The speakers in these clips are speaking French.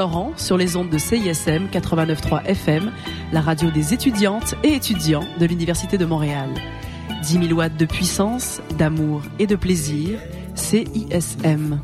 Saint-Laurent sur les ondes de CISM 89.3 FM, la radio des étudiantes et étudiants de l'Université de Montréal. 10 000 watts de puissance, d'amour et de plaisir, CISM.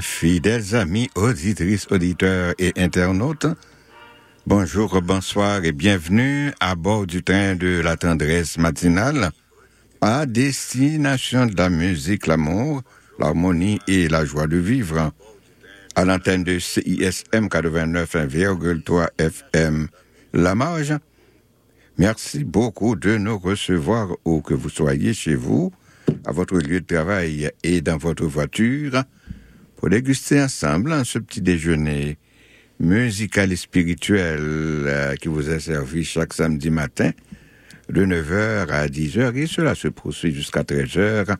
Fidèles amis, auditrices, auditeurs et internautes, bonjour, bonsoir et bienvenue à bord du train de la tendresse matinale à destination de la musique, l'amour, l'harmonie et la joie de vivre. À l'antenne de CISM 89,3 FM La Marge. Merci beaucoup de nous recevoir où que vous soyez chez vous, à votre lieu de travail et dans votre voiture pour déguster ensemble ce petit déjeuner musical et spirituel euh, qui vous est servi chaque samedi matin de 9h à 10h et cela se poursuit jusqu'à 13h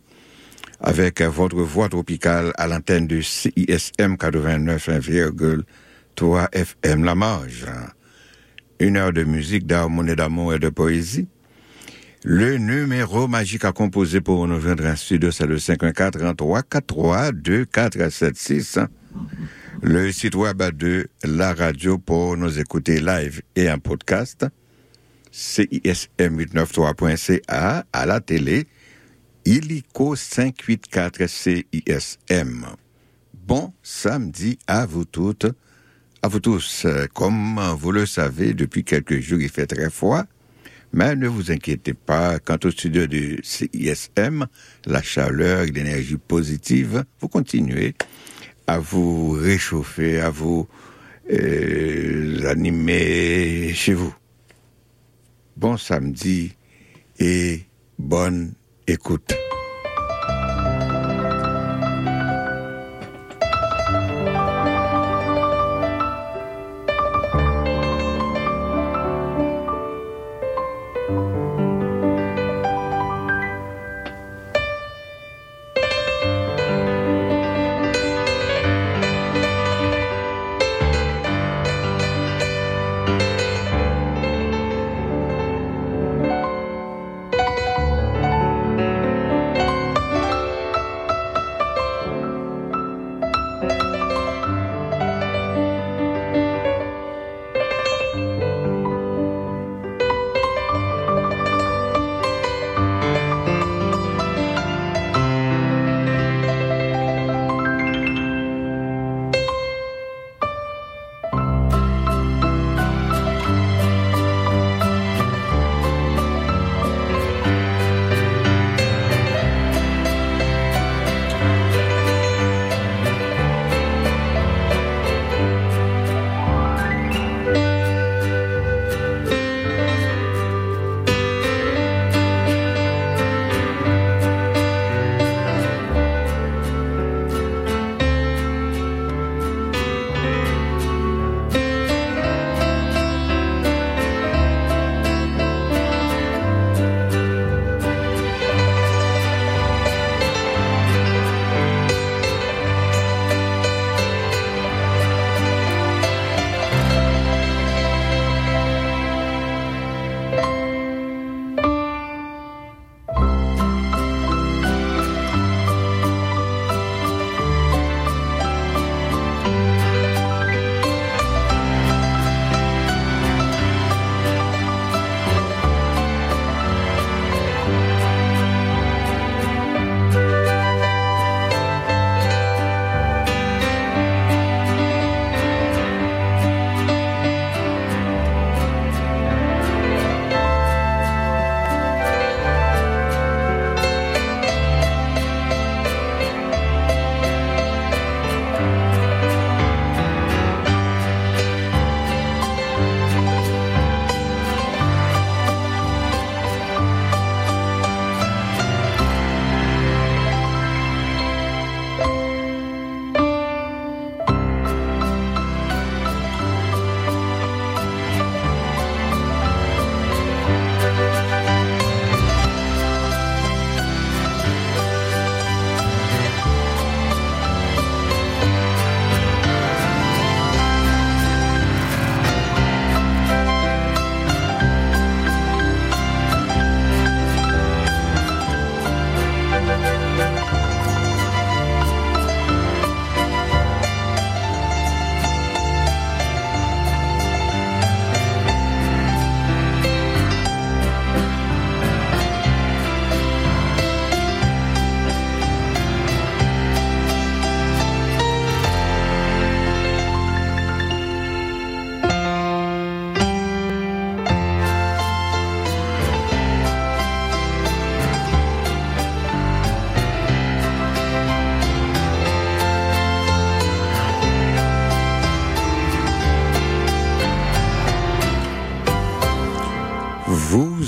avec votre voix tropicale à l'antenne de CISM 89,3 FM La Marge. Une heure de musique, d'harmonie, d'amour et de poésie. Le numéro magique à composer pour nous joindre en studio, c'est le 54-33-43-2476. Le site web de la radio pour nous écouter live et en podcast, CISM893.ca, à la télé, illico 584 CISM. Bon samedi à vous toutes, à vous tous. Comme vous le savez, depuis quelques jours, il fait très froid. Mais ne vous inquiétez pas, quant au studio du CISM, la chaleur et l'énergie positive, vous continuez à vous réchauffer, à vous euh, animer chez vous. Bon samedi et bonne écoute.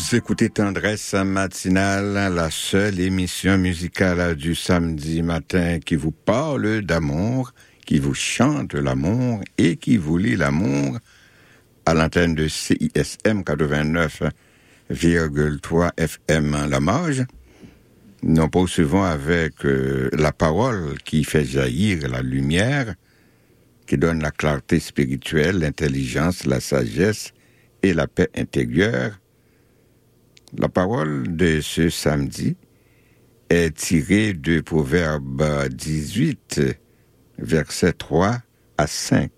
Vous écoutez Tendresse matinale, la seule émission musicale du samedi matin qui vous parle d'amour, qui vous chante l'amour et qui vous lit l'amour? À l'antenne de CISM 89,3 FM La Marge. Nous poursuivons avec euh, la parole qui fait jaillir la lumière, qui donne la clarté spirituelle, l'intelligence, la sagesse et la paix intérieure la parole de ce samedi est tirée de Proverbe 18, versets 3 à 5.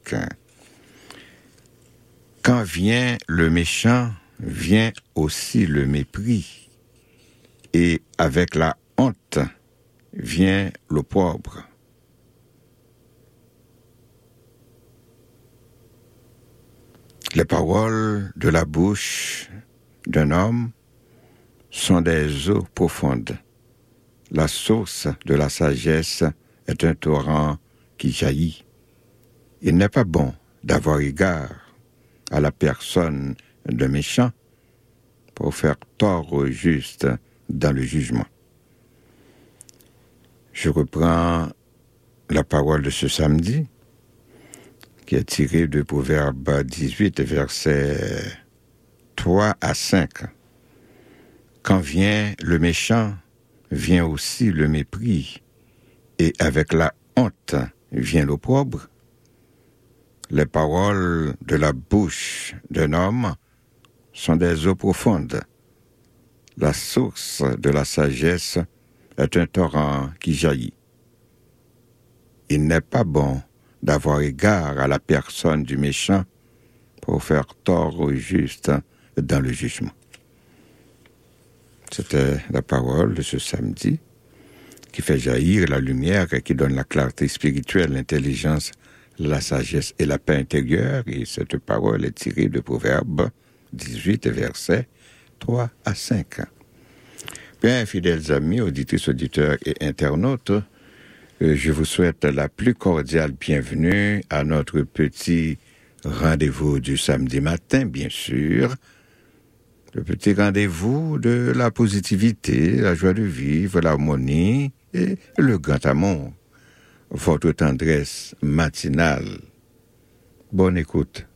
Quand vient le méchant, vient aussi le mépris, et avec la honte vient le pauvre. Les paroles de la bouche d'un homme sont des eaux profondes. La source de la sagesse est un torrent qui jaillit. Il n'est pas bon d'avoir égard à la personne de méchant pour faire tort au juste dans le jugement. Je reprends la parole de ce samedi, qui est tirée de Proverbe 18, versets 3 à 5. Quand vient le méchant, vient aussi le mépris, et avec la honte vient l'opprobre. Les paroles de la bouche d'un homme sont des eaux profondes. La source de la sagesse est un torrent qui jaillit. Il n'est pas bon d'avoir égard à la personne du méchant pour faire tort au juste dans le jugement. C'était la parole de ce samedi qui fait jaillir la lumière et qui donne la clarté spirituelle, l'intelligence, la sagesse et la paix intérieure. Et cette parole est tirée de Proverbe 18, versets 3 à 5. Bien, fidèles amis, auditrices, auditeurs et internautes, euh, je vous souhaite la plus cordiale bienvenue à notre petit rendez-vous du samedi matin, bien sûr, le petit rendez-vous de la positivité, la joie de vivre, l'harmonie et le grand amour. Votre tendresse matinale. Bonne écoute.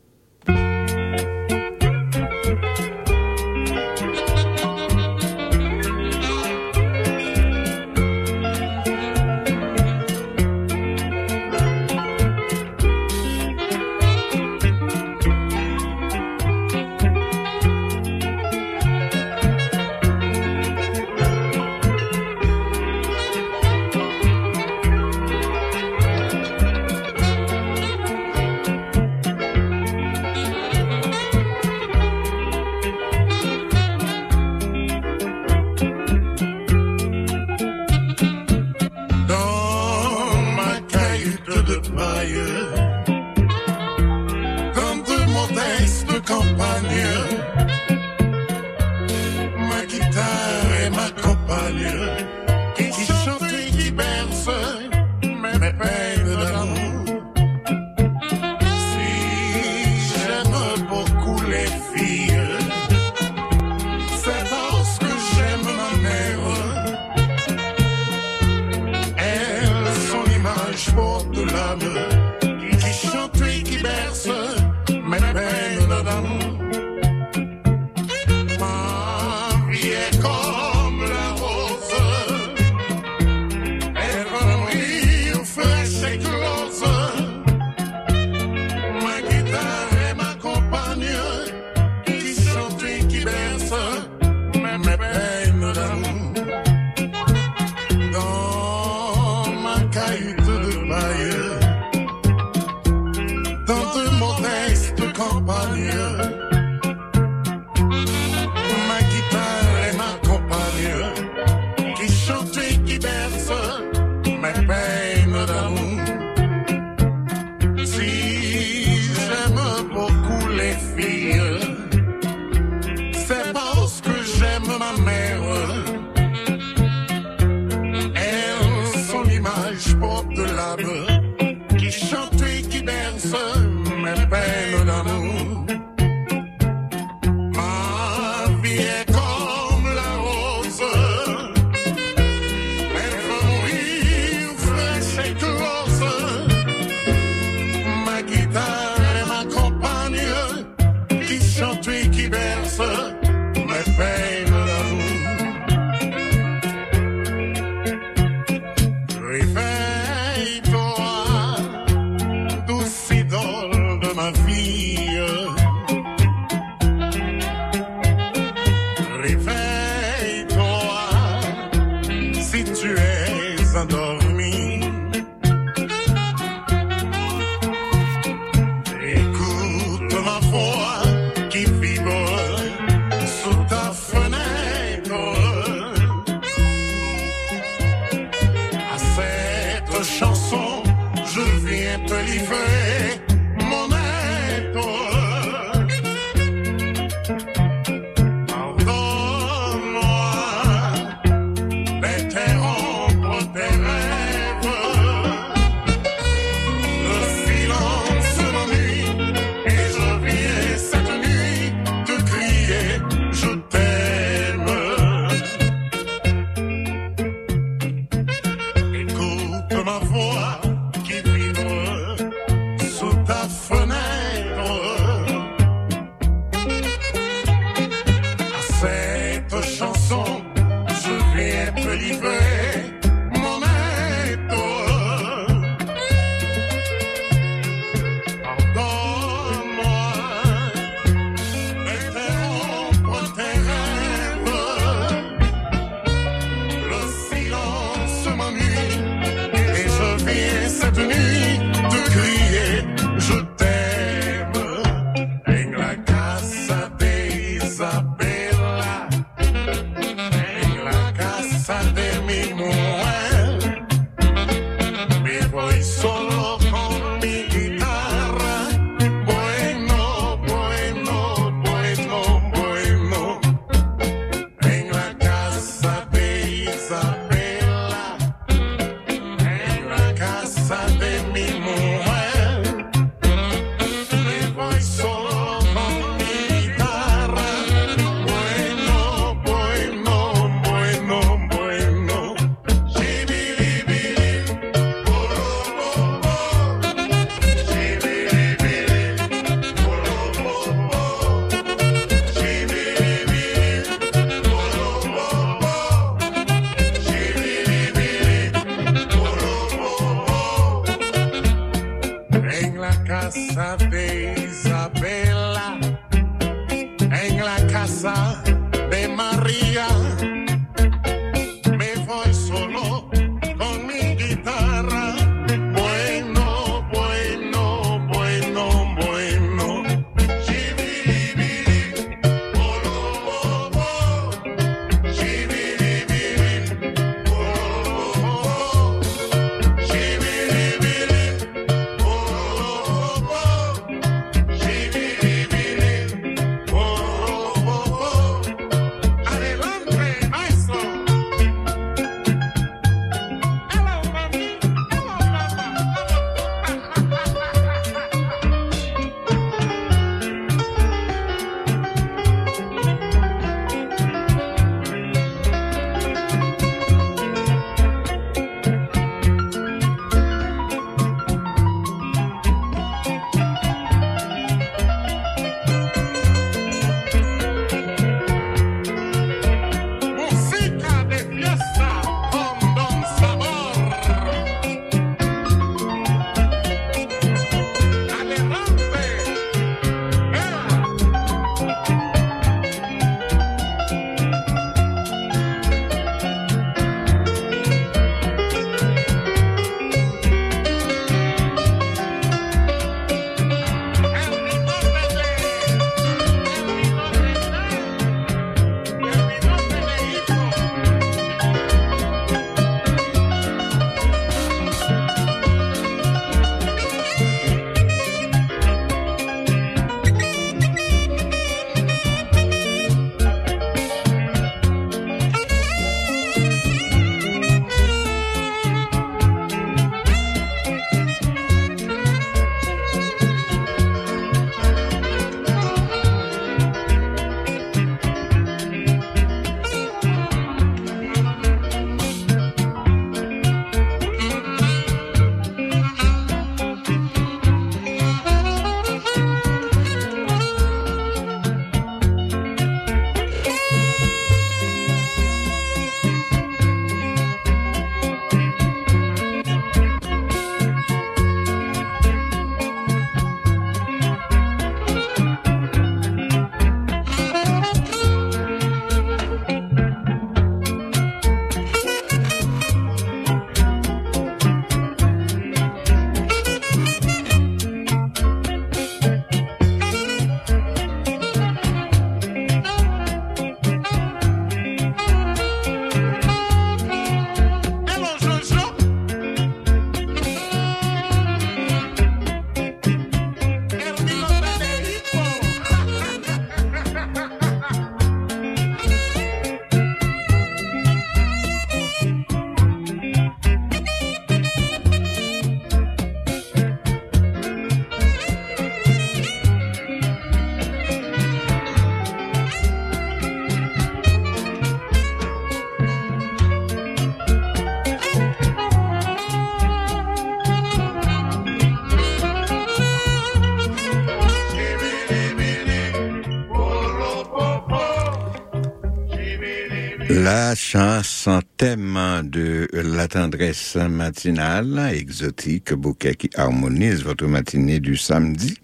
La chanson thème de la tendresse matinale, exotique, bouquet qui harmonise votre matinée du samedi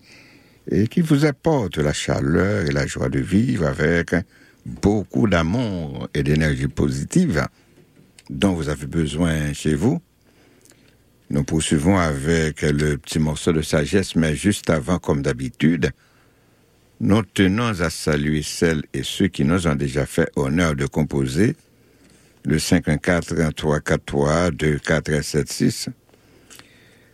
et qui vous apporte la chaleur et la joie de vivre avec beaucoup d'amour et d'énergie positive dont vous avez besoin chez vous. Nous poursuivons avec le petit morceau de sagesse, mais juste avant, comme d'habitude, nous tenons à saluer celles et ceux qui nous ont déjà fait honneur de composer le 514-343-2476.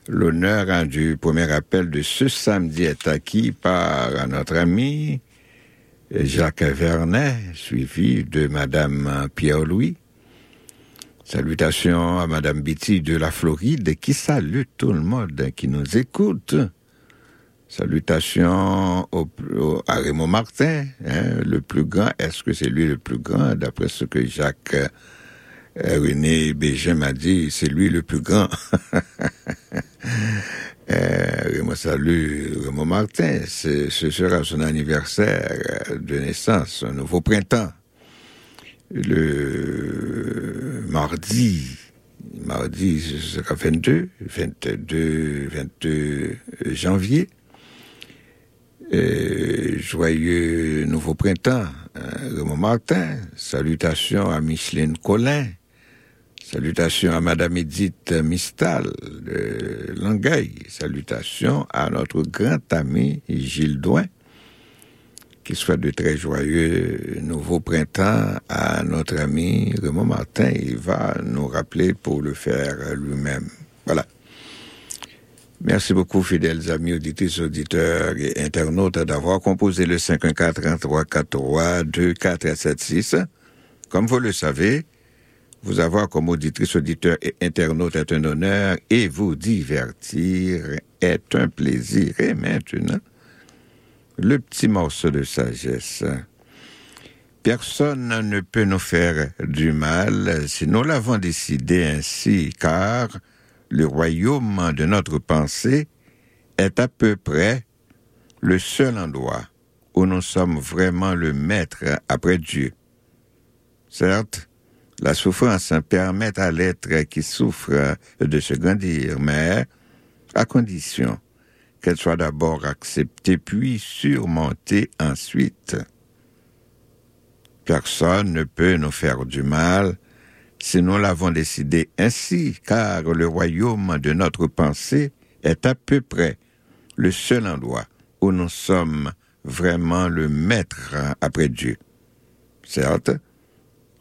L'honneur du premier appel de ce samedi est acquis par notre ami Jacques Vernet, suivi de Madame Pierre-Louis. Salutations à Madame Bitty de la Floride qui salue tout le monde qui nous écoute. Salutations au, à Raymond Martin, hein, le plus grand. Est-ce que c'est lui le plus grand D'après ce que Jacques René Bégin m'a dit, c'est lui le plus grand. euh, salue Raymond Martin. Ce sera son anniversaire de naissance, un nouveau printemps. Le mardi, mardi, ce sera 22, 22, 22 janvier. Et joyeux nouveau printemps, hein, Raymond Martin. Salutations à Micheline Collin. Salutations à Madame Edith Mistal de Langueil. Salutations à notre grand ami Gilles Douin. Qu'il soit de très joyeux nouveau printemps à notre ami Raymond Martin. Il va nous rappeler pour le faire lui-même. Voilà. Merci beaucoup, fidèles amis, auditrices, auditeurs et internautes, d'avoir composé le 514-3343-2476. Comme vous le savez, vous avoir comme auditrice, auditeur et internaute est un honneur et vous divertir est un plaisir. Et maintenant, le petit morceau de sagesse. Personne ne peut nous faire du mal si nous l'avons décidé ainsi, car le royaume de notre pensée est à peu près le seul endroit où nous sommes vraiment le maître après Dieu. Certes, la souffrance permet à l'être qui souffre de se grandir, mais à condition qu'elle soit d'abord acceptée puis surmontée ensuite. Personne ne peut nous faire du mal si nous l'avons décidé ainsi, car le royaume de notre pensée est à peu près le seul endroit où nous sommes vraiment le maître après Dieu. Certes,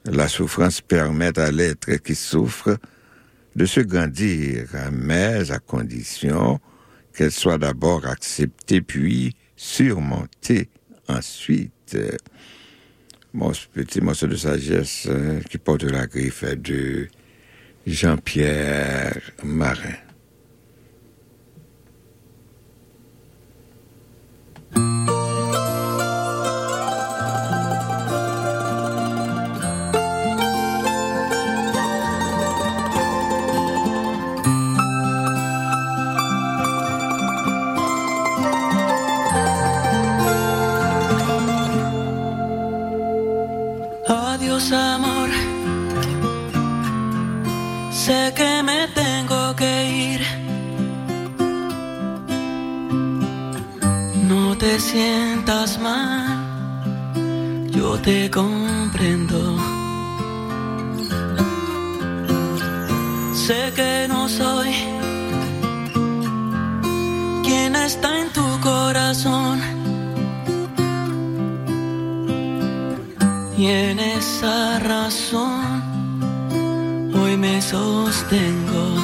la souffrance permet à l'être qui souffre de se grandir, mais à condition qu'elle soit d'abord acceptée puis surmontée ensuite mon petit morceau de sagesse euh, qui porte la griffe de Jean-Pierre Marin. Sientas mal, yo te comprendo. Sé que no soy quien está en tu corazón. Y en esa razón hoy me sostengo.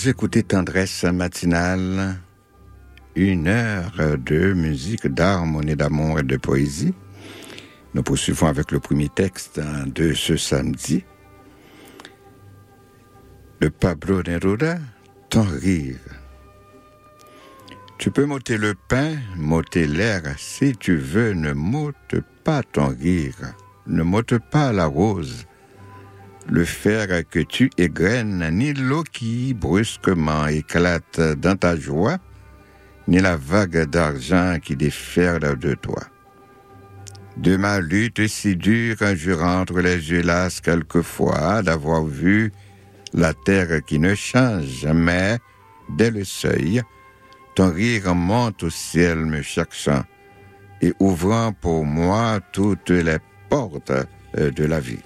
Vous écoutez Tendresse matinale, une heure de musique, d'harmonie, d'amour et de poésie. Nous poursuivons avec le premier texte de ce samedi. De Pablo Neruda, Ton rire. Tu peux m'ôter le pain, m'ôter l'air, si tu veux, ne m'ôte pas ton rire, ne m'ôte pas la rose, le fer que tu égrènes, ni l'eau qui brusquement éclate dans ta joie, ni la vague d'argent qui déferle de toi. De ma lutte si dure, je rentre les yeux las quelquefois d'avoir vu la terre qui ne change jamais, dès le seuil, ton rire monte au ciel me cherchant et ouvrant pour moi toutes les portes de la vie.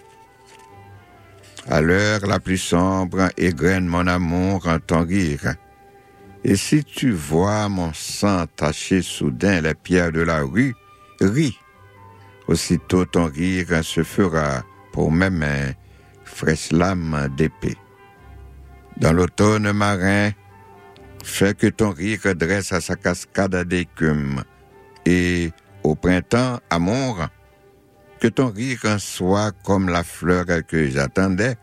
À l'heure la plus sombre, égrène mon amour en ton rire. Et si tu vois mon sang tacher soudain les pierres de la rue, ris. Aussitôt ton rire se fera pour mes mains fraîche lame d'épée. Dans l'automne marin, fais que ton rire dresse à sa cascade d'écume. Et au printemps, amour, que ton rire soit comme la fleur que j'attendais,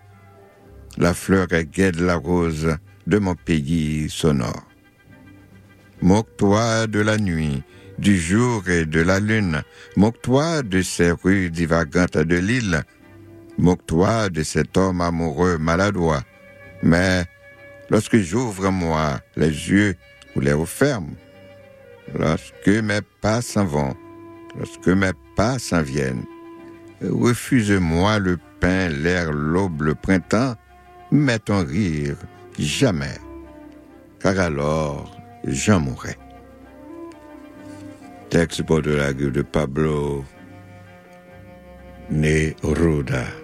la fleur gaie de la rose de mon pays sonore. Moque-toi de la nuit, du jour et de la lune, moque-toi de ces rues divagantes de l'île, moque-toi de cet homme amoureux maladroit. Mais lorsque j'ouvre moi les yeux ou les referme, lorsque mes pas s'en vont, lorsque mes pas s'en viennent, refuse-moi le pain, l'air, l'aube, le printemps, mais ton rire jamais, car alors j'en mourrai. Texte de la gueule de Pablo Neruda.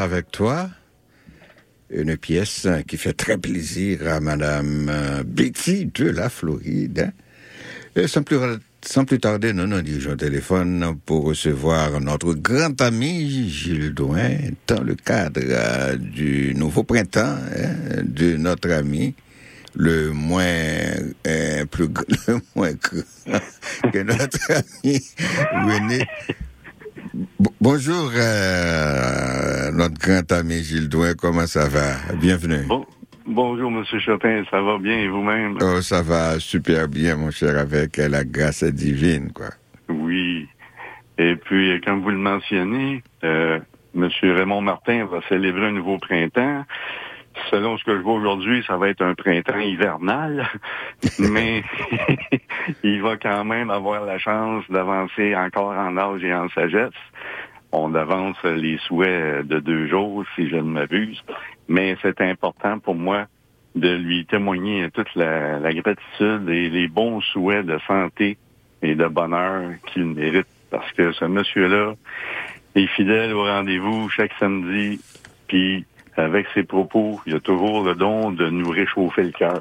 Avec toi. Une pièce qui fait très plaisir à Madame euh, Betty de la Floride. hein. Sans plus, tarder, nous nous dirigeons téléphone pour recevoir notre grand ami Gilles Douin dans le cadre euh, du nouveau printemps hein, de notre ami le moins euh, plus le moins grand que notre ami René. Bo- bonjour euh, notre grand ami Gilles Douin, comment ça va? Bienvenue. Bon, bonjour, Monsieur Chopin, ça va bien et vous-même? Oh, ça va super bien, mon cher, avec la grâce divine, quoi. Oui. Et puis, euh, comme vous le mentionnez, euh, Monsieur Raymond Martin va célébrer un nouveau printemps. Selon ce que je vois aujourd'hui, ça va être un printemps hivernal, mais il va quand même avoir la chance d'avancer encore en âge et en sagesse. On avance les souhaits de deux jours, si je ne m'abuse, mais c'est important pour moi de lui témoigner toute la, la gratitude et les bons souhaits de santé et de bonheur qu'il mérite, parce que ce monsieur-là est fidèle au rendez-vous chaque samedi, puis avec ses propos, il a toujours le don de nous réchauffer le cœur.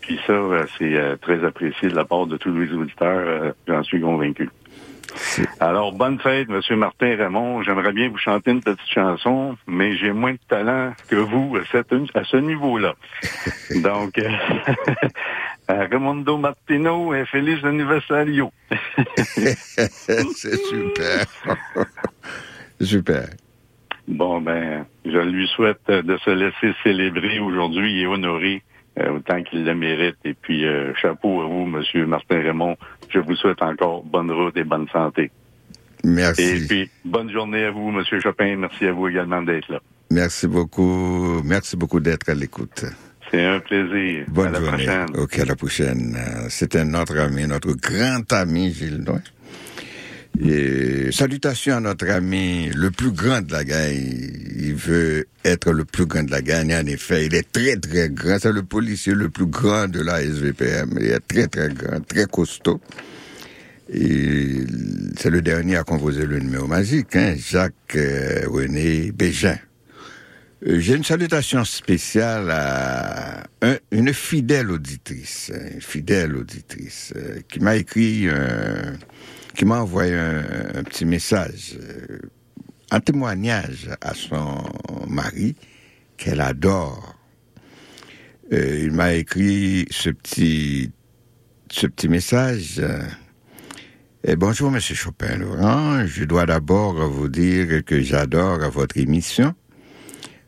Puis ça, euh, c'est euh, très apprécié de la part de tous les auditeurs, euh, j'en suis convaincu. Alors, bonne fête, Monsieur Martin Raymond. J'aimerais bien vous chanter une petite chanson, mais j'ai moins de talent que vous à, cette- à ce niveau-là. Donc, euh, Raimondo Martino et Feliz Anniversario. C'est super. super. Bon, ben, je lui souhaite de se laisser célébrer aujourd'hui et honorer euh, autant qu'il le mérite. Et puis, euh, chapeau à vous, Monsieur Martin Raymond. Je vous souhaite encore bonne route et bonne santé. Merci. Et puis, bonne journée à vous, Monsieur Chopin. Merci à vous également d'être là. Merci beaucoup. Merci beaucoup d'être à l'écoute. C'est un plaisir. Bonne à la journée. prochaine. Ok, à la prochaine. Euh, C'était notre ami, notre grand ami Gilles Douin. Salutations à notre ami, le plus grand de la gang. Il veut être le plus grand de la gang. En effet, il est très, très grand. C'est le policier le plus grand de la SVPM. Il est très, très grand, très costaud. C'est le dernier à composer le numéro magique, hein, Jacques euh, René Bégin. Euh, J'ai une salutation spéciale à un- une fidèle auditrice, fidèle auditrice, euh, qui m'a écrit, qui m'a envoyé un, petit message, euh, un témoignage à son mari qu'elle adore. Euh, il m'a écrit ce petit, ce petit message. euh, eh, bonjour, Monsieur Chopin-Laurent. Je dois d'abord vous dire que j'adore votre émission.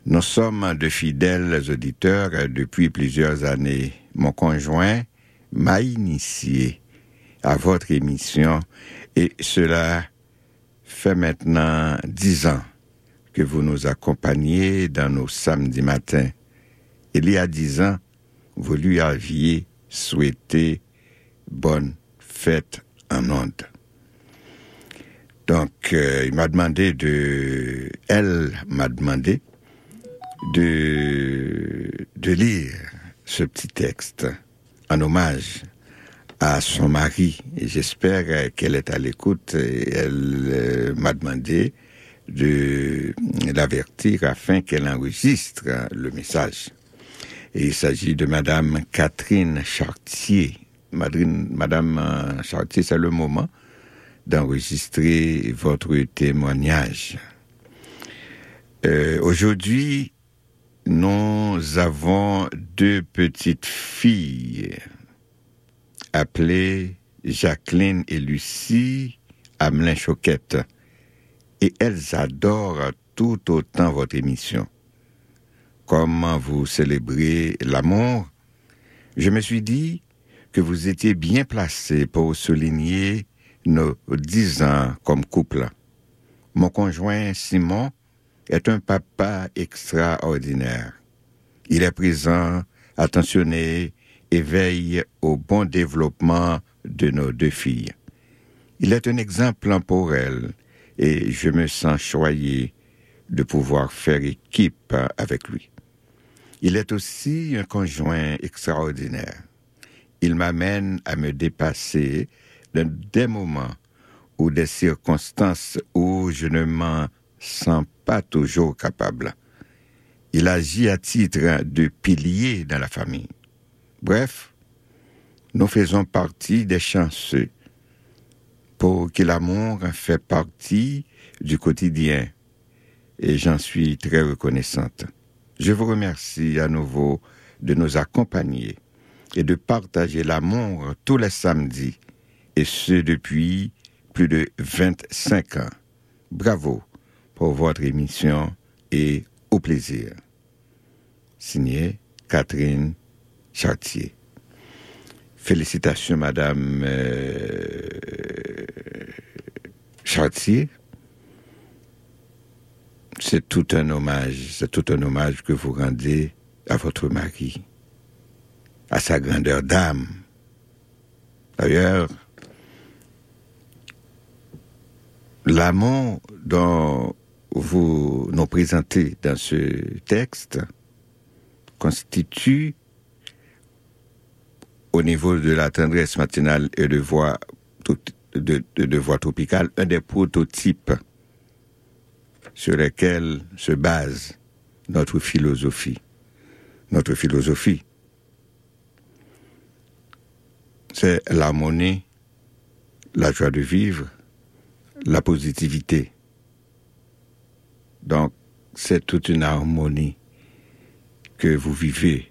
Nous sommes de fidèles auditeurs depuis plusieurs années. Mon conjoint m'a initié à votre émission et cela fait maintenant dix ans que vous nous accompagnez dans nos samedis matins. Il y a dix ans, vous lui aviez souhaité bonne fête en ondes. Donc, euh, il m'a demandé de... Elle m'a demandé de, de lire ce petit texte en hommage à son mari. J'espère euh, qu'elle est à l'écoute elle euh, m'a demandé de l'avertir afin qu'elle enregistre euh, le message. Et il s'agit de Madame Catherine Chartier. Madame, Madame Chartier, c'est le moment d'enregistrer votre témoignage. Euh, Aujourd'hui, nous avons deux petites filles appelées Jacqueline et Lucie Hamelin Choquette. Et elles adorent tout autant votre émission. Comment vous célébrez l'amour? Je me suis dit que vous étiez bien placé pour souligner nos dix ans comme couple. Mon conjoint Simon est un papa extraordinaire. Il est présent, attentionné et veille au bon développement de nos deux filles. Il est un exemple pour elles et je me sens choyé de pouvoir faire équipe avec lui. Il est aussi un conjoint extraordinaire. Il m'amène à me dépasser dans des moments ou des circonstances où je ne m'en sens pas toujours capable. Il agit à titre de pilier dans la famille. Bref, nous faisons partie des chanceux pour qui l'amour fait partie du quotidien et j'en suis très reconnaissante. Je vous remercie à nouveau de nous accompagner et de partager l'amour tous les samedis, et ce depuis plus de 25 ans. Bravo pour votre émission et au plaisir. Signé Catherine Chartier. Félicitations, Madame euh, Chartier. C'est tout un hommage, c'est tout un hommage que vous rendez à votre mari, à sa grandeur d'âme. D'ailleurs, l'amour dont vous nous présentez dans ce texte constitue au niveau de la tendresse matinale et de voix, de, tropicale un des prototypes sur lesquels se base notre philosophie. Notre philosophie, c'est l'harmonie, la joie de vivre, la positivité. Donc, c'est toute une harmonie que vous vivez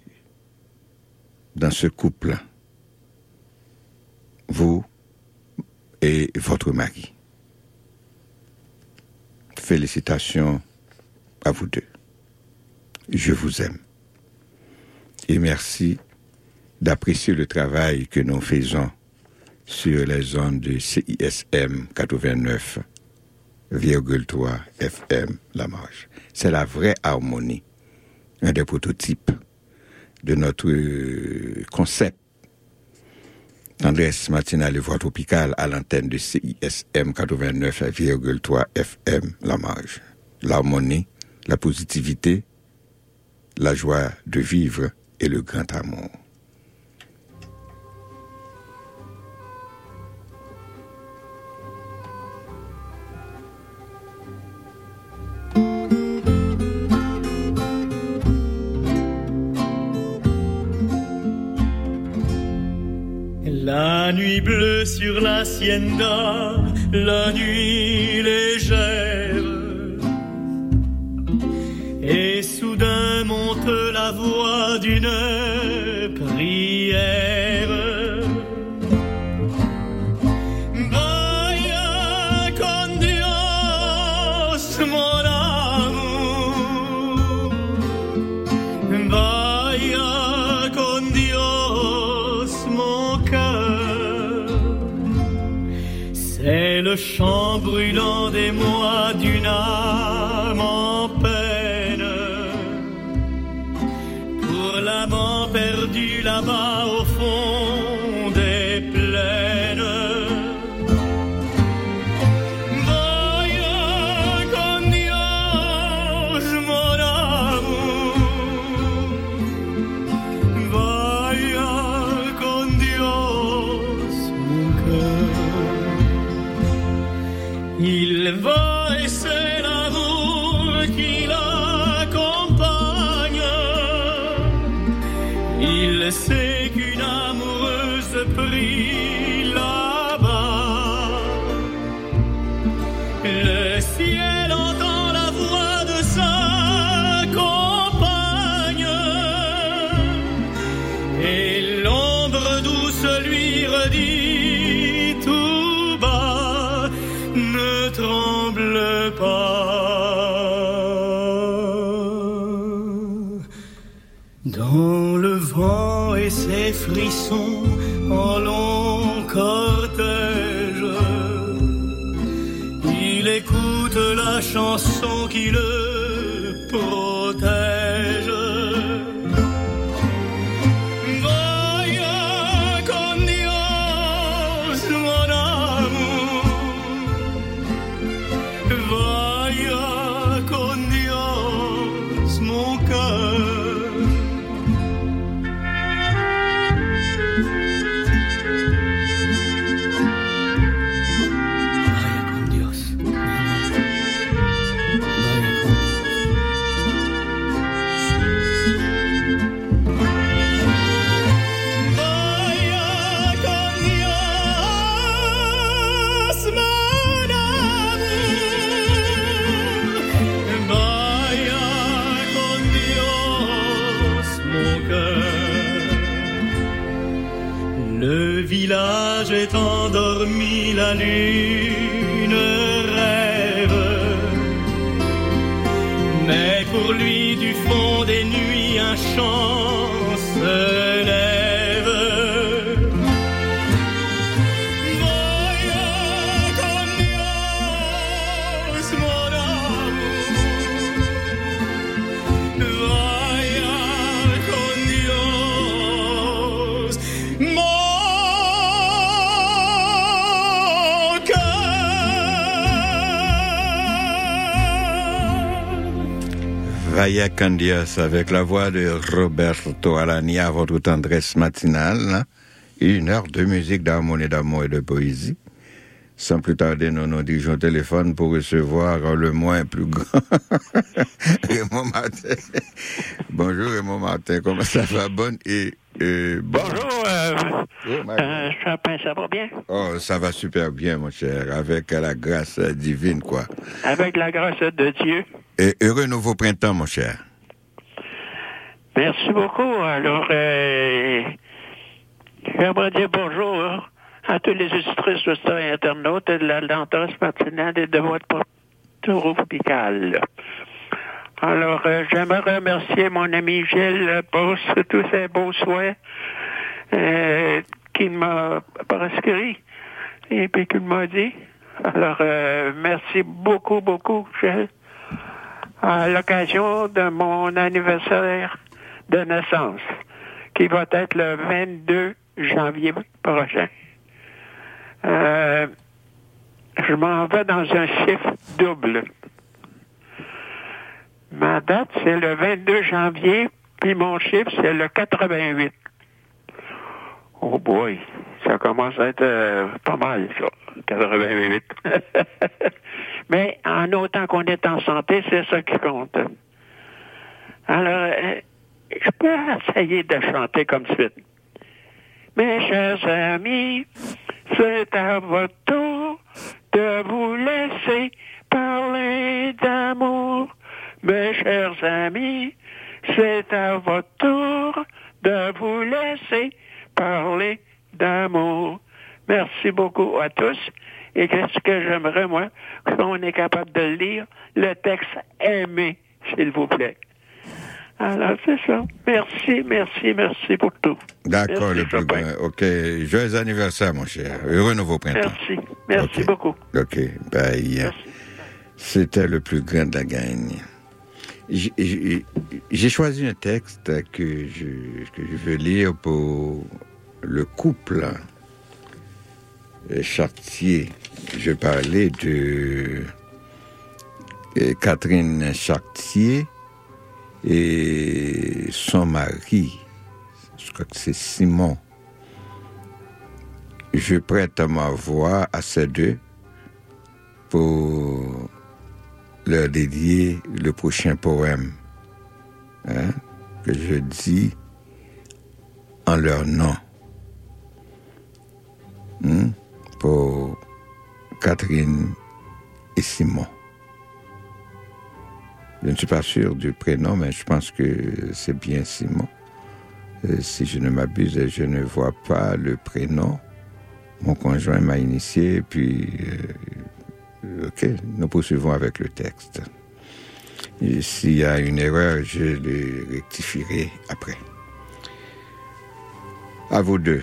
dans ce couple, vous et votre mari. Félicitations à vous deux. Je vous aime. Et merci d'apprécier le travail que nous faisons sur les zones de CISM 89,3 FM La. C'est la vraie harmonie, un des prototypes de notre concept. Andrés matinale et voix tropicale à l'antenne de CISM 89,3 FM La Marge. L'harmonie, la positivité, la joie de vivre et le grand amour. La nuit bleue sur l'hacienda, la nuit légère. Et soudain monte la voix d'une prière. Le chant brûlant des mois d'une âme en peine. Pour l'amant perdu là-bas cœur. Vaya Candias avec la voix de Roberto Alani à votre tendresse matinale. hein. Une heure de musique d'harmonie, d'amour et de poésie. Sans plus tarder, nous nous dirigeons au téléphone pour recevoir le moins plus grand Raymond Martin. Bonjour Raymond Martin, comment ça va? Bonne et euh, Bonjour, euh, Oh, euh, Chapin, ça va bien? Oh, ça va super bien, mon cher, avec la grâce divine, quoi. Avec la grâce de Dieu. Et heureux nouveau printemps, mon cher. Merci beaucoup. Alors, euh, j'aimerais dire bonjour à tous les illustrices, auditeurs et internautes de la Lantos matinale et de votre tropical. Alors, euh, j'aimerais remercier mon ami Gilles pour tous ces beaux souhaits euh, qu'il m'a prescrit et puis qu'il m'a dit. Alors, euh, merci beaucoup, beaucoup, Gilles, à l'occasion de mon anniversaire de naissance, qui va être le 22 janvier prochain. Euh, je m'en vais dans un chiffre double. Ma date, c'est le 22 janvier, puis mon chiffre, c'est le 88. Oh boy, ça commence à être euh, pas mal, ça, 88. Mais en autant qu'on est en santé, c'est ça qui compte. Alors, euh, je peux essayer de chanter comme suite. Mes chers amis, c'est à votre tour de vous laisser parler d'amour. Mes chers amis, c'est à votre tour de vous laisser parler d'amour. Merci beaucoup à tous. Et qu'est-ce que j'aimerais, moi, qu'on est capable de lire le texte aimé, s'il vous plaît? Alors, c'est ça. Merci, merci, merci pour tout. D'accord, le plus grand. OK. Joyeux anniversaire, mon cher. Heureux nouveau printemps. Merci. Merci beaucoup. OK. Bye. C'était le plus grand de la gagne. J'ai- choisi un texte que je, que je veux lire pour le couple Chartier. Je parlais de Catherine Chartier et son mari. Je crois que c'est Simon. Je prête ma voix à ces deux pour leur dédier le prochain poème hein, que je dis en leur nom. Hmm, pour Catherine et Simon. Je ne suis pas sûr du prénom, mais je pense que c'est bien Simon. Euh, si je ne m'abuse, je ne vois pas le prénom. Mon conjoint m'a initié, puis euh, Ok, nous poursuivons avec le texte. S'il y a une erreur, je le rectifierai après. À vous deux.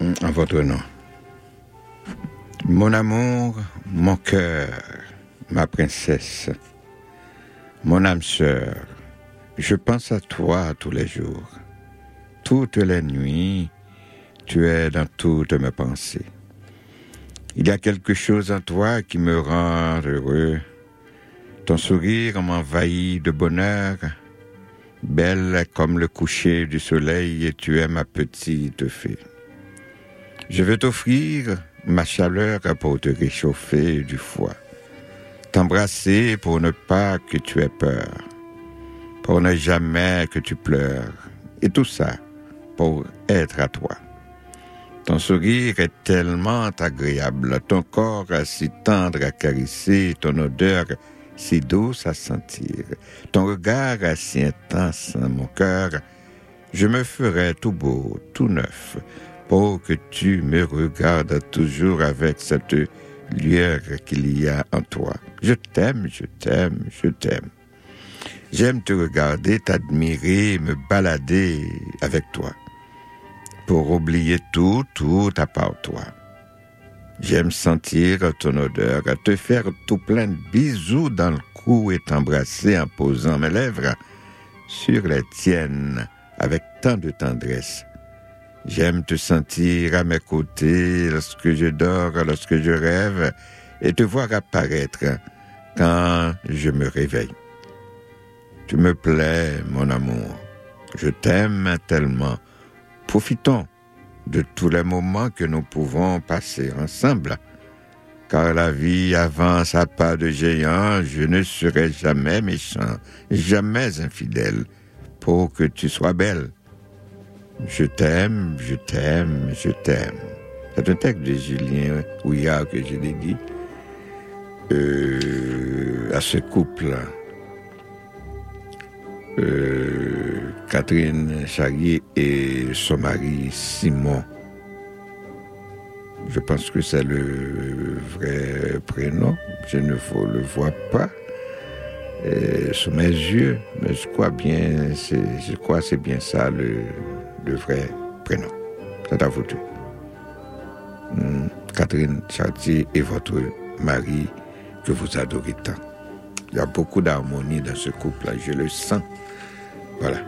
En votre nom. Mon amour, mon cœur, ma princesse, mon âme sœur, je pense à toi tous les jours. Toutes les nuits, tu es dans toutes mes pensées. Il y a quelque chose en toi qui me rend heureux. Ton sourire m'envahit de bonheur. Belle comme le coucher du soleil, et tu es ma petite fée. Je veux t'offrir ma chaleur pour te réchauffer du foie. T'embrasser pour ne pas que tu aies peur. Pour ne jamais que tu pleures. Et tout ça pour être à toi. Ton sourire est tellement agréable, ton corps si tendre à caresser, ton odeur si douce à sentir, ton regard si intense, mon cœur Je me ferai tout beau, tout neuf, pour que tu me regardes toujours avec cette lueur qu'il y a en toi. Je t'aime, je t'aime, je t'aime. J'aime te regarder, t'admirer, me balader avec toi, pour oublier tout, tout à part toi. J'aime sentir ton odeur, te faire tout plein de bisous dans le cou et t'embrasser en posant mes lèvres sur les tiennes avec tant de tendresse. J'aime te sentir à mes côtés lorsque je dors, lorsque je rêve, et te voir apparaître quand je me réveille. Tu me plais, mon amour. Je t'aime tellement. Profitons de tous les moments que nous pouvons passer ensemble. Car la vie avance à pas de géant, je ne serai jamais méchant, jamais infidèle, pour que tu sois belle. Je t'aime, je t'aime, je t'aime. C'est un texte de Julien Houillard que je dit euh, à ce couple. Euh, Catherine Charrier et son mari Simon. Je pense que c'est le vrai prénom. Je ne le vois pas euh, sous mes yeux, mais je crois bien, je crois c'est bien ça le, vrai prénom. À vous deux. Hmm, Catherine Chartier et votre mari que vous adorez tant. Il y a beaucoup d'harmonie dans ce couple-là, je le sens. Voilà.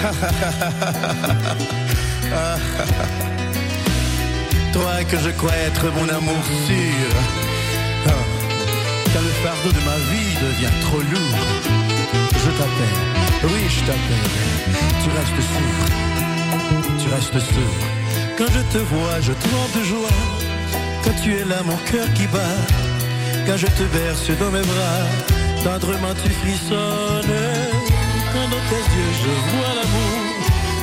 Toi que je crois être mon amour sûr. Quand le fardeau de ma vie devient trop lourd, je t'appelle. Oui, je t'appelle. Tu restes sourd. Tu restes sourd. Quand je te vois, je tremble de joie. Quand tu es là, mon cœur qui bat. Quand je te berce dans mes bras, tendrement tu frissonnes. Quand dans tes yeux je vois l'amour,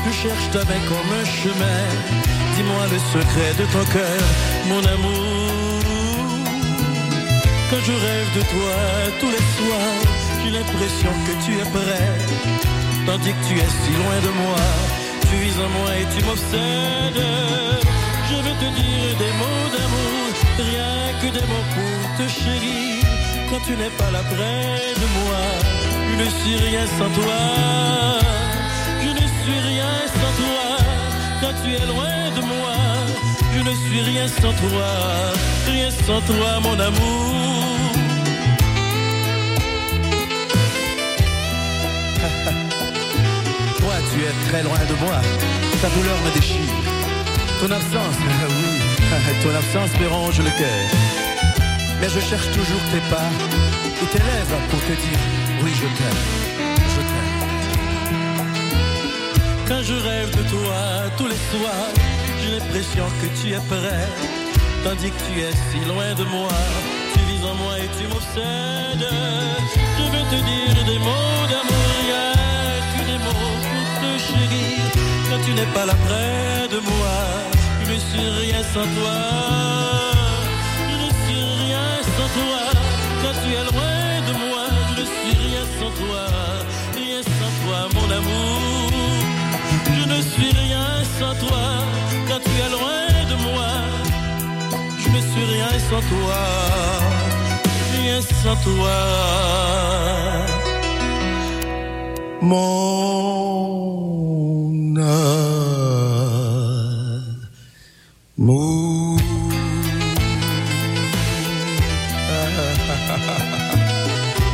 je cherche ta main comme un chemin. Dis-moi le secret de ton cœur, mon amour. Quand je rêve de toi tous les soirs, j'ai l'impression que tu es prêt. Tandis que tu es si loin de moi, tu vises en moi et tu m'obsèdes. Je veux te dire des mots d'amour, rien que des mots pour te chérir. Quand tu n'es pas là près de moi, je ne suis rien sans toi. Je ne suis rien sans toi. Quand tu es loin ne suis rien sans toi. Rien sans toi, mon amour. Toi, tu es très loin de moi. Ta douleur me déchire. Ton absence, oui, ton absence me ronge le cœur. Mais je cherche toujours tes pas et tes lèvres pour te dire oui, je t'aime, je t'aime. Quand je rêve de toi tous les soirs, j'ai l'impression que tu es prêt. Tandis que tu es si loin de moi, tu vis en moi et tu m'obsèdes. Je veux te dire des mots d'amour, rien que des pour te chérir. Quand tu n'es pas là près de moi, je ne suis rien sans toi. Je ne suis rien sans toi. Quand tu es loin de moi, je ne suis rien sans toi. Rien sans toi, mon amour. Je ne suis rien sans toi. Tu es loin de moi, je ne suis rien sans toi. Rien sans toi. Mon amour.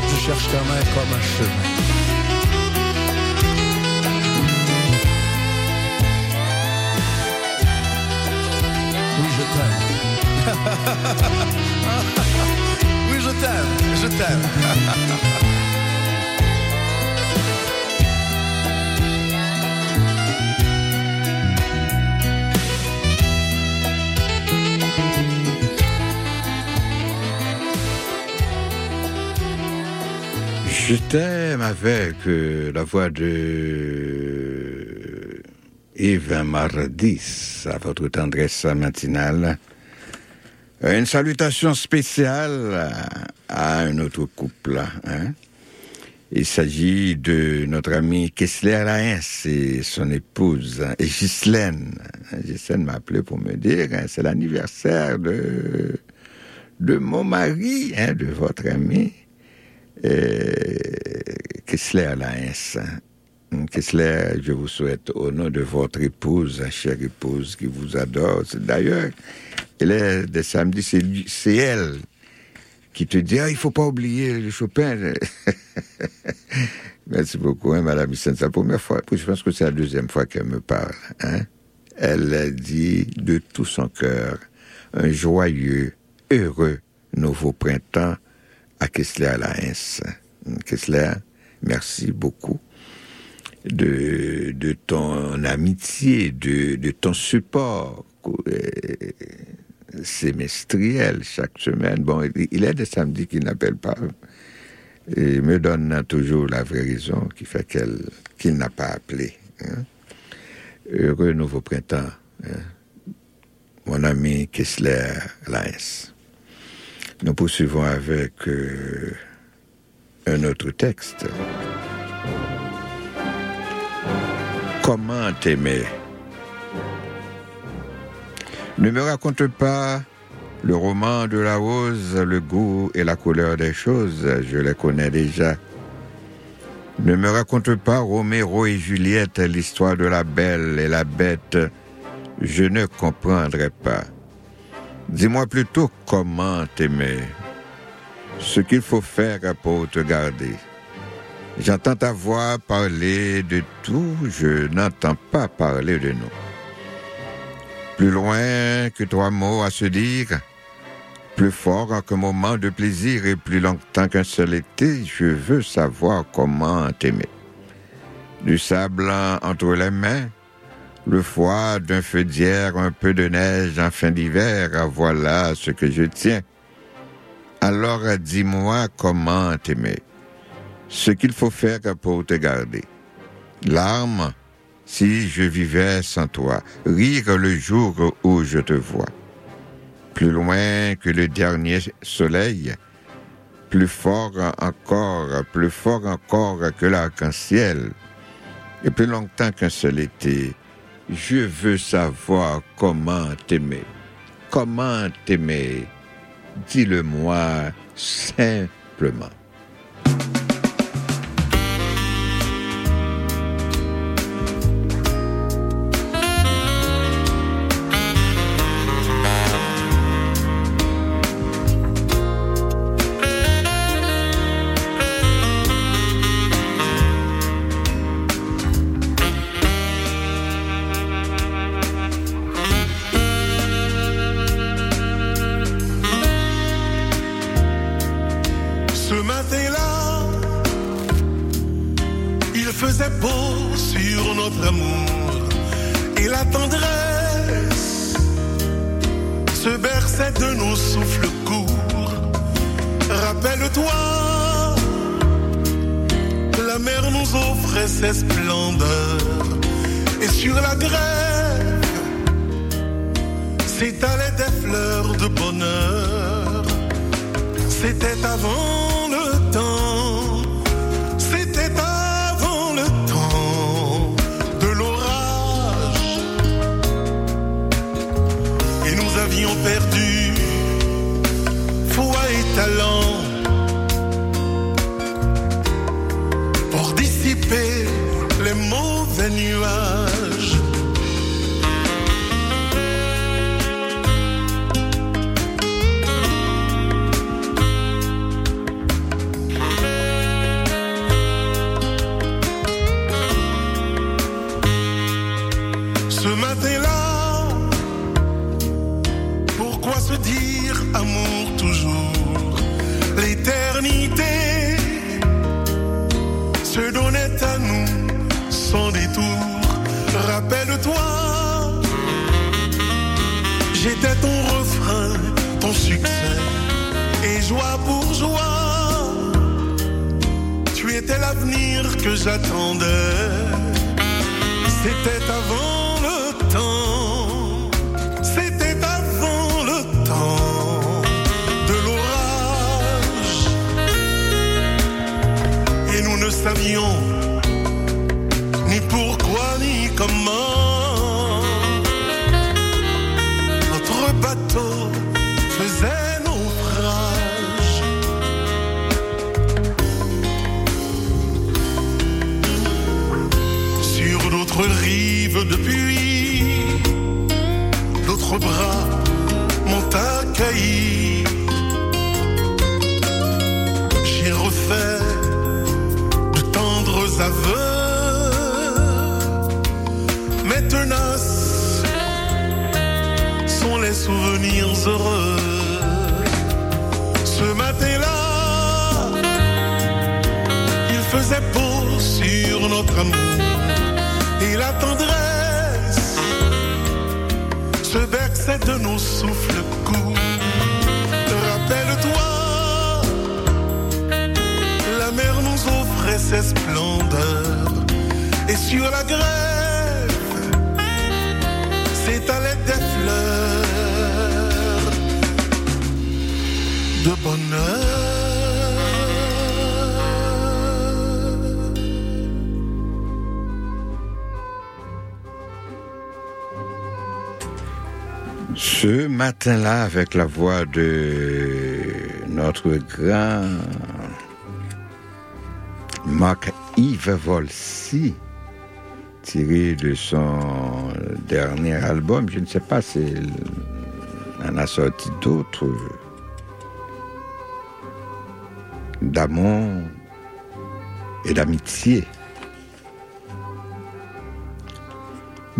Je cherche ta main comme un chemin. oui, je t'aime, je t'aime. Je t'aime avec euh, la voix de Yves Mardis à votre tendresse matinale. Euh, Une salutation spéciale à, un autre couple. Hein? Il s'agit de notre ami Kessler Laens et son épouse hein, et Ghislaine. Ghislaine m'a appelé pour me dire hein, c'est l'anniversaire de de mon mari, hein, de votre ami euh, Kessler Laens. Kessler, je vous souhaite au nom de votre épouse, chère épouse qui vous adore. D'ailleurs, elle est de samedi, c'est elle qui te dit, ah, il faut pas oublier le Chopin. Merci beaucoup, hein, Madame. C'est la première fois, je pense que c'est la deuxième fois qu'elle me parle. Hein. Elle a dit de tout son cœur un joyeux, heureux nouveau printemps à Kessler Laens. Kessler, merci beaucoup de, de ton amitié, de, de ton support semestriel chaque semaine. Bon, il- il est des samedis qu'il n'appelle pas et me donne toujours la vraie raison qui fait qu'il n'a pas appelé. hein. Heureux nouveau printemps, hein. mon ami Kessler Laes. Nous poursuivons avec euh, un autre texte. Comment t'aimer? Ne me raconte pas le roman de la rose, le goût et la couleur des choses, je les connais déjà. Ne me raconte pas Roméo et Juliette, l'histoire de la belle et la bête, je ne comprendrai pas. Dis-moi plutôt comment t'aimer, ce qu'il faut faire pour te garder. J'entends ta voix parler de tout, je n'entends pas parler de nous. Plus loin que trois mots à se dire, plus fort qu'un moment de plaisir et plus longtemps qu'un seul été, je veux savoir comment t'aimer. Du sable entre les mains, le froid d'un feu d'hier, un peu de neige en fin d'hiver, voilà ce que je tiens. Alors dis-moi comment t'aimer ce qu'il faut faire pour te garder. Larmes, si je vivais sans toi, rire le jour où je te vois. Plus loin que le dernier soleil, plus fort encore, plus fort encore que l'arc-en-ciel, et plus longtemps qu'un seul été, je veux savoir comment t'aimer. Comment t'aimer Dis-le-moi simplement. Matin-là, avec la voix de notre grand Marc-Yves Volsi, tiré de son dernier album, je ne sais pas s'il en a sorti d'autres, d'amour et d'amitié.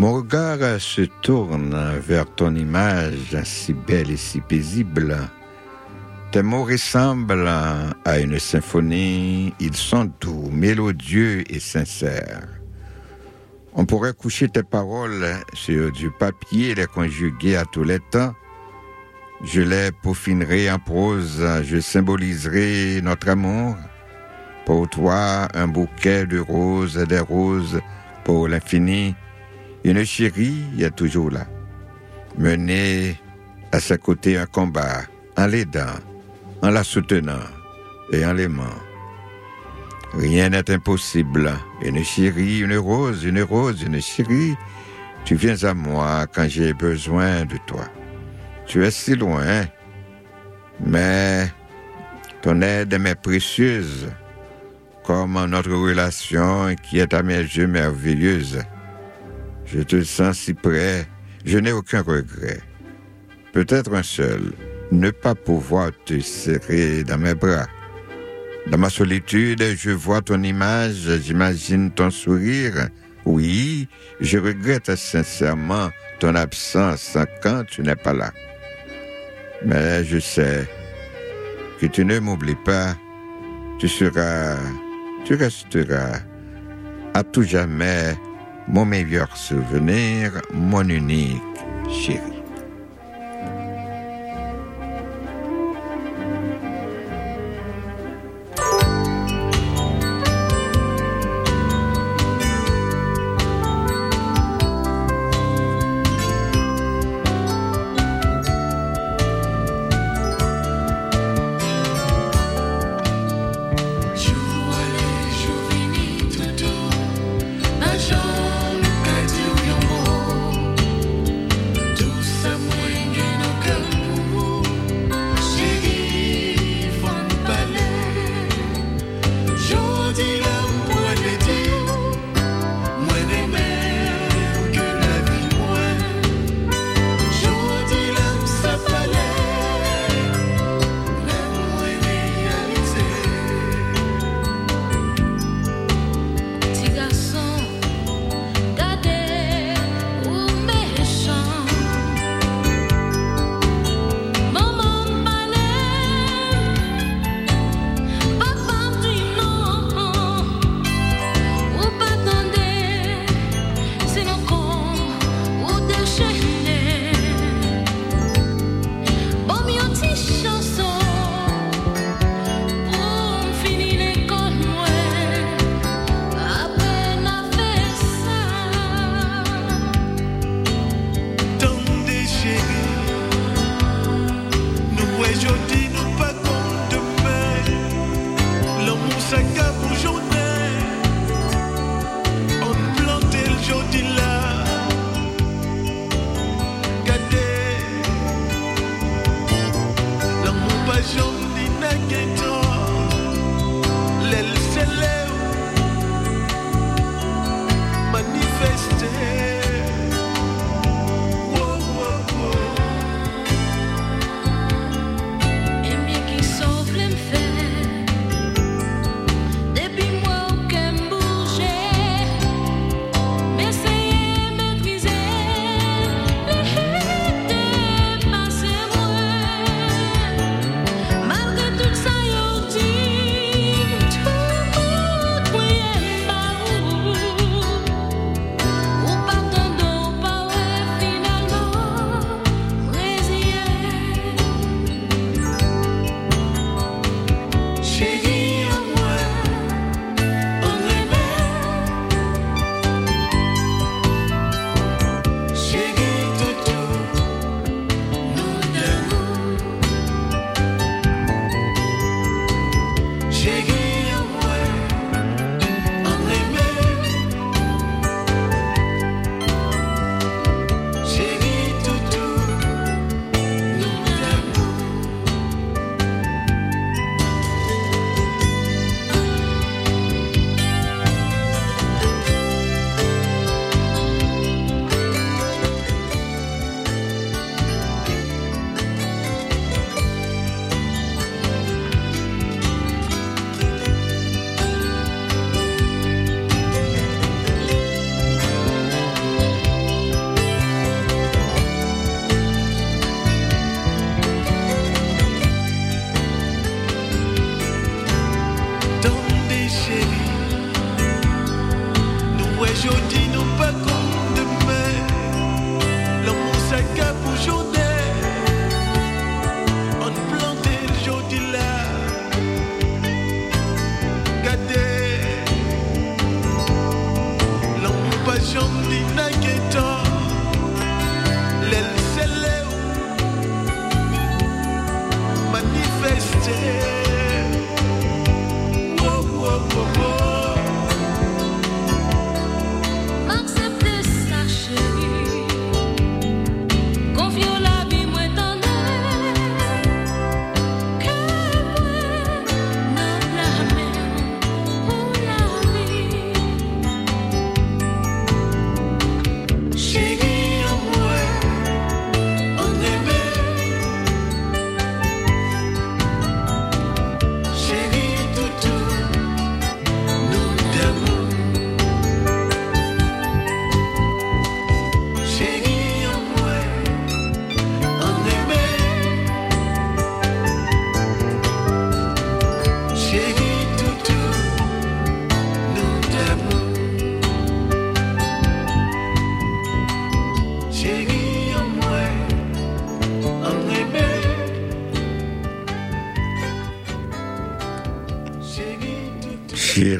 Mon regard se tourne vers ton image si belle et si paisible. Tes mots ressemblent à une symphonie, ils sont doux, mélodieux et sincères. On pourrait coucher tes paroles sur du papier, les conjuguer à tous les temps. Je les peaufinerai en prose, je symboliserai notre amour. Pour toi, un bouquet de roses, des roses pour l'infini. Une chérie est toujours là. Mener à sa côté un combat, en l'aidant, en la soutenant et en l'aimant. Rien n'est impossible. Une chérie, une rose, une rose, une chérie. Tu viens à moi quand j'ai besoin de toi. Tu es si loin, mais ton aide m'est précieuse, comme notre relation qui est à mes yeux merveilleuse. Je te sens si près, je n'ai aucun regret. Peut-être un seul, ne pas pouvoir te serrer dans mes bras. Dans ma solitude, je vois ton image, j'imagine ton sourire. Oui, je regrette sincèrement ton absence quand tu n'es pas là. Mais je sais que tu ne m'oublies pas. Tu seras, tu resteras à tout jamais mon meilleur souvenir, mon unique chéri.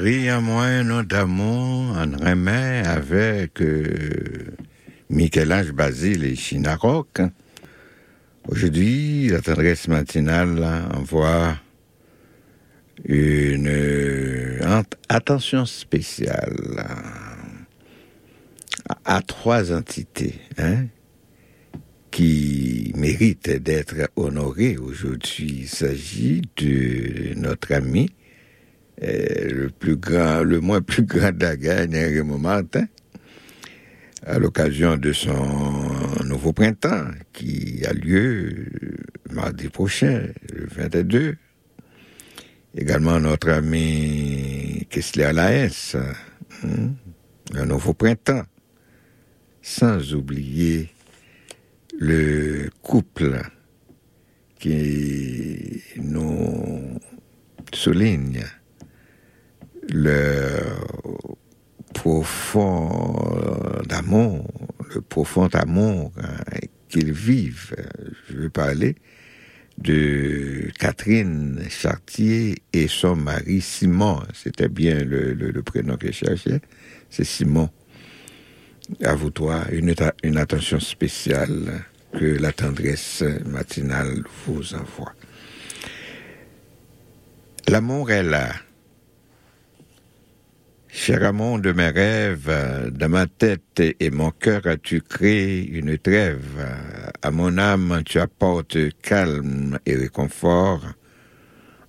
Chérie à moi, d'amour, en remet avec euh, Michel-Ange Basile et Chinaroc. Aujourd'hui, la tendresse matinale envoie une euh, ent- attention spéciale à, trois entités hein, qui méritent d'être honorées aujourd'hui. Il s'agit de notre ami le moins plus grand d'Agagne, Raymond Martin, à l'occasion de son nouveau printemps qui a lieu euh, mardi prochain, le 22. Également notre ami Kessler Laes, hein, un nouveau printemps. Sans oublier le couple qui nous souligne le profond amour, le profond amour hein, qu'ils vivent. Je veux parler de Catherine Chartier et son mari Simon. C'était bien le, prénom que je cherchais. C'est Simon. À vous toi, une, une attention spéciale que la tendresse matinale vous envoie. L'amour est là. Cher amant de mes rêves, dans ma tête et mon cœur as-tu créé une trêve? À mon âme, tu apportes calme et réconfort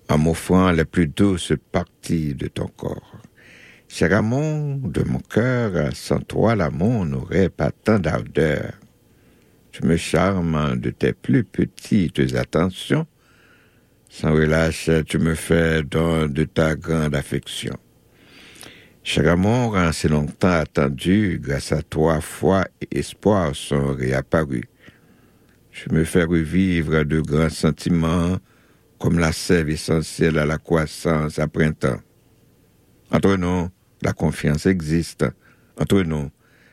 en m'offrant la plus douce partie de ton corps. Cher amant de mon cœur, sans toi l'amour n'aurait pas tant d'ardeur. Tu me charmes de tes plus petites attentions. Sans relâche, tu me fais don de ta grande affection. Cher amour, en si longtemps attendu, grâce à toi, foi et espoir sont réapparus. Tu me fais revivre de grands sentiments, comme la sève essentielle à la croissance à printemps. Entre nous, la confiance existe. Entre nous,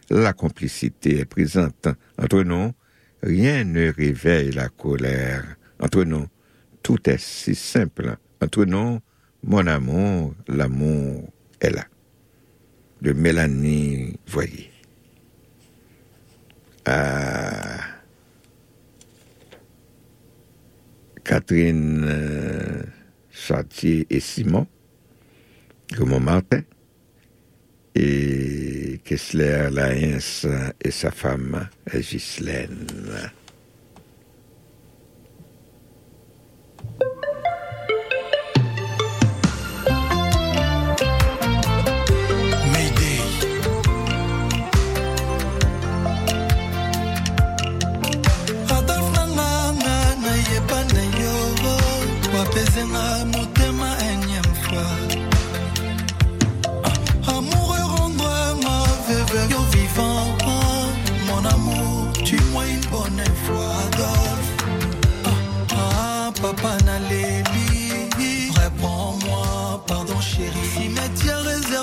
la complicité est présente. Entre nous, rien ne réveille la colère. Entre nous, tout est si simple. Entre nous, mon amour, l'amour est là. De Mélanie Voyer. À Catherine euh, Chartier et Simon, Raymond Martin, et Kessler Laens et sa femme Ghislaine.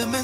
them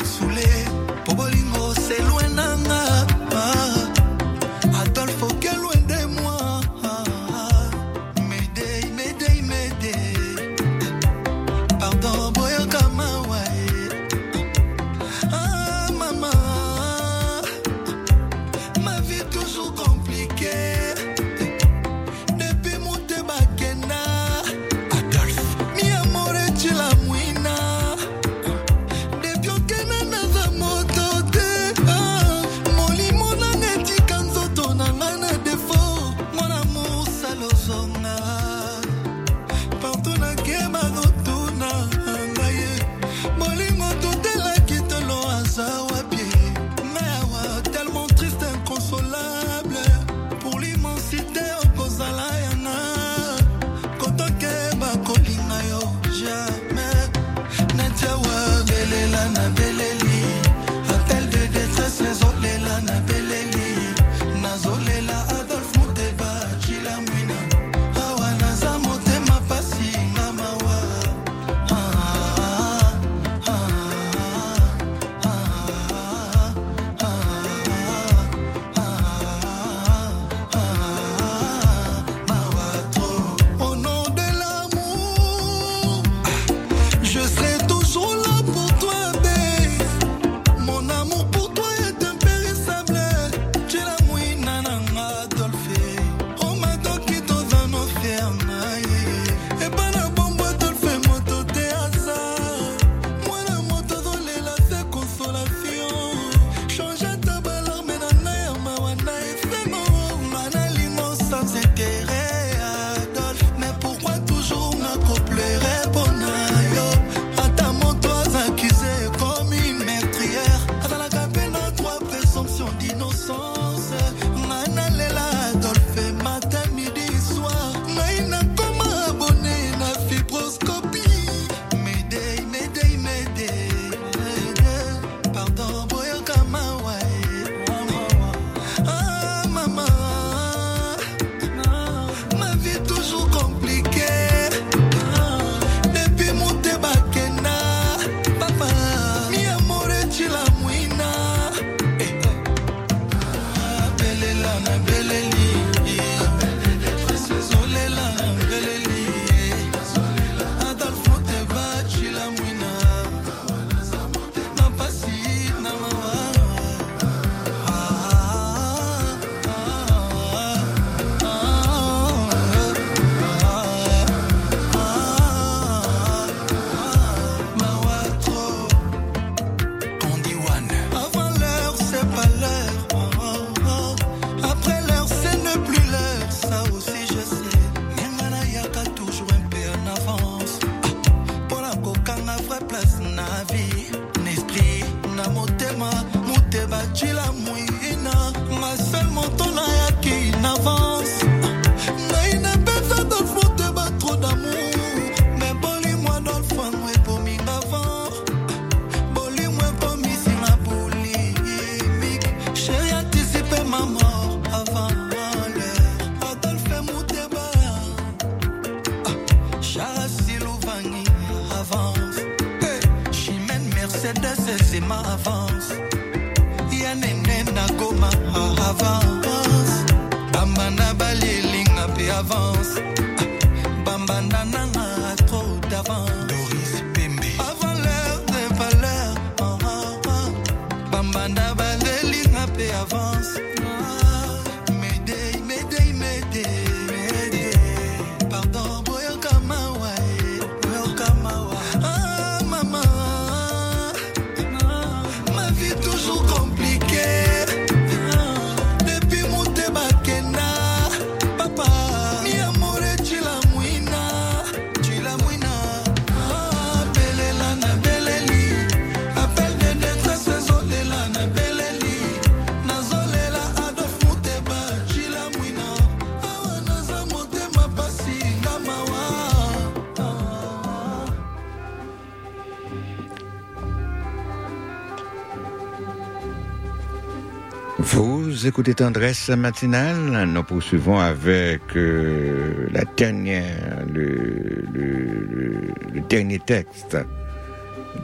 Vous Tendresse matinale. Nous poursuivons avec euh, la dernière, le, le- le- le dernier texte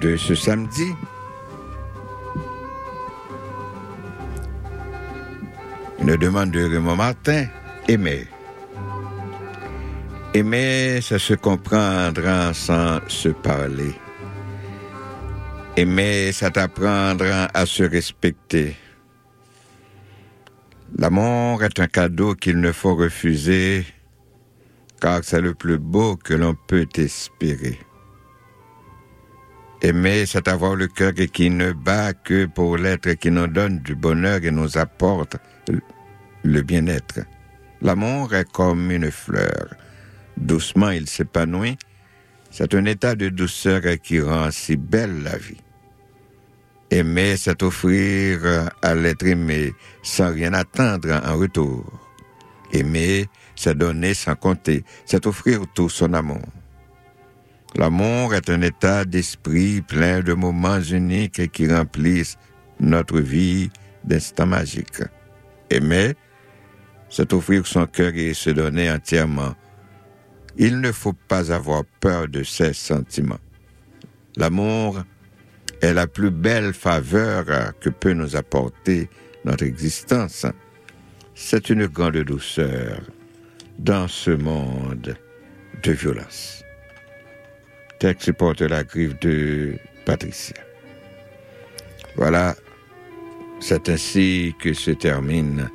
de ce samedi. Une demande de Raymond Martin. Aimer. Aimer, c'est se comprendre sans se parler. Aimer, c'est apprendre à se respecter. Est un cadeau qu'il ne faut refuser, car c'est le plus beau que l'on peut espérer. Aimer, c'est avoir le cœur qui ne bat que pour l'être qui nous donne du bonheur et nous apporte le bien-être. L'amour est comme une fleur. Doucement, il s'épanouit. C'est un état de douceur qui rend si belle la vie. Aimer, c'est offrir à l'être aimé sans rien attendre en retour. Aimer, c'est donner sans compter, c'est offrir tout son amour. L'amour est un état d'esprit plein de moments uniques qui remplissent notre vie d'instants magiques. Aimer, c'est offrir son cœur et se donner entièrement. Il ne faut pas avoir peur de ses sentiments. L'amour est la plus belle faveur que peut nous apporter notre existence. C'est une grande douceur dans ce monde de violence. Texte porte la griffe de Patricia. Voilà, c'est ainsi que se termine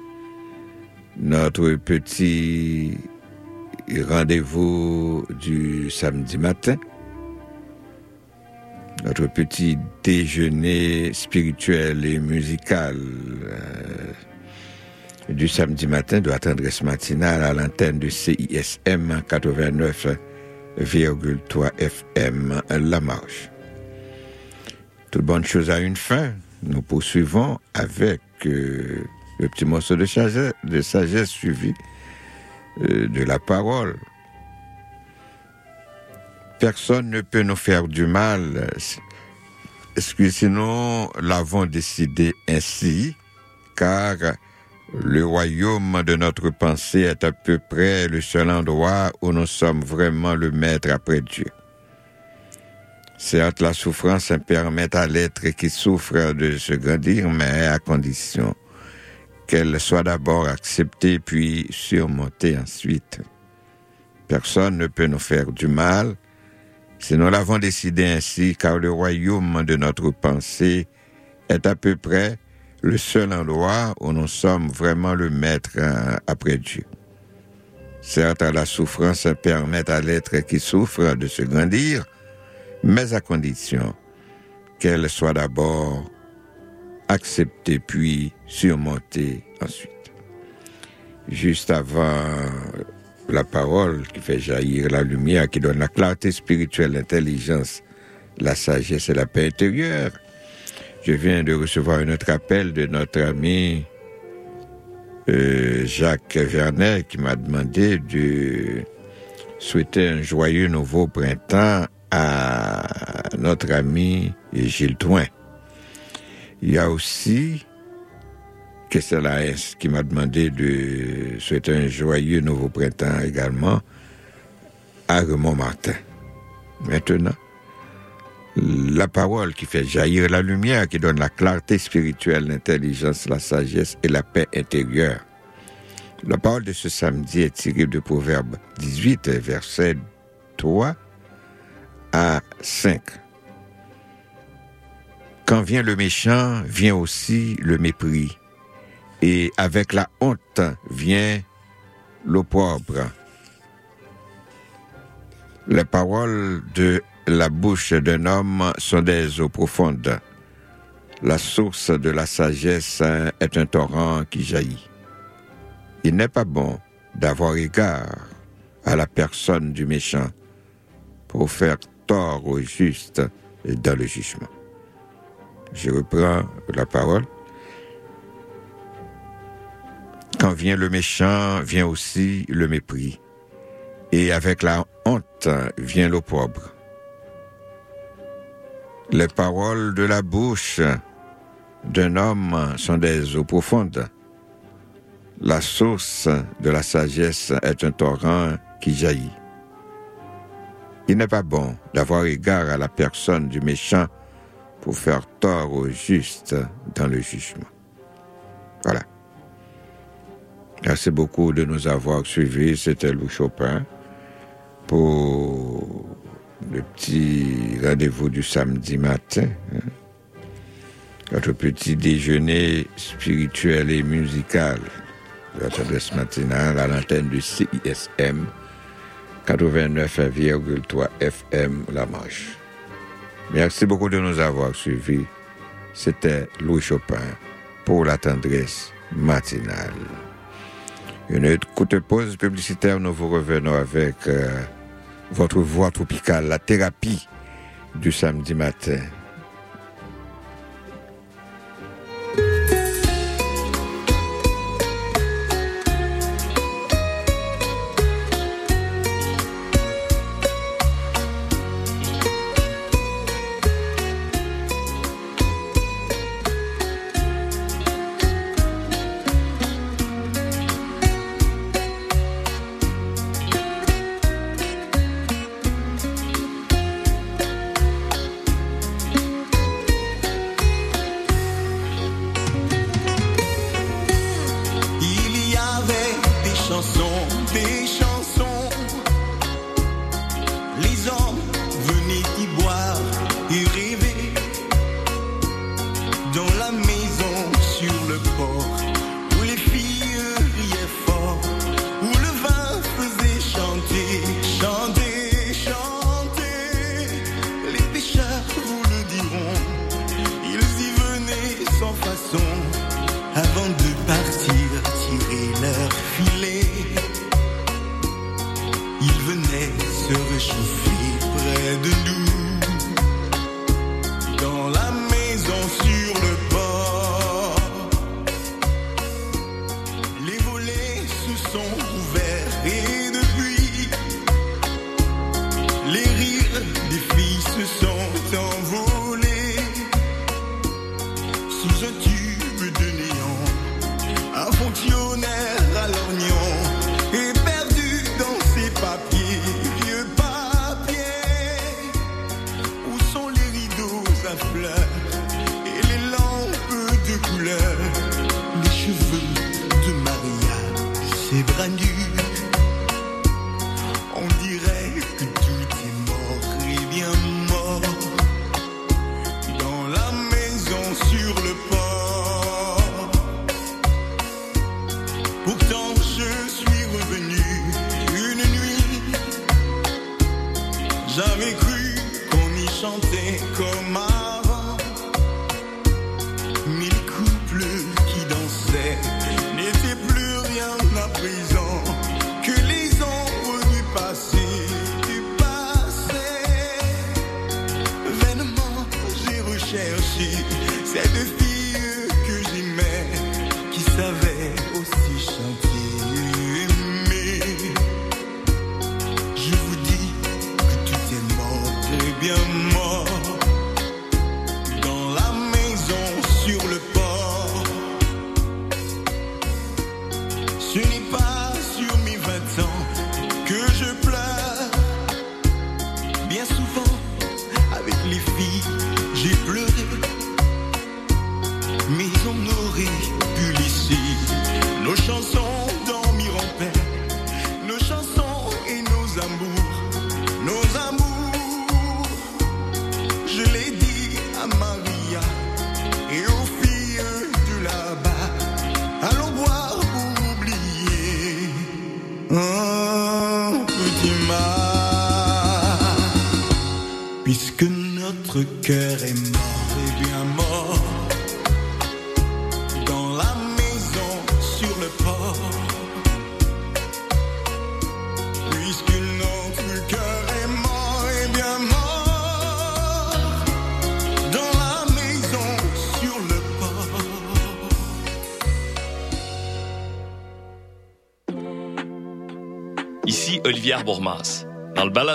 notre petit rendez-vous du samedi matin notre petit déjeuner spirituel et musical euh, du samedi matin de la tendresse matinale à l'antenne de CISM 89,3 FM La Marche. Toute bonne chose a une fin. Nous poursuivons avec euh, le petit morceau de sagesse, de sagesse suivi euh, de la parole. Personne ne peut nous faire du mal, est-ce que sinon l'avons décidé ainsi, car le royaume de notre pensée est à peu près le seul endroit où nous sommes vraiment le maître après Dieu. Certes, la souffrance permet à l'être qui souffre de se grandir, mais à condition qu'elle soit d'abord acceptée puis surmontée ensuite. Personne ne peut nous faire du mal, si nous l'avons décidé ainsi, car le royaume de notre pensée est à peu près le seul endroit où nous sommes vraiment le maître euh, après Dieu. Certes, la souffrance permet à l'être qui souffre de se grandir, mais à condition qu'elle soit d'abord acceptée puis surmontée ensuite. Juste avant la parole qui fait jaillir la lumière, qui donne la clarté spirituelle, l'intelligence, la sagesse et la paix intérieure. Je viens de recevoir un autre appel de notre ami euh, Jacques Vernet qui m'a demandé de souhaiter un joyeux nouveau printemps à notre ami Gilles Toin. Il y a aussi Kessela S qui m'a demandé de souhaiter un joyeux nouveau printemps également à Raymond Martin. Maintenant, la parole qui fait jaillir la lumière, qui donne la clarté spirituelle, l'intelligence, la sagesse et la paix intérieure. La parole de ce samedi est tirée de Proverbe 18, versets 3 à 5. Quand vient le méchant, vient aussi le mépris et avec la honte vient l'opprobre. Les paroles de la bouche d'un homme sont des eaux profondes. La source de la sagesse est un torrent qui jaillit. Il n'est pas bon d'avoir égard à la personne du méchant pour faire tort au juste dans le jugement. Je reprends la parole. Quand vient le méchant, vient aussi le mépris. Et avec la honte vient l'opprobre. Les paroles de la bouche d'un homme sont des eaux profondes. La source de la sagesse est un torrent qui jaillit. Il n'est pas bon d'avoir égard à la personne du méchant pour faire tort au juste dans le jugement. Voilà. Merci beaucoup de nous avoir suivis. C'était Lou Chopin pour le petit rendez-vous du samedi matin. Hein. Notre petit déjeuner spirituel et musical de la tendresse matinale à l'antenne du CISM 89,3 FM La Manche. Merci beaucoup de nous avoir suivis. C'était Louis Chopin pour la tendresse matinale. Une courte pause publicitaire, nous vous revenons avec euh, votre voix tropicale, la thérapie du samedi matin.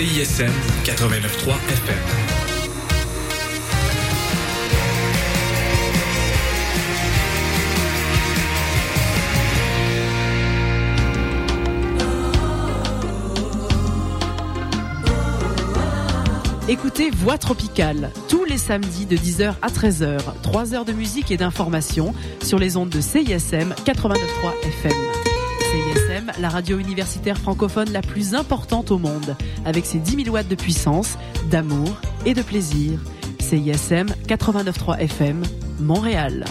CISM 89.3 FM. Écoutez Voix Tropicale tous les samedis de 10h à 13h. 3 heures de musique et d'information sur les ondes de CISM 89.3 FM. La radio universitaire francophone la plus importante au monde, avec ses 10 000 watts de puissance, d'amour et de plaisir. CISM 89.3 FM, Montréal.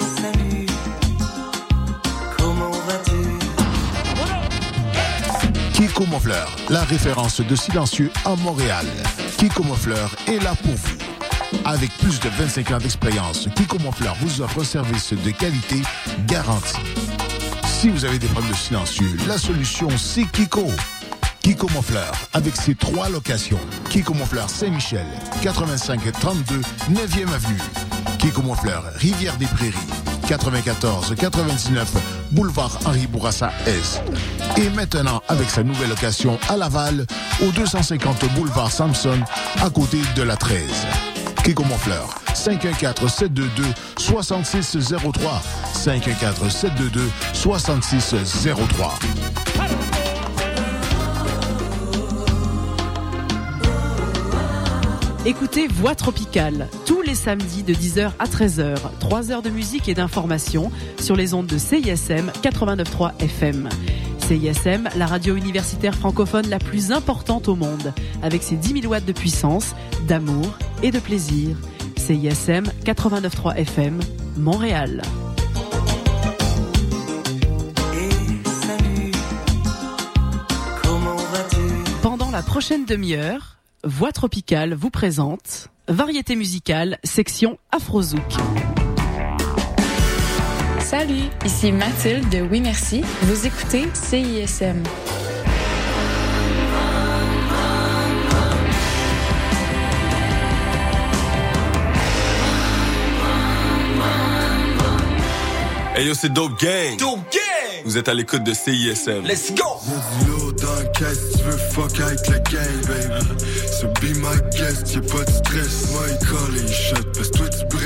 Salut, comment vas-tu? Kiko Monfleur, la référence de silencieux à Montréal. Kiko Monfleur est là pour vous. Avec plus de 25 ans d'expérience, Kiko Monfleur vous offre un service de qualité garanti. Si vous avez des problèmes de silencieux, la solution c'est Kiko. Kiko Monfleur, avec ses trois locations. Kiko Monfleur Saint-Michel, 85 32 9e avenue. Kiko Monfleur, Rivière des Prairies, 94 99 boulevard Henri Bourassa Est. Et maintenant, avec sa nouvelle location à Laval, au 250 boulevard Samson, à côté de la 13. Kiko Monfleur, 514-722-6603. 514-722-6603. Écoutez Voix Tropicale tous les samedis de 10h à 13h. 3 heures de musique et d'information sur les ondes de CISM 89.3 FM. CISM, la radio universitaire francophone la plus importante au monde, avec ses 10 000 watts de puissance, d'amour et de plaisir. CISM 89.3 FM, Montréal. Pendant la prochaine demi-heure, Voix Tropicale vous présente Variété musicale, section Afrozouk. Salut, ici Mathilde de Oui Merci. Vous écoutez CISM. Hey yo, c'est Dope Gang. Dope Gang. Vous êtes à l'écoute de CISM. Let's go Y'a du lourd dans la caisse, tu veux fuck avec la gang, baby. So be my guest, y'a pas de stress. Moi, il colle et il shot, parce que toi, tu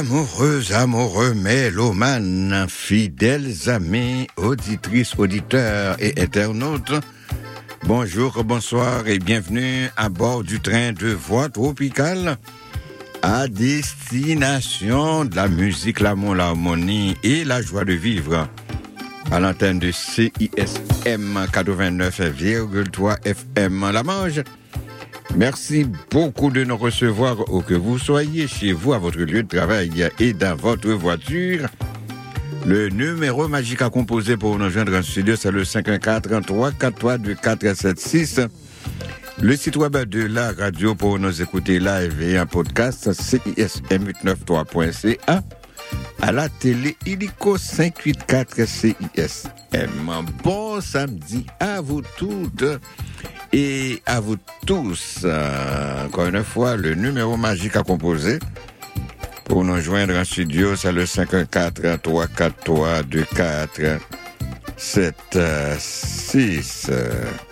Amoureux, amoureux, mélomanes, fidèles amis, auditrices, auditeurs et internautes, bonjour, bonsoir et bienvenue à bord du train de voix tropicale à destination de la musique, l'amour, l'harmonie et la joie de vivre. À l'antenne de CISM 89,3 FM La Manche. Merci beaucoup de nous recevoir où que vous soyez, chez vous, à votre lieu de travail et dans votre voiture. Le numéro magique à composer pour nous joindre en studio, c'est le 514-33-43-2476. Le site web de la radio pour nous écouter live et en podcast, CISM893.ca. À la télé, illico 584 CISM. Bon samedi à vous toutes et à vous tous, euh, encore une fois, le numéro magique à composer. Pour nous joindre en studio, c'est le 514 343 24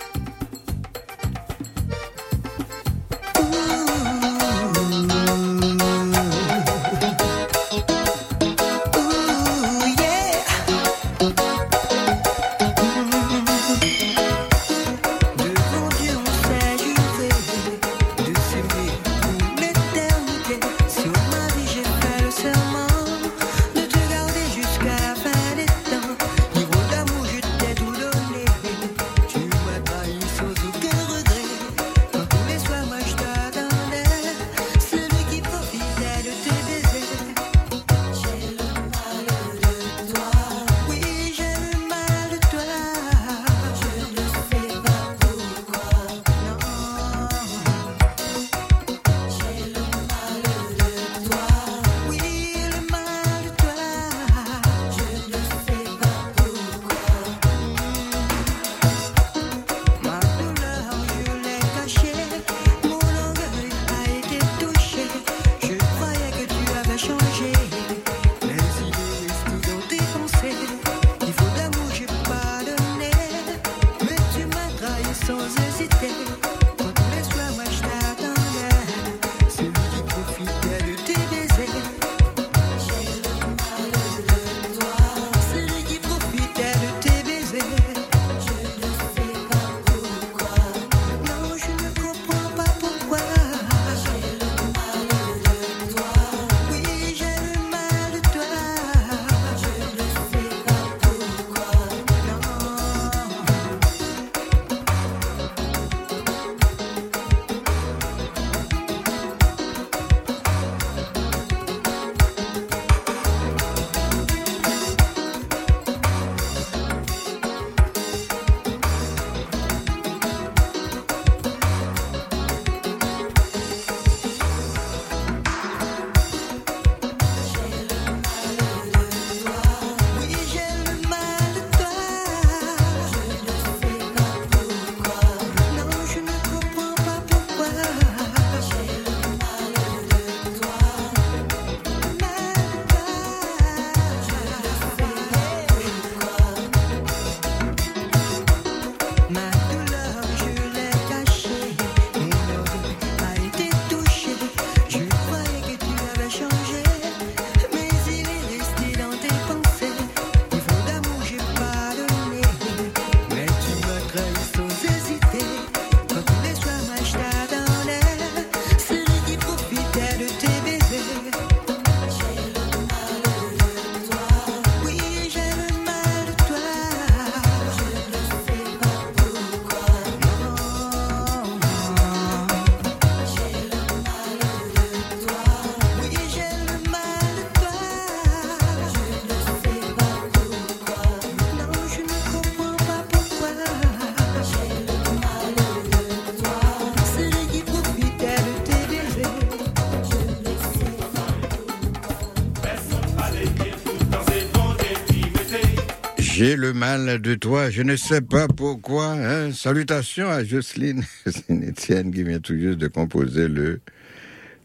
Le mal de toi, je ne sais pas pourquoi. Hein. Salutations à Jocelyne. C'est Étienne qui vient tout juste de composer le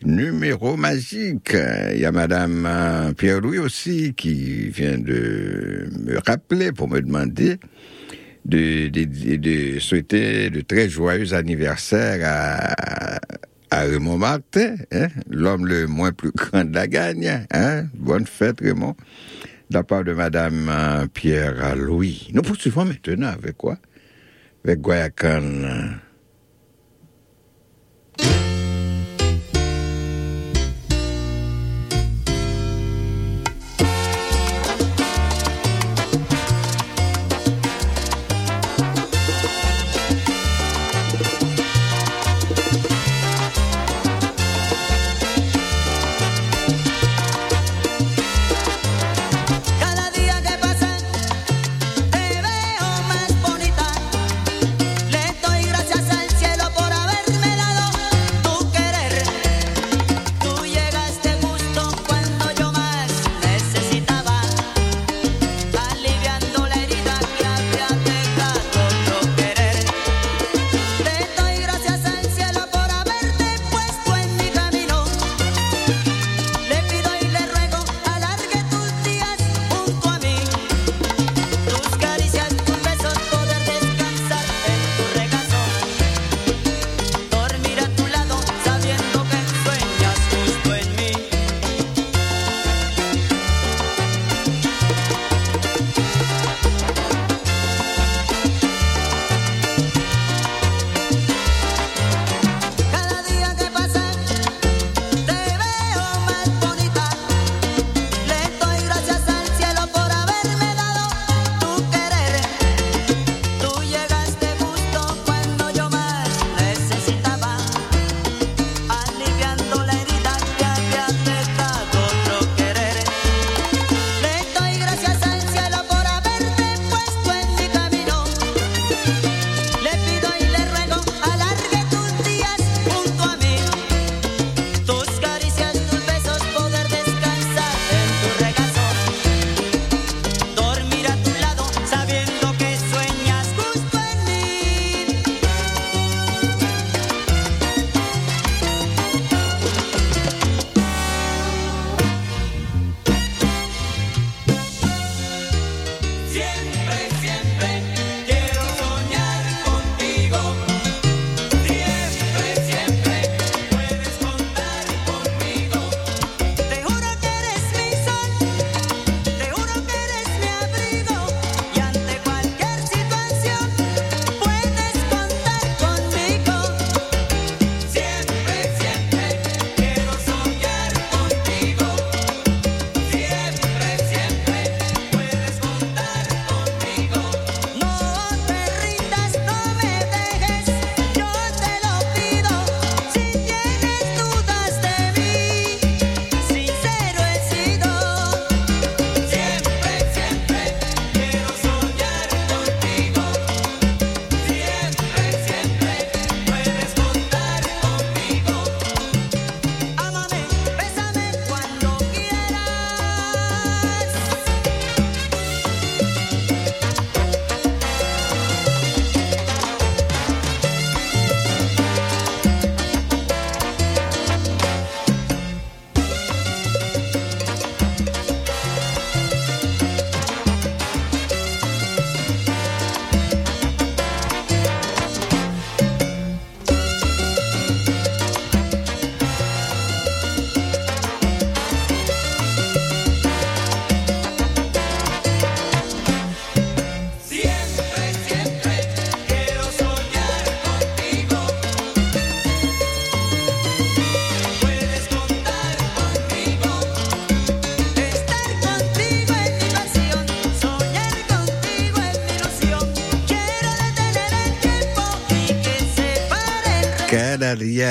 numéro magique. Il y a Madame euh, Pierre-Louis aussi qui vient de me rappeler pour me demander de, souhaiter de très joyeux anniversaire à, Raymond Martin, hein. l'homme le moins plus grand de la gagne. Hein. Bonne fête Raymond la part de Madame euh, Pierre Louis. Nous poursuivons maintenant avec quoi? Avec Guayacan. Euh,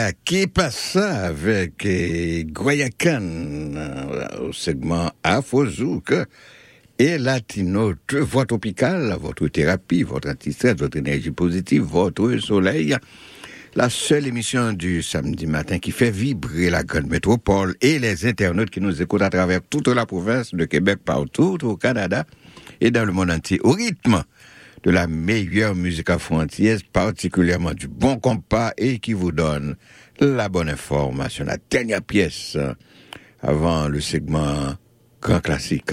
Voilà, qui passa avec euh, Guayacan euh, au segment Afozouk et Latino, voix tropicale, votre thérapie, votre antistress, votre énergie positive, votre soleil. La seule émission du samedi matin qui fait vibrer la grande métropole et les internautes qui nous écoutent à travers toute la province de Québec, partout au Canada et dans le monde entier, au rythme de la meilleure musique frontière, particulièrement du bon compas et qui vous donne la bonne information. La dernière pièce euh, avant le segment grand classique.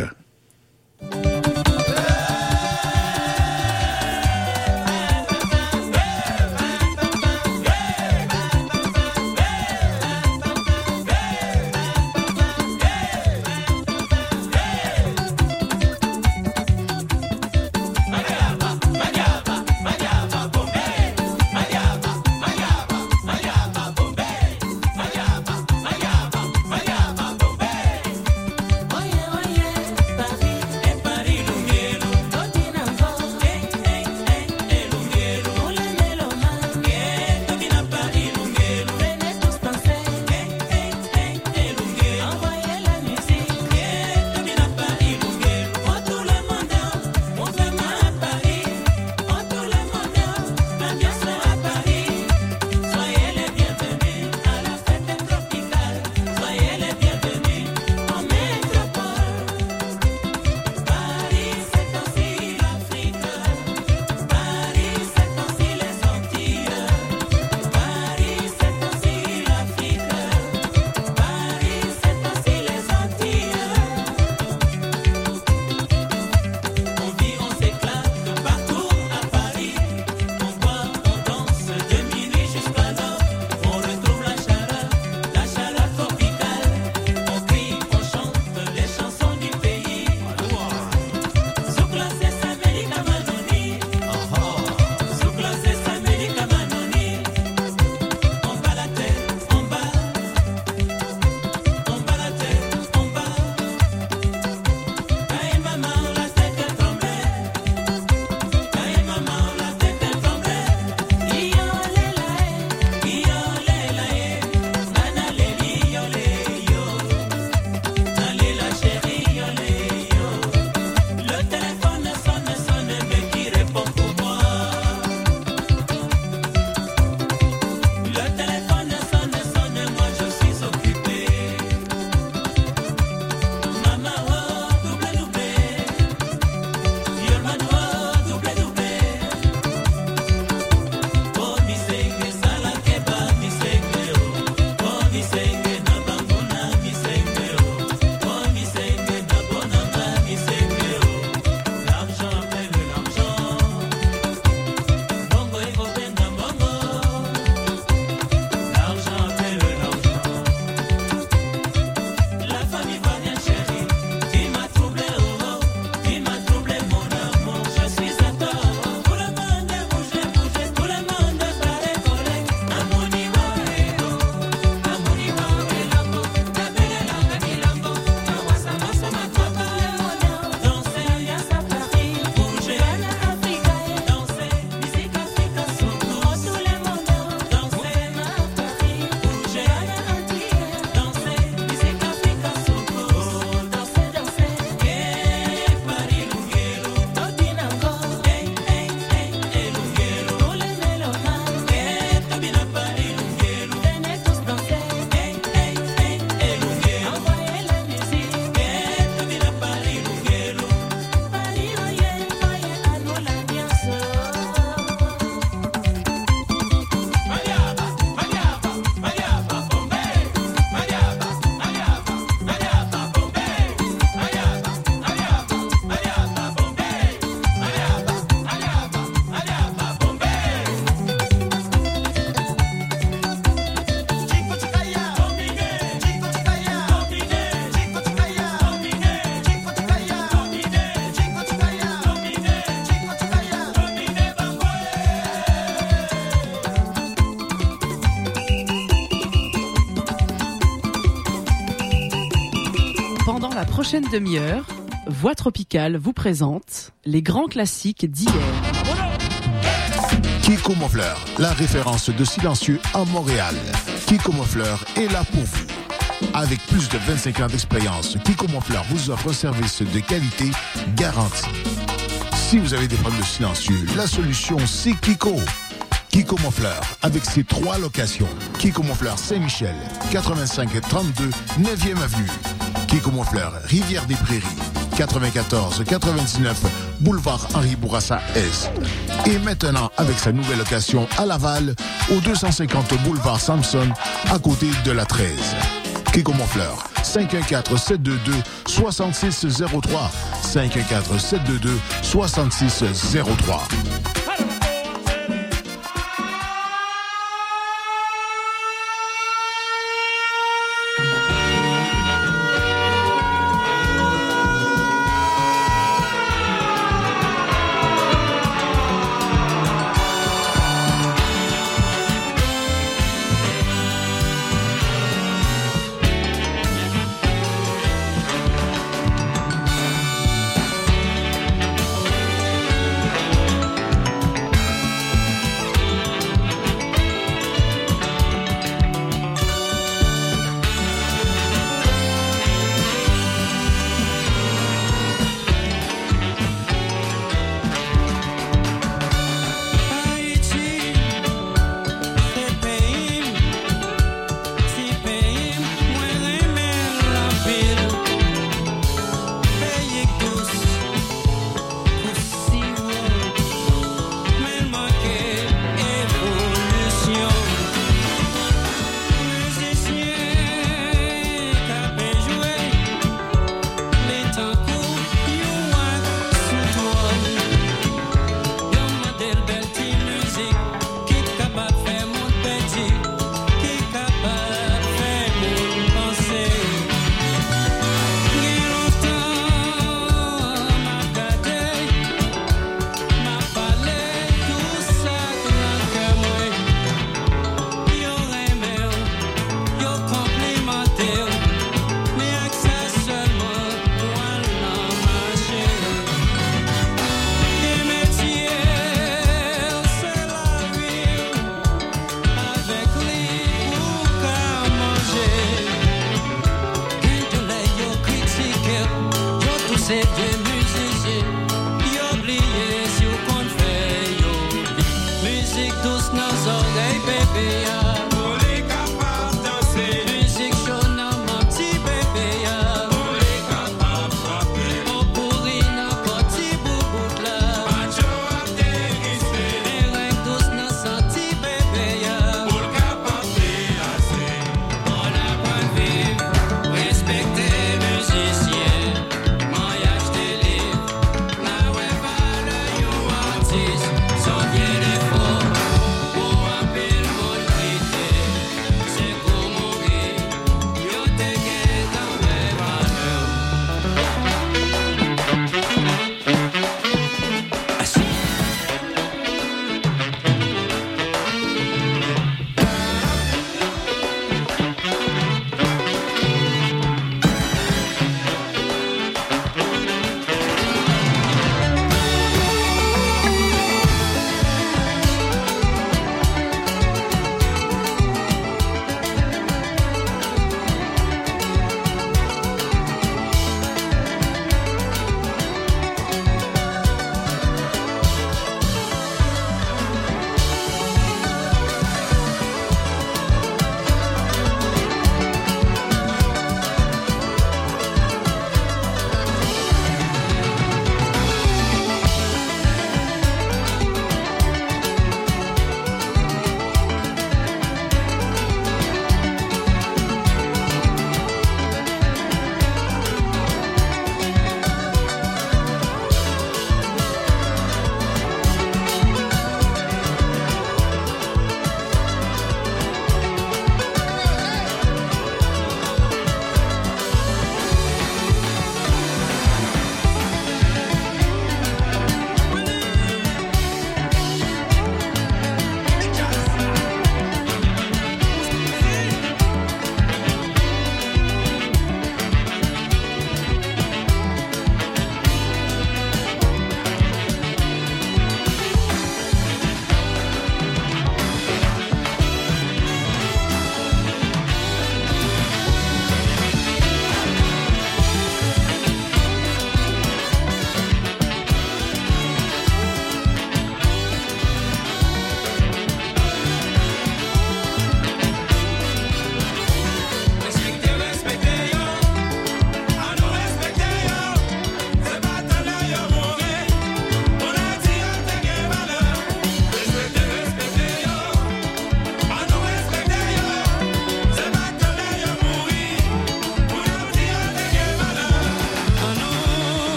Prochaine demi-heure, Voix Tropicale vous présente les grands classiques d'hier. Kiko Monfleur, la référence de silencieux à Montréal. Kiko Monfleur est là pour vous. Avec plus de 25 ans d'expérience, Kiko Monfleur vous offre un service de qualité garanti. Si vous avez des problèmes de silencieux, la solution c'est Kiko. Kiko Monfleur, avec ses trois locations. Kiko Monfleur Saint-Michel, 85 32 9e avenue. Montfleur, Rivière des Prairies, 94 99 boulevard Henri Bourassa S. Et maintenant avec sa nouvelle location à Laval au 250 boulevard Samson à côté de la 13. Kiko Montfleur 514 722 6603 514 722 6603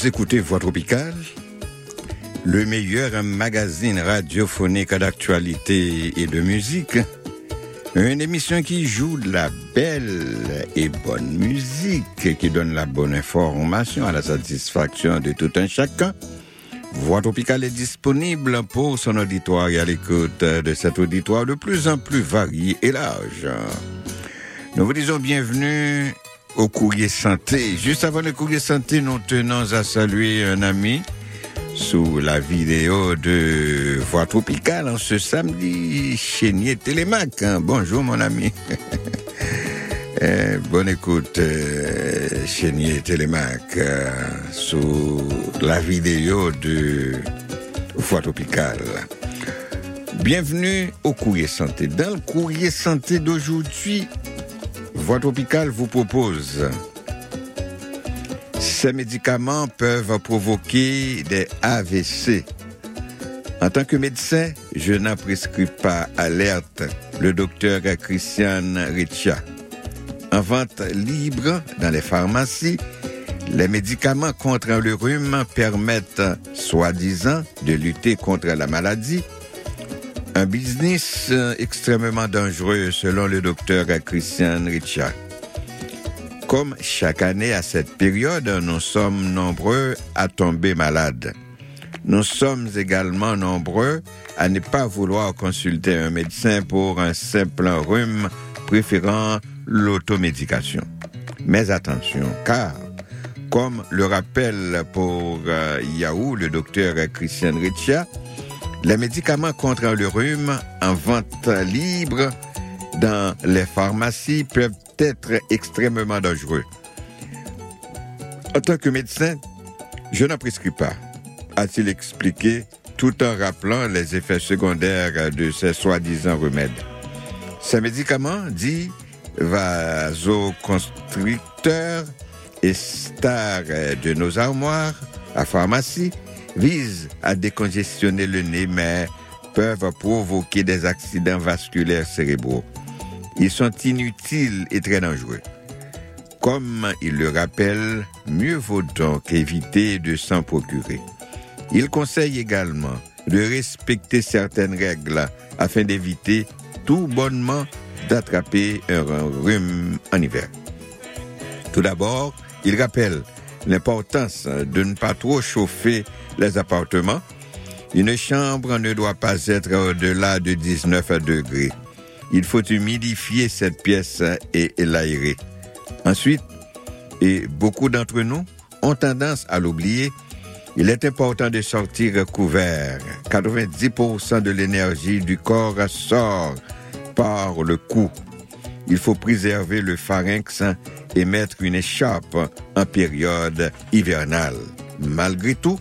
Vous écoutez Voix Tropicale, le meilleur magazine radiophonique d'actualité et de musique. Une émission qui joue de la belle et bonne musique, qui donne la bonne information à la satisfaction de tout un chacun. Voix Tropicale est disponible pour son auditoire et à l'écoute de cet auditoire de plus en plus varié et large. Nous vous disons bienvenue au courrier santé. Juste avant le courrier santé, nous tenons à saluer un ami sous la vidéo de Voix Tropicale en ce samedi, Chénier Télémac. hein. Bonjour mon ami. Eh, bonne écoute, euh, Chénier Télémac, euh, sous la vidéo de Voix Tropicale. Bienvenue au courrier santé. Dans le courrier santé d'aujourd'hui, Voix Tropicale vous propose ces médicaments peuvent provoquer des AVC. En tant que médecin, je n'en prescris pas alerte le docteur Christian Richa. En vente libre dans les pharmacies, les médicaments contre le rhume permettent, soi-disant, de lutter contre la maladie. Un business euh, extrêmement dangereux selon le docteur Christian Richa. Comme chaque année à cette période, nous sommes nombreux à tomber malades. Nous sommes également nombreux à ne pas vouloir consulter un médecin pour un simple rhume, préférant l'automédication. Mais attention, car, comme le rappelle pour euh, Yahoo le docteur Christian Richa, les médicaments contre le rhume en vente libre dans les pharmacies peuvent être extrêmement dangereux. En tant que médecin, je n'en prescris pas, a-t-il expliqué tout en rappelant les effets secondaires de ces soi-disant remèdes. Ces médicaments, dits vasoconstricteurs et stars de nos armoires à pharmacie, visent à décongestionner le nez, mais peuvent provoquer des accidents vasculaires cérébraux. Ils sont inutiles et très dangereux. Comme il le rappelle, mieux vaut donc éviter de s'en procurer. Il conseille également de respecter certaines règles afin d'éviter tout bonnement d'attraper un rhume en hiver. Tout d'abord, il rappelle l'importance de ne pas trop chauffer les appartements. Une chambre ne doit pas être au-delà de 19 degrés. Il faut humidifier cette pièce et l'aérer. Ensuite, et beaucoup d'entre nous ont tendance à l'oublier, il est important de sortir couvert. 90% de l'énergie du corps sort par le cou. Il faut préserver le pharynx et mettre une écharpe en période hivernale. Malgré tout,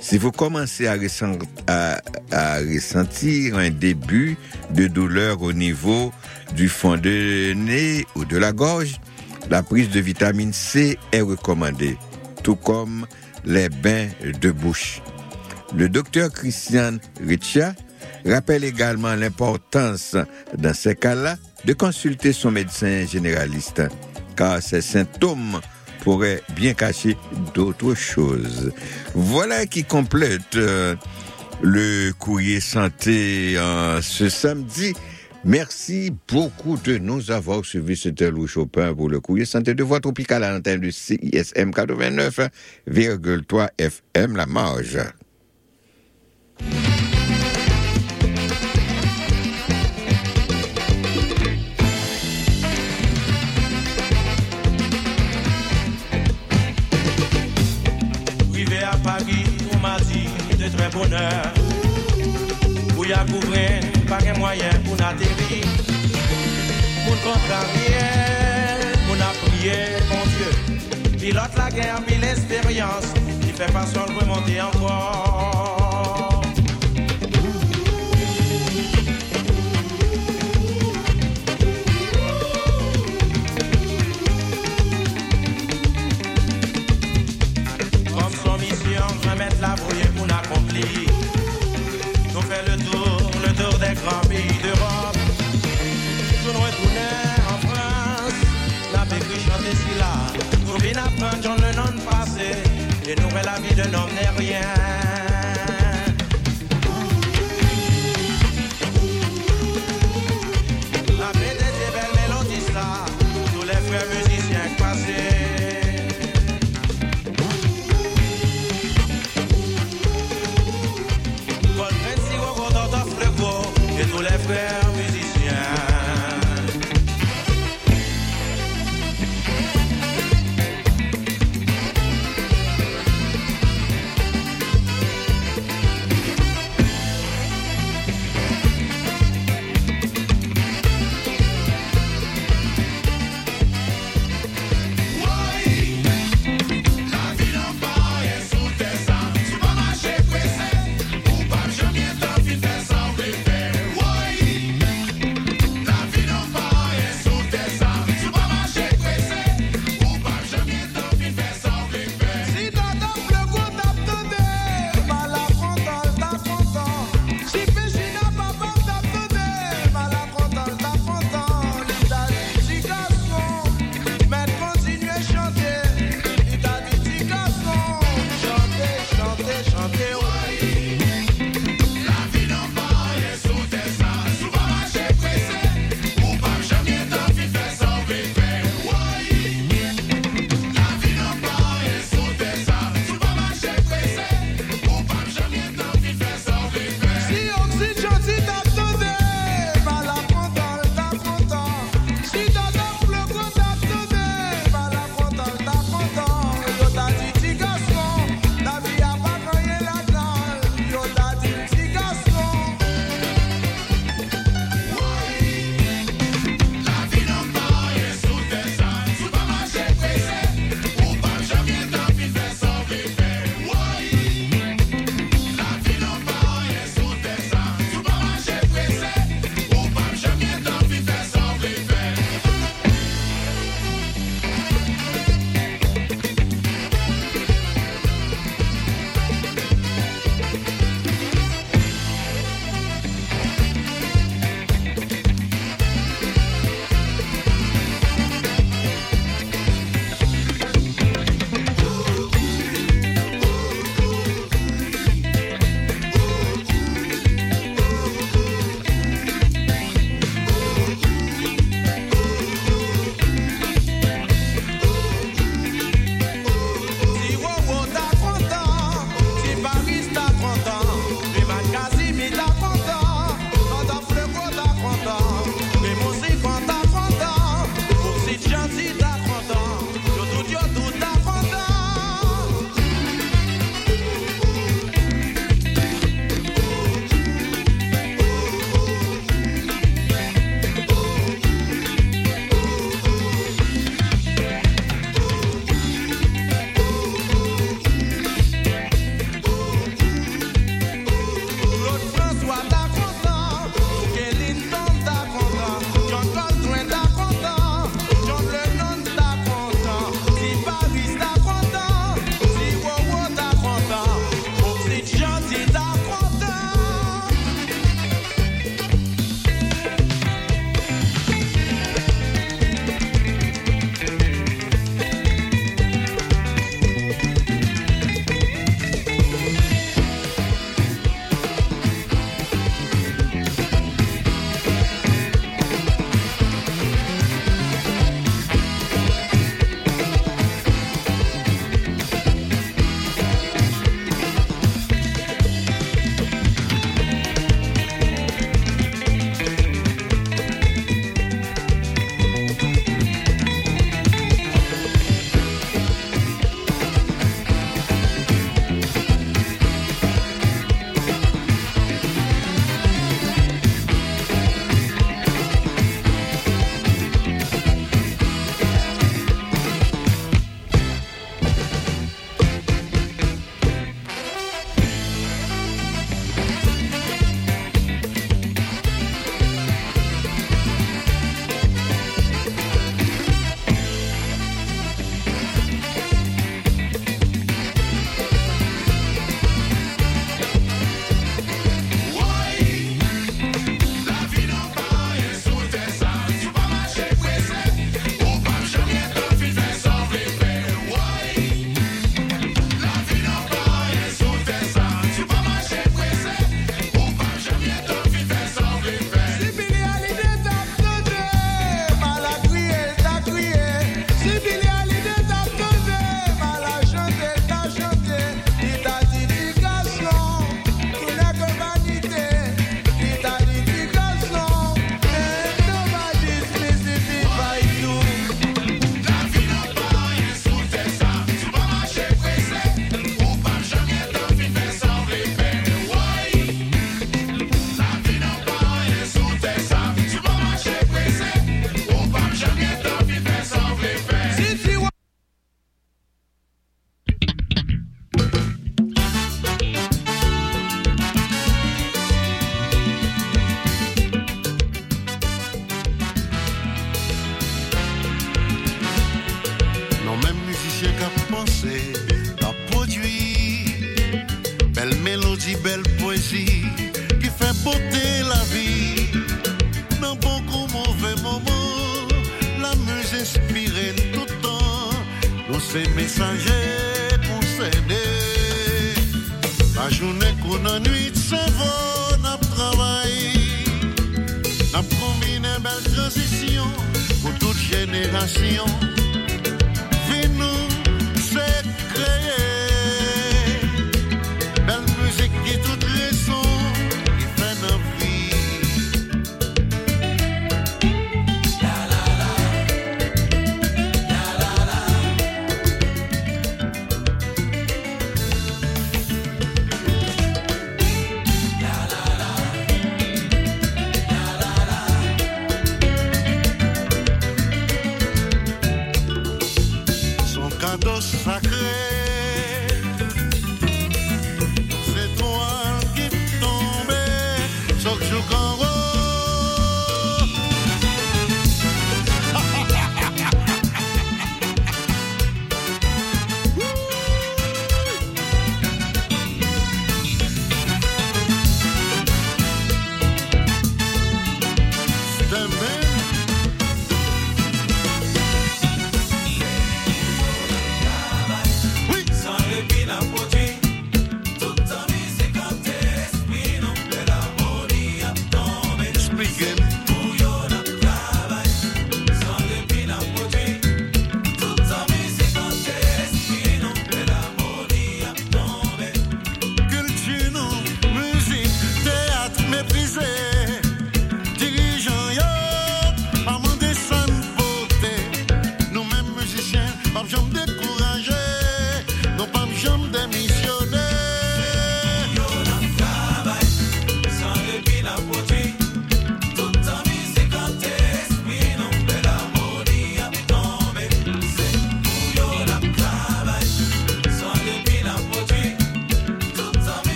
si vous commencez à, ressent- à- à ressentir un début de douleur au niveau du fond de nez ou de la gorge, la prise de vitamine C est recommandée, tout comme les bains de bouche. Le docteur Christian Richa rappelle également l'importance, dans ces cas-là, de consulter son médecin généraliste, car ces symptômes pourraient bien cacher d'autres choses. Voilà qui complète euh, le courrier santé euh, ce samedi. Merci beaucoup de nous avoir suivis. C'était Louis Chopin pour le courrier santé de voix tropicale à l'antenne du CISM 89,3 FM La Marge. Paris, on m'a dit de très bonheur. Pour y couvrir, pas de moyen pour n'atterrir. Mon contrarié, mon a prié, mon Dieu. Pilote la guerre, puis l'expérience, qui fait pas seul remonter encore. Et nous, la vie d'un homme n'est rien.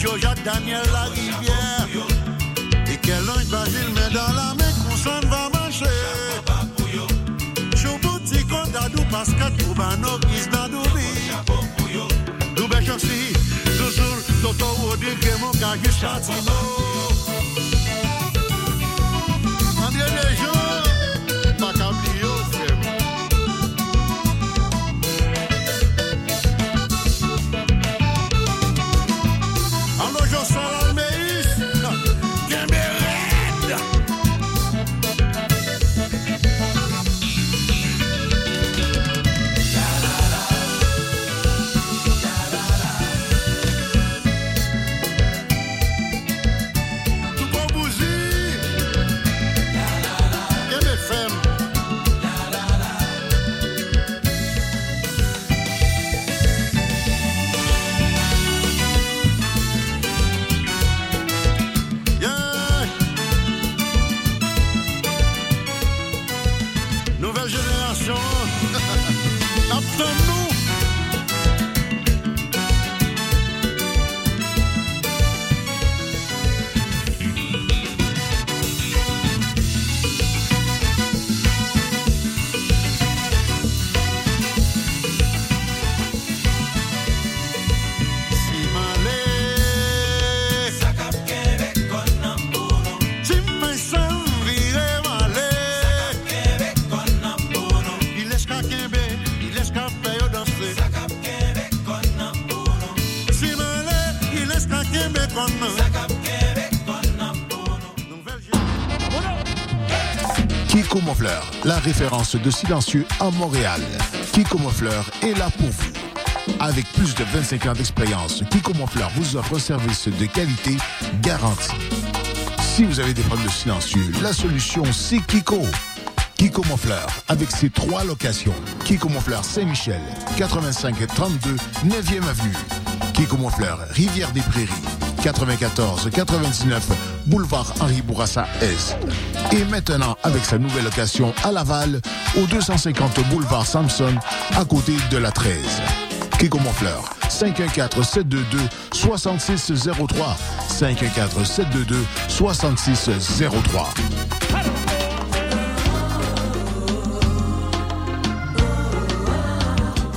Joe Jacques Daniel la rivière. Et quel ange Basile met dans la main qu'on s'en va marcher. Choubouti Kondadou Pascal Koubano Kisnadoubi. Doube Choksi, Doussour, Toto Wodi Kemo Kajus Katino. De silencieux à Montréal. Kiko Monfleur est là pour vous. Avec plus de 25 ans d'expérience, Kiko Monfleur vous offre un service de qualité garanti. Si vous avez des problèmes de silencieux, la solution c'est Kiko. Kiko Monfleur, avec ses trois locations. Kiko Monfleur Saint-Michel, 85 32 9e avenue. Kiko Monfleur, Rivière des Prairies, 94 99 boulevard Henri Bourassa Est. Et maintenant, avec sa nouvelle location à Laval, au 250 boulevard Samson, à côté de la 13. Kiko Monfleur, 514-722-6603. 514-722-6603.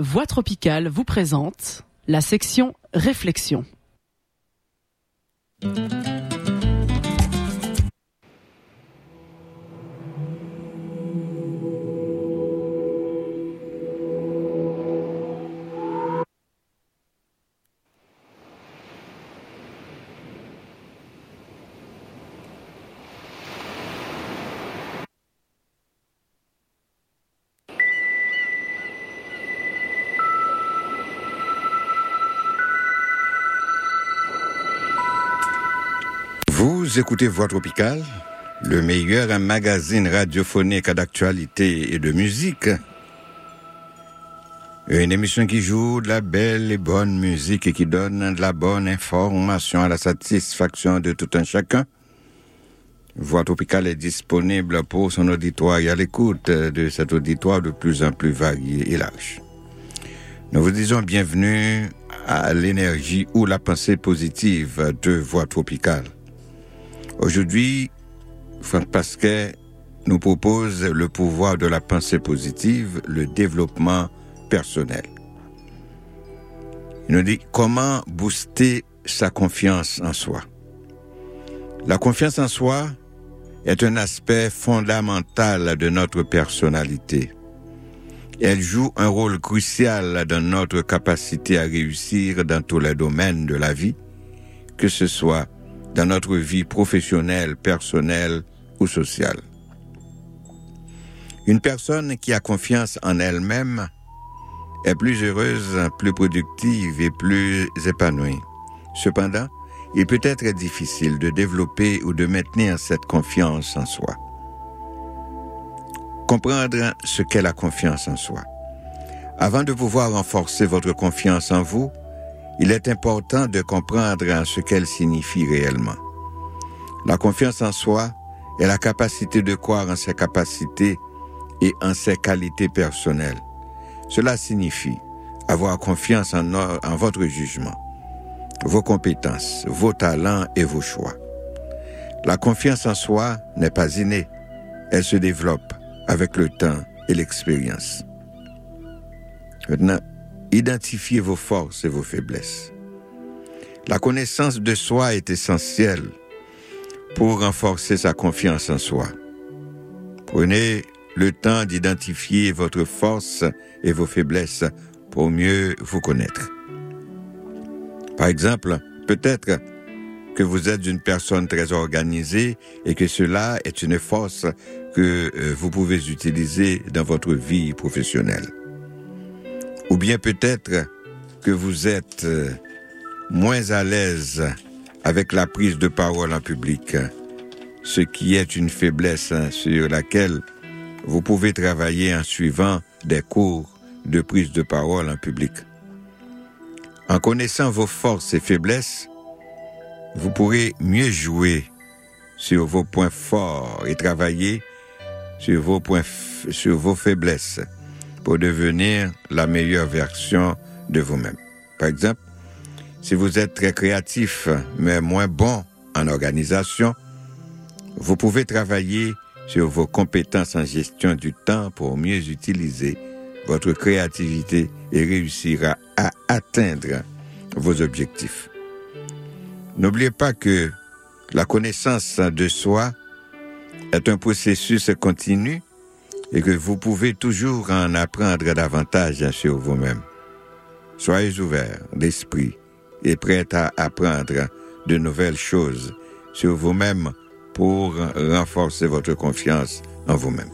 Voix Tropicale vous présente la section Réflexion. Écoutez Voix Tropicale, le meilleur magazine radiophonique d'actualité et de musique. Une émission qui joue de la belle et bonne musique et qui donne de la bonne information à la satisfaction de tout un chacun. Voix Tropicale est disponible pour son auditoire et à l'écoute de cet auditoire de plus en plus varié et large. Nous vous disons bienvenue à l'énergie ou la pensée positive de Voix Tropicale. Aujourd'hui, Franck Pasquet nous propose le pouvoir de la pensée positive, le développement personnel. Il nous dit comment booster sa confiance en soi. La confiance en soi est un aspect fondamental de notre personnalité. Elle joue un rôle crucial dans notre capacité à réussir dans tous les domaines de la vie, que ce soit dans notre vie professionnelle, personnelle ou sociale. Une personne qui a confiance en elle-même est plus heureuse, plus productive et plus épanouie. Cependant, il peut être difficile de développer ou de maintenir cette confiance en soi. Comprendre ce qu'est la confiance en soi. Avant de pouvoir renforcer votre confiance en vous, il est important de comprendre ce qu'elle signifie réellement. La confiance en soi est la capacité de croire en ses capacités et en ses qualités personnelles. Cela signifie avoir confiance en, en votre jugement, vos compétences, vos talents et vos choix. La confiance en soi n'est pas innée, elle se développe avec le temps et l'expérience. Maintenant, identifiez vos forces et vos faiblesses. La connaissance de soi est essentielle pour renforcer sa confiance en soi. Prenez le temps d'identifier votre force et vos faiblesses pour mieux vous connaître. Par exemple, peut-être que vous êtes une personne très organisée et que cela est une force que euh, vous pouvez utiliser dans votre vie professionnelle. Ou bien peut-être que vous êtes euh, moins à l'aise avec la prise de parole en public, ce qui est une faiblesse hein, sur laquelle vous pouvez travailler en suivant des cours de prise de parole en public. En connaissant vos forces et faiblesses, vous pourrez mieux jouer sur vos points forts et travailler sur vos points, sur vos faiblesses pour devenir la meilleure version de vous-même. Par exemple, si vous êtes très créatif, mais moins bon en organisation, vous pouvez travailler sur vos compétences en gestion du temps pour mieux utiliser votre créativité et réussir à, atteindre vos objectifs. N'oubliez pas que la connaissance de soi est un processus continu et que vous pouvez toujours en apprendre davantage sur vous-même. Soyez ouverts d'esprit et prêts à apprendre de nouvelles choses sur vous-même pour renforcer votre confiance en vous-même.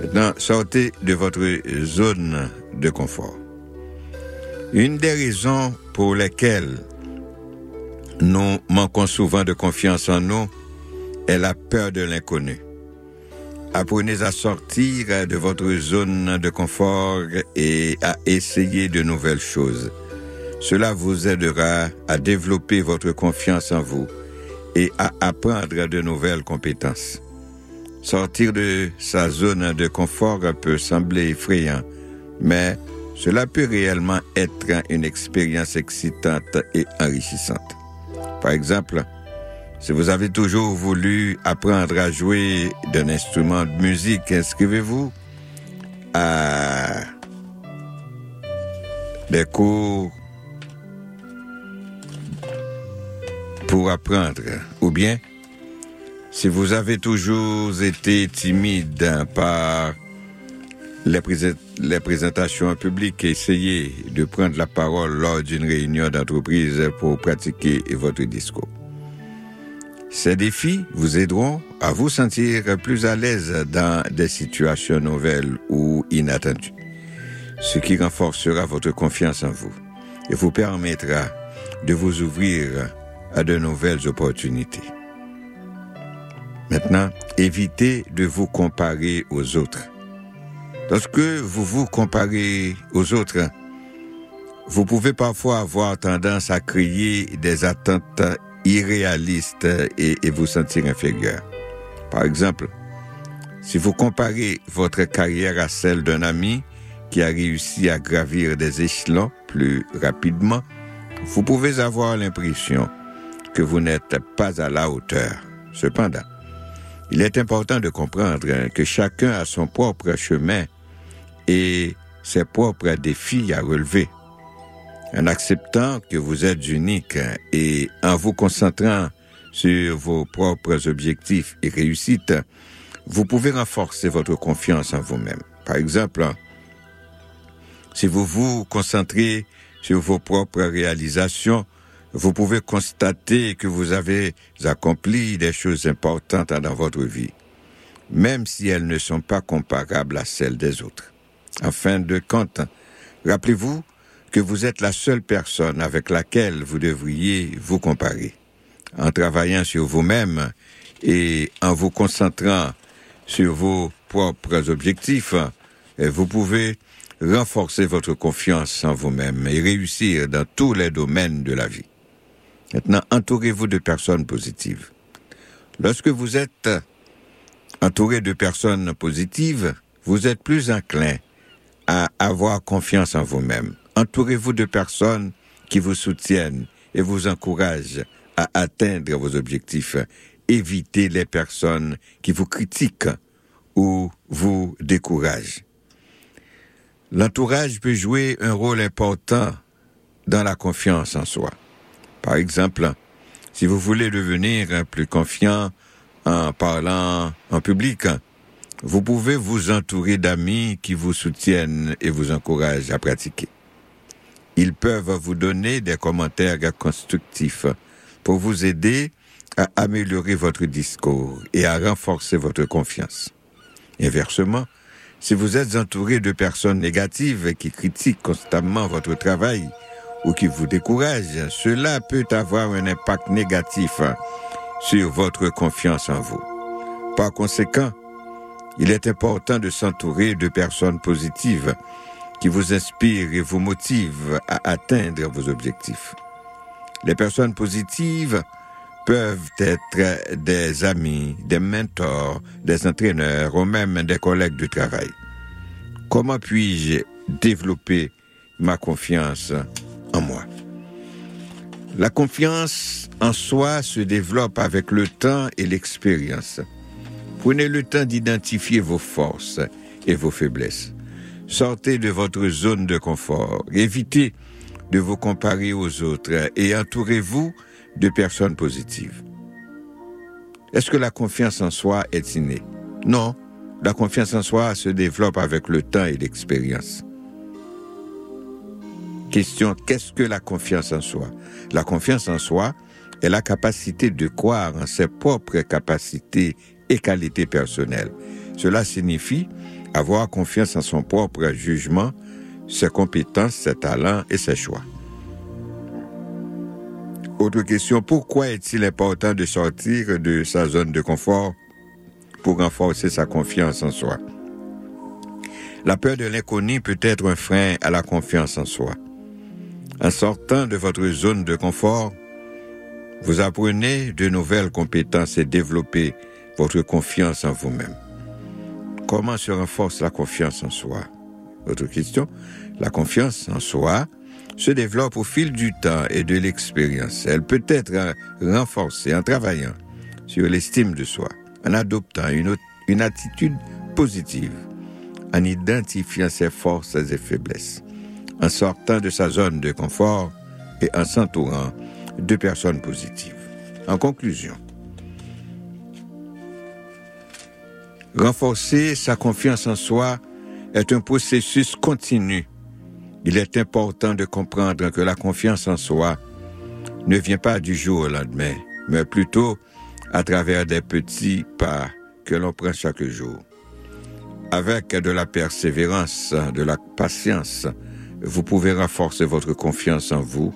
Maintenant, sortez de votre zone de confort. Une des raisons pour lesquelles nous manquons souvent de confiance en nous est la peur de l'inconnu. Apprenez à sortir de votre zone de confort et à essayer de nouvelles choses. Cela vous aidera à développer votre confiance en vous et à apprendre de nouvelles compétences. Sortir de sa zone de confort peut sembler effrayant, mais cela peut réellement être une expérience excitante et enrichissante. Par exemple, si vous avez toujours voulu apprendre à jouer d'un instrument de musique, inscrivez-vous à des cours pour apprendre. Ou bien, si vous avez toujours été timide par les, les présentations en public, essayez de prendre la parole lors d'une réunion d'entreprise pour pratiquer votre discours. Ces défis vous aideront à vous sentir plus à l'aise dans des situations nouvelles ou inattendues, ce qui renforcera votre confiance en vous et vous permettra de vous ouvrir à de nouvelles opportunités. Maintenant, évitez de vous comparer aux autres. Lorsque vous vous comparez aux autres, vous pouvez parfois avoir tendance à créer des attentes irréalistes et, et vous sentir inférieur. Par exemple, si vous comparez votre carrière à celle d'un ami qui a réussi à gravir des échelons plus rapidement, vous pouvez avoir l'impression que vous n'êtes pas à la hauteur. Cependant, il est important de comprendre que chacun a son propre chemin et ses propres défis à relever. En acceptant que vous êtes unique et en vous concentrant sur vos propres objectifs et réussites, vous pouvez renforcer votre confiance en vous-même. Par exemple, si vous vous concentrez sur vos propres réalisations, vous pouvez constater que vous avez accompli des choses importantes dans votre vie, même si elles ne sont pas comparables à celles des autres. En fin de compte, rappelez-vous que vous êtes la seule personne avec laquelle vous devriez vous comparer. En travaillant sur vous-même et en vous concentrant sur vos propres objectifs, eh, vous pouvez renforcer votre confiance en vous-même et réussir dans tous les domaines de la vie. Maintenant, entourez-vous de personnes positives. Lorsque vous êtes entouré de personnes positives, vous êtes plus enclin à avoir confiance en vous-même. Entourez-vous de personnes qui vous soutiennent et vous encouragent à atteindre vos objectifs. Évitez les personnes qui vous critiquent ou vous découragent. L'entourage peut jouer un rôle important dans la confiance en soi. Par exemple, si vous voulez devenir plus confiant en parlant en public, vous pouvez vous entourer d'amis qui vous soutiennent et vous encouragent à pratiquer. Ils peuvent vous donner des commentaires constructifs pour vous aider à améliorer votre discours et à renforcer votre confiance. Inversement, si vous êtes entouré de personnes négatives qui critiquent constamment votre travail ou qui vous découragent, cela peut avoir un impact négatif sur votre confiance en vous. Par conséquent, il est important de s'entourer de personnes positives qui vous inspirent et vous motivent à atteindre vos objectifs. Les personnes positives peuvent être des amis, des mentors, des entraîneurs ou même des collègues de travail. Comment puis-je développer ma confiance en moi? La confiance en soi se développe avec le temps et l'expérience. Prenez le temps d'identifier vos forces et vos faiblesses. Sortez de votre zone de confort. Évitez de vous comparer aux autres et entourez-vous de personnes positives. Est-ce que la confiance en soi est innée? Non. La confiance en soi se développe avec le temps et l'expérience. Question, qu'est-ce que la confiance en soi? La confiance en soi est la capacité de croire en ses propres capacités et qualités personnelles. Cela signifie avoir confiance en son propre jugement, ses compétences, ses talents et ses choix. Autre question, pourquoi est-il important de sortir de sa zone de confort pour renforcer sa confiance en soi? La peur de l'inconnu peut être un frein à la confiance en soi. En sortant de votre zone de confort, vous apprenez de nouvelles compétences et développez votre confiance en vous-même. Comment se renforce la confiance en soi? Autre question. La confiance en soi se développe au fil du temps et de l'expérience. Elle peut être euh, renforcée en travaillant sur l'estime de soi, en adoptant une, une attitude positive, en identifiant ses forces et faiblesses, en sortant de sa zone de confort et en s'entourant de personnes positives. En conclusion, renforcer sa confiance en soi est un processus continu. Il est important de comprendre que la confiance en soi ne vient pas du jour au lendemain, mais plutôt à travers des petits pas que l'on prend chaque jour. Avec de la persévérance, de la patience, vous pouvez renforcer votre confiance en vous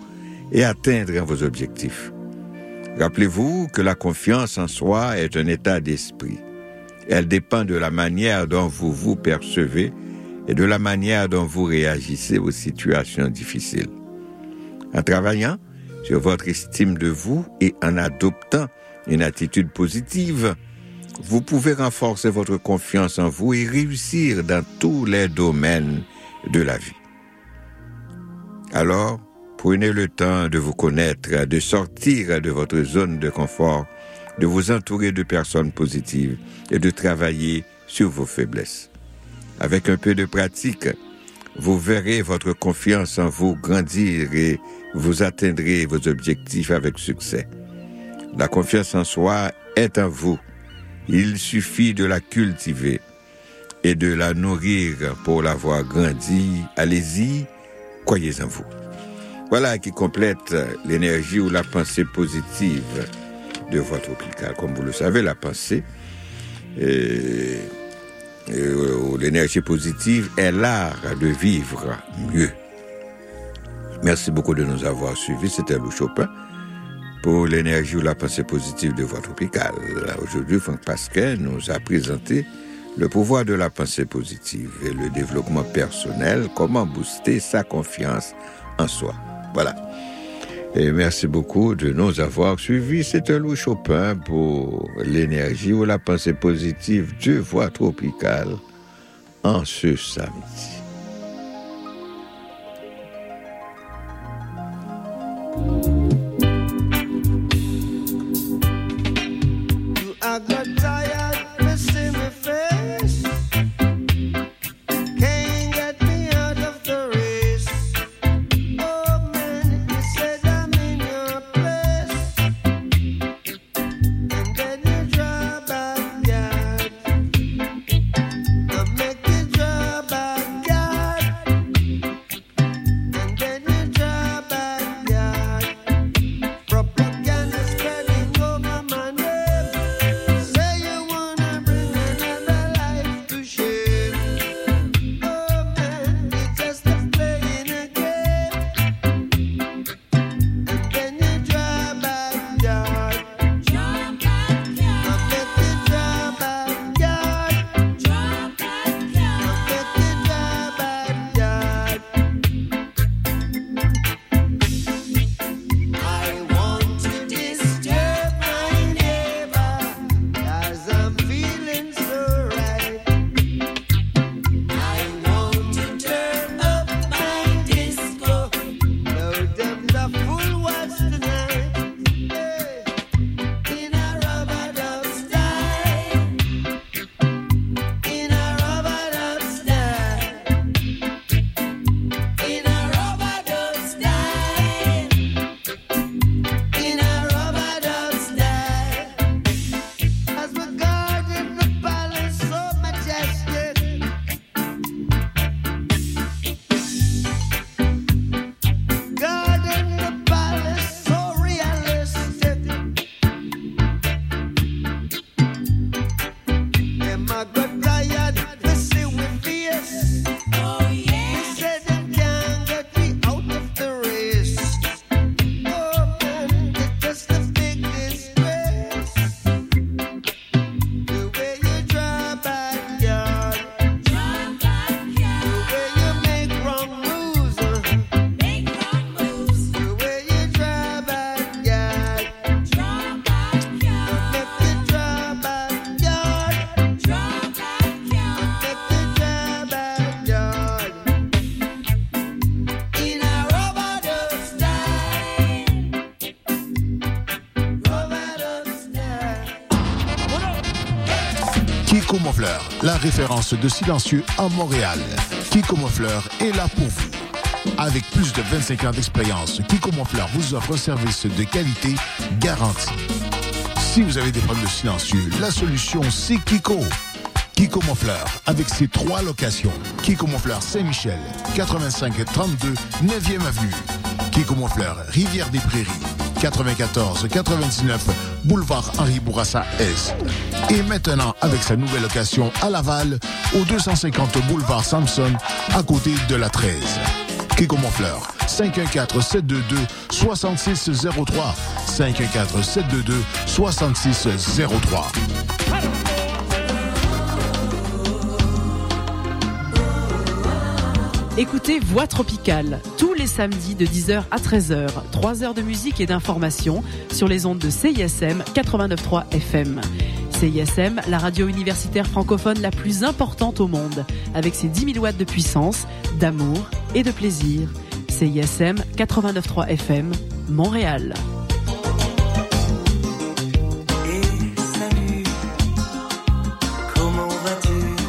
et atteindre vos objectifs. Rappelez-vous que la confiance en soi est un état d'esprit. Elle dépend de la manière dont vous vous percevez et de la manière dont vous réagissez aux situations difficiles. En travaillant sur votre estime de vous et en adoptant une attitude positive, vous pouvez renforcer votre confiance en vous et réussir dans tous les domaines de la vie. Alors, prenez le temps de vous connaître, de sortir de votre zone de confort, de vous entourer de personnes positives et de travailler sur vos faiblesses. Avec un peu de pratique, vous verrez votre confiance en vous grandir et vous atteindrez vos objectifs avec succès. La confiance en soi est en vous. Il suffit de la cultiver et de la nourrir pour la voir grandir. Allez-y, croyez en vous. Voilà qui complète l'énergie ou la pensée positive de voie tropicale. Comme vous le savez, la pensée, euh, euh, ou l'énergie positive est l'art de vivre mieux. Merci beaucoup de nous avoir suivis. C'était Lou Chopin pour l'énergie ou la pensée positive de voie tropicale. Aujourd'hui, Franck Pasquet nous a présenté le pouvoir de la pensée positive et le développement personnel, comment booster sa confiance en soi. Voilà. Et merci beaucoup de nous avoir suivis. C'était Louis Chopin pour l'énergie ou la pensée positive de voix tropicale en ce samedi. De silencieux à Montréal. Kiko Monfleur est là pour vous. Avec plus de 25 ans d'expérience, Kiko Monfleur vous offre un service de qualité garanti. Si vous avez des problèmes de silencieux, la solution c'est Kiko. Kiko Monfleur, avec ses trois locations. Kiko Monfleur Saint-Michel, 85 32 9e avenue. Kiko Monfleur Rivière des Prairies, 94 99 boulevard Henri Bourassa Est. Et maintenant, avec sa nouvelle location à Laval, au 250 boulevard Samson, à côté de la 13. Kiko Monfleur, 514-722-6603. 514-722-6603. Écoutez Voix Tropicale tous les samedis de 10h à 13h. 3 heures de musique et d'information sur les ondes de CISM 89.3 FM. CISM, la radio universitaire francophone la plus importante au monde, avec ses 10 000 watts de puissance, d'amour et de plaisir. CISM 89.3 FM, Montréal.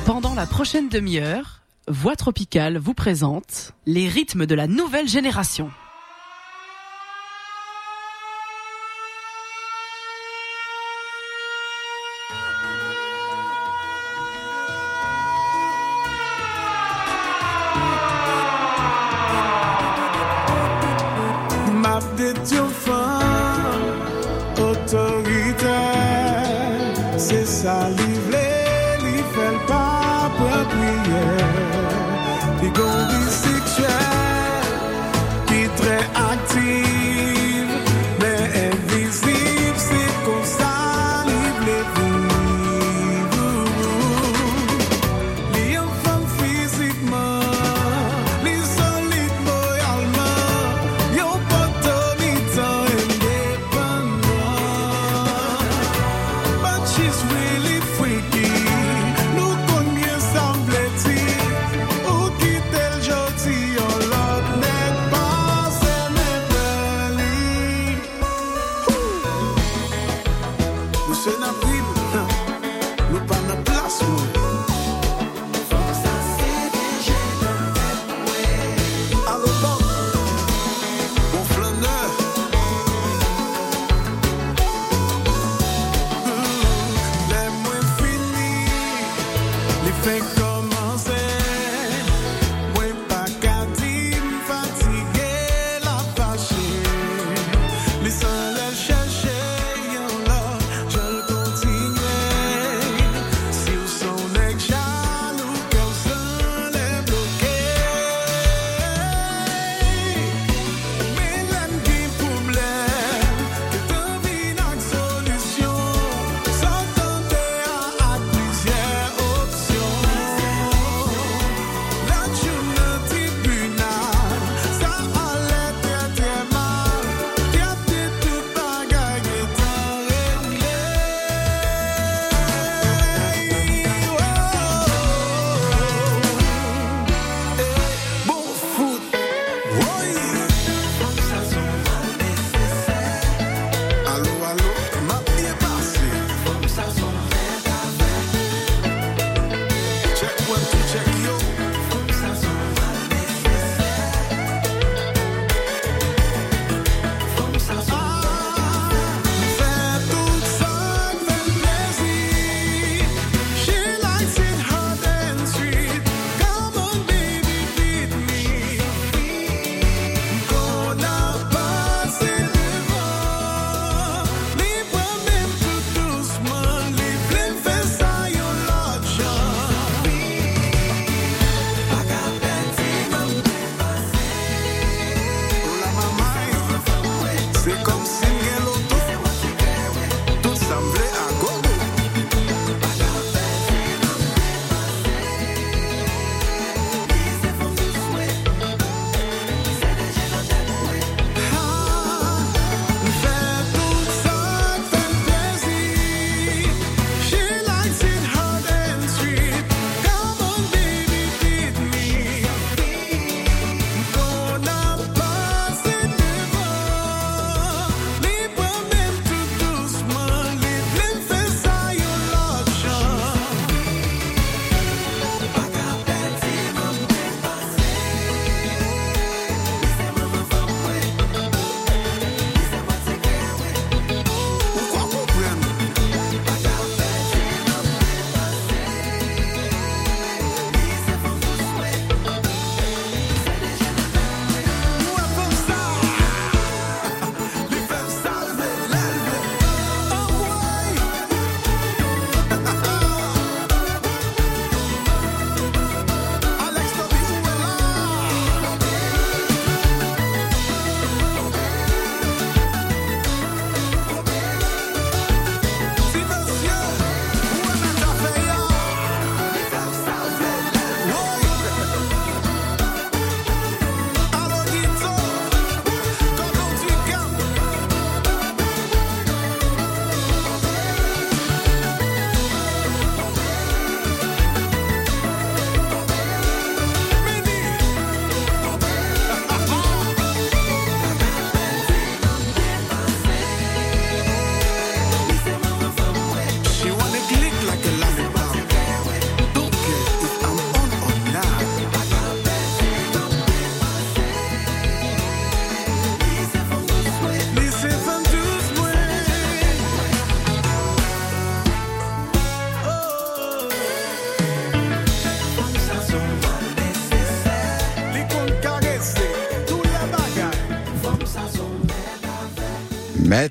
Pendant la prochaine demi-heure, Voix Tropicale vous présente les rythmes de la nouvelle génération.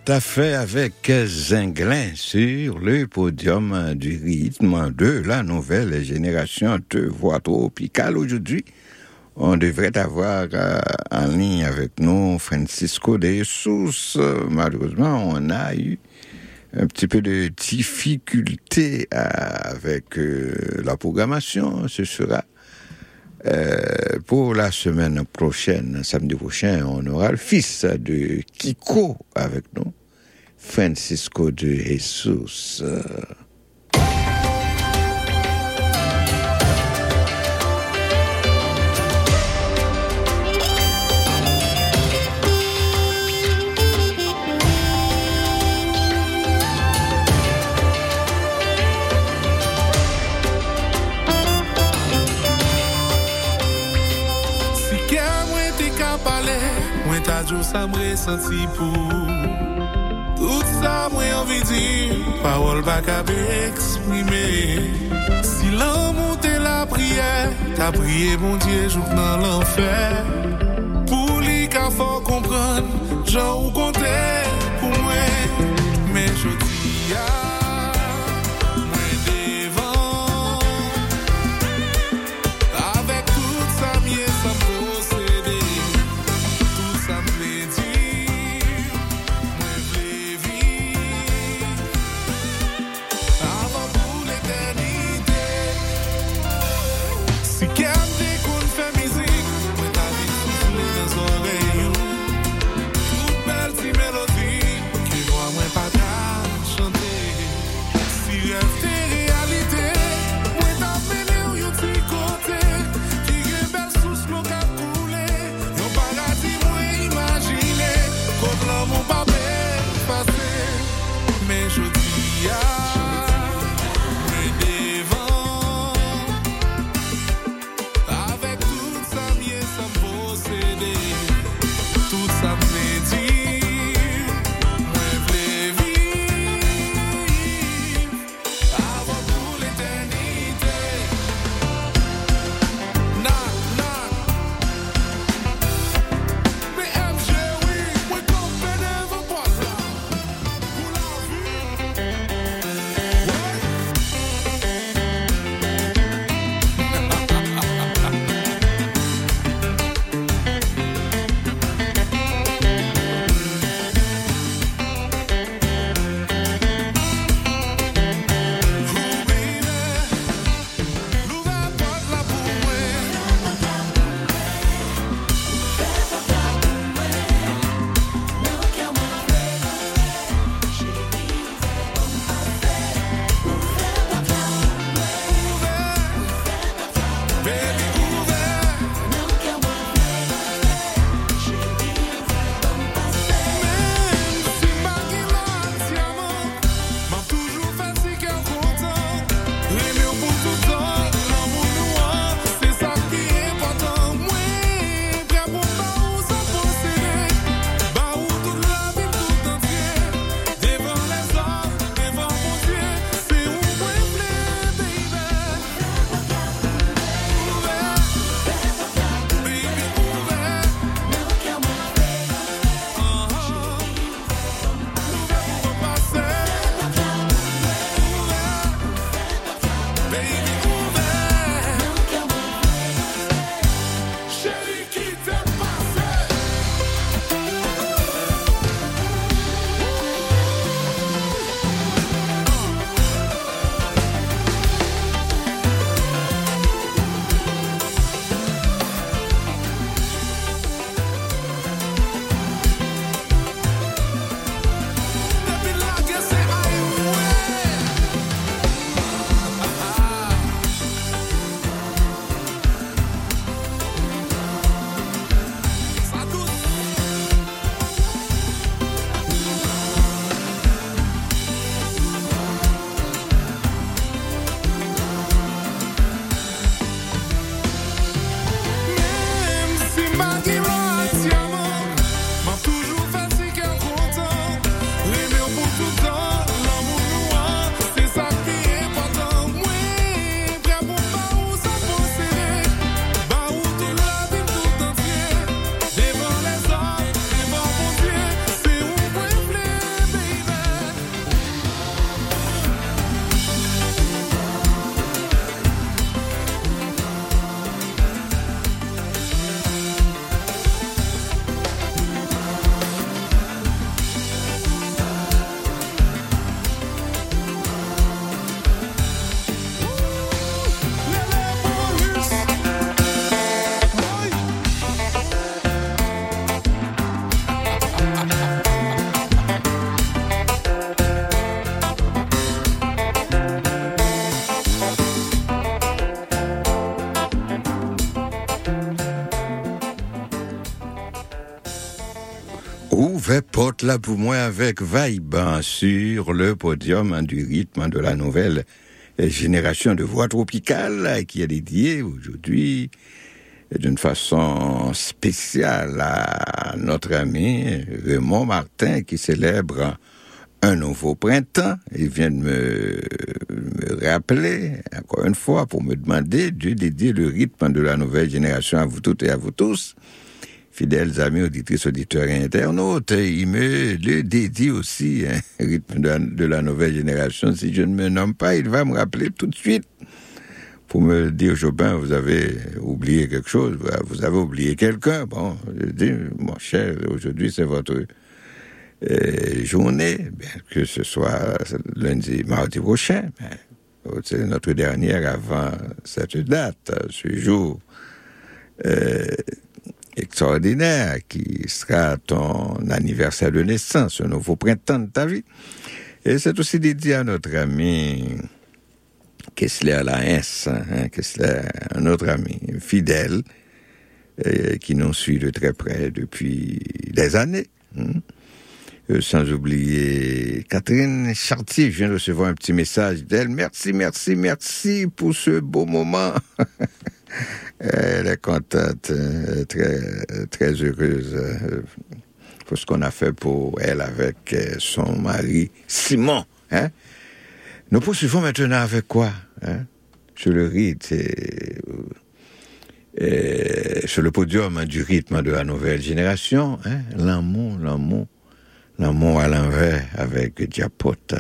T'as fait avec Zinglin sur le podium du rythme de la nouvelle génération de voix tropicales aujourd'hui. On devrait avoir euh, en ligne avec nous Francisco de Jesus. Malheureusement, on a eu un petit peu de difficulté euh, avec euh, la programmation. Ce sera pour la semaine prochaine, samedi prochain, on aura le fils de Kiko avec nous, Francisco de Jesus. Jou sa mre santi pou Tout sa mwen anvi di, parol pa ka be eksprime Si lan monte la priye, ta priye mon Dieu jouk nan l'enfer. Pou li ka fò kompran, jan ou konte pou mwen Men jodi ya, porte là pour moi avec Vibe hein, sur le podium hein, du rythme de la nouvelle génération de voix tropicales qui est dédiée aujourd'hui d'une façon spéciale à notre ami Raymond Martin qui célèbre un nouveau printemps. Il vient de me rappeler, encore une fois, pour me demander de dédier le rythme de la nouvelle génération à vous toutes et à vous tous. Fidèles amis, auditrices, auditeurs et internautes, il me le dédie aussi, hein, rythme de la, nouvelle génération. Si je ne me nomme pas, il va me rappeler tout de suite pour me dire, Jobin, vous avez oublié quelque chose, vous avez oublié quelqu'un. Bon, je dis, mon cher, aujourd'hui c'est votre euh, journée, bien que ce soit lundi, mardi prochain. C'est notre dernière avant cette date, ce jour euh, extraordinaire qui sera ton anniversaire de naissance, un nouveau printemps de ta vie. Et c'est aussi dédié à notre ami Kessler Laens, hein, Kessler, un autre ami fidèle euh, qui nous suit de très près depuis des années. hein. Euh, sans oublier Catherine Chartier, je viens de recevoir un petit message d'elle. Merci, merci, merci pour ce beau moment. Elle est contente, euh, très, très heureuse euh, pour ce qu'on a fait pour elle avec euh, son mari Simon. Hein? Nous poursuivons maintenant avec quoi hein? Sur le rythme, c'est, euh, sur le podium du rythme de la nouvelle génération, hein? l'amour, l'amour, l'amour à l'envers avec Diapote.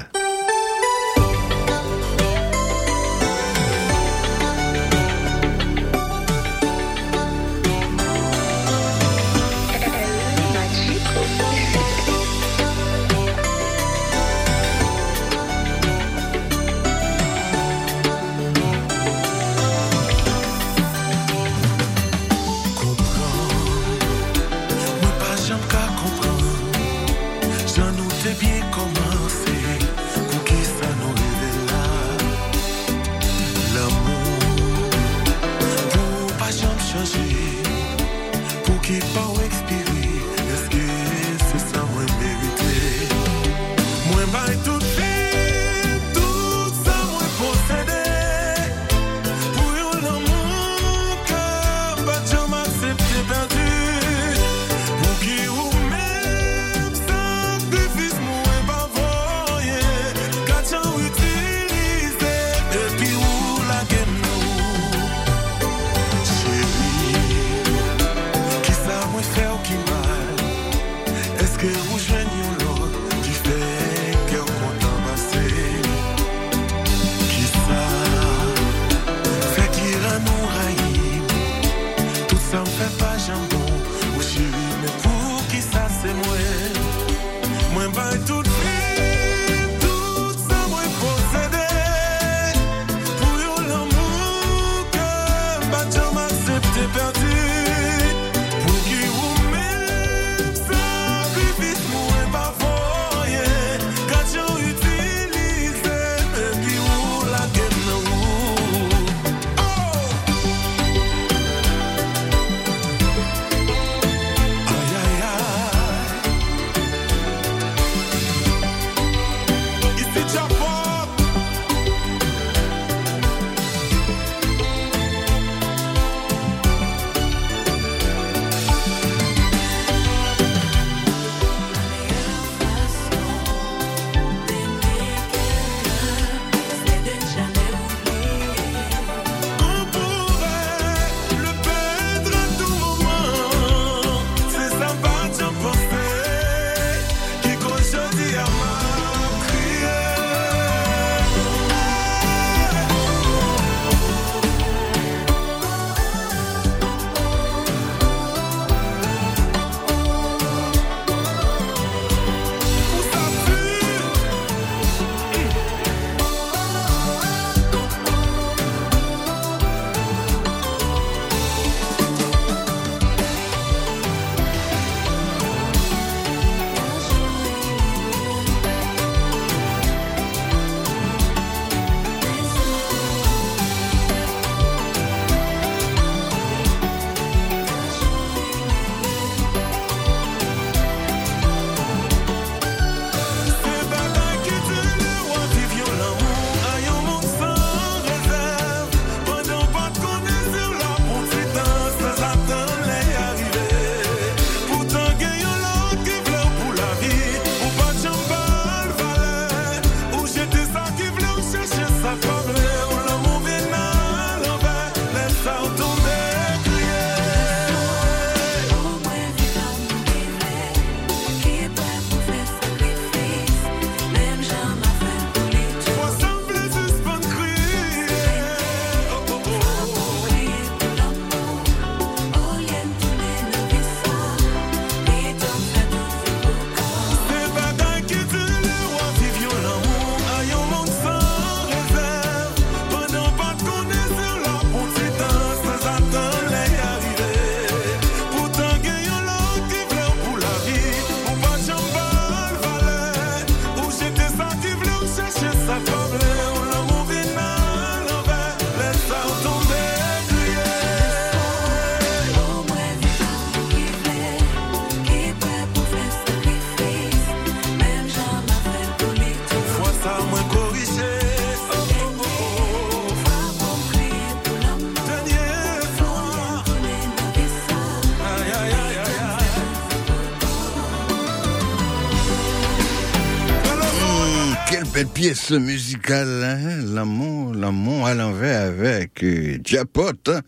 pièce musicale, hein, l'amont, l'amont à l'envers avec euh, Diapote hein,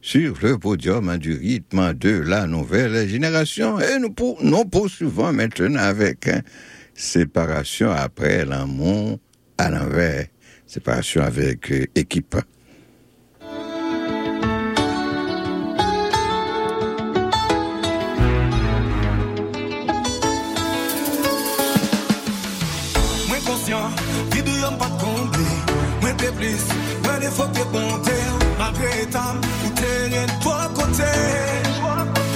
sur le podium hein, du rythme de la nouvelle génération. Et nous, poursuivons maintenant avec hein, séparation après l'amont à l'envers, séparation avec euh, équipe. plis Mwen e fote bon ter Malgre etam ou teren to kote Mwen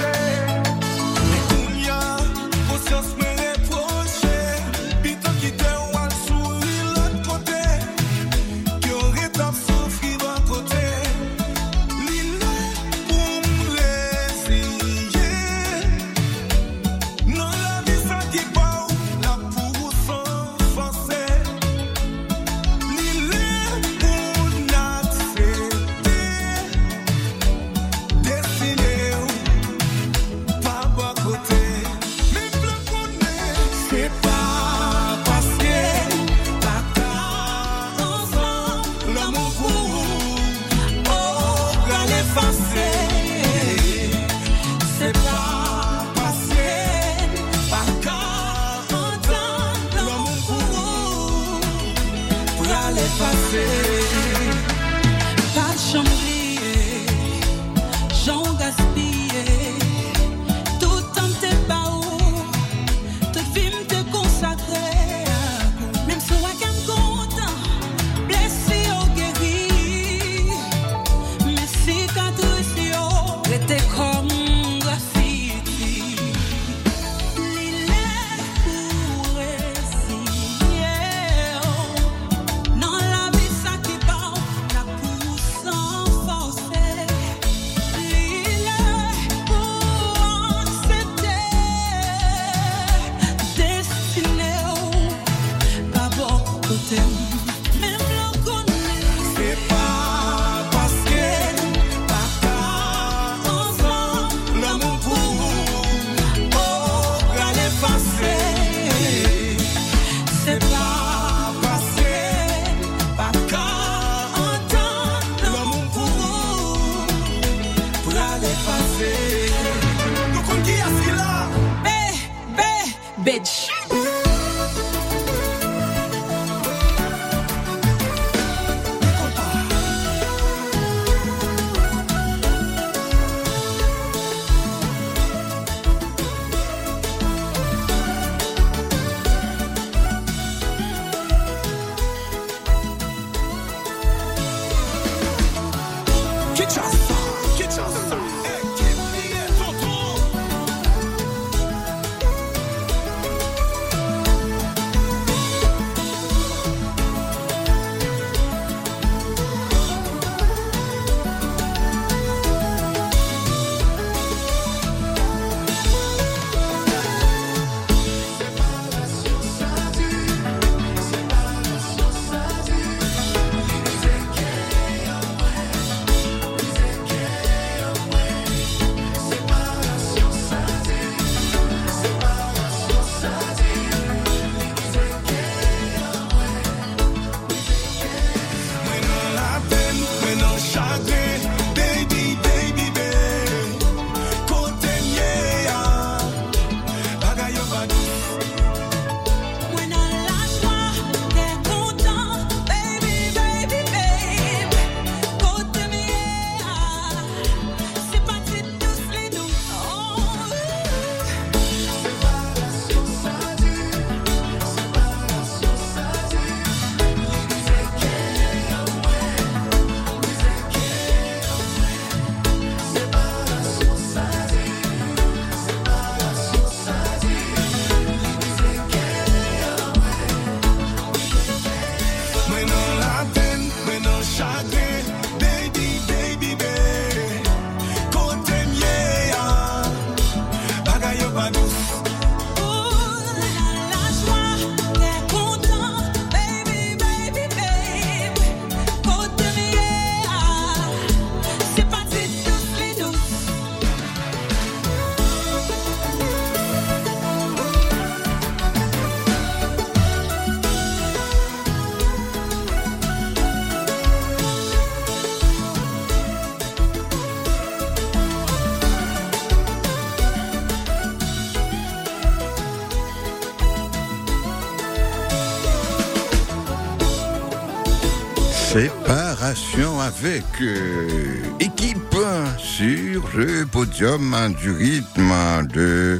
Avec euh, équipe sur le podium du rythme de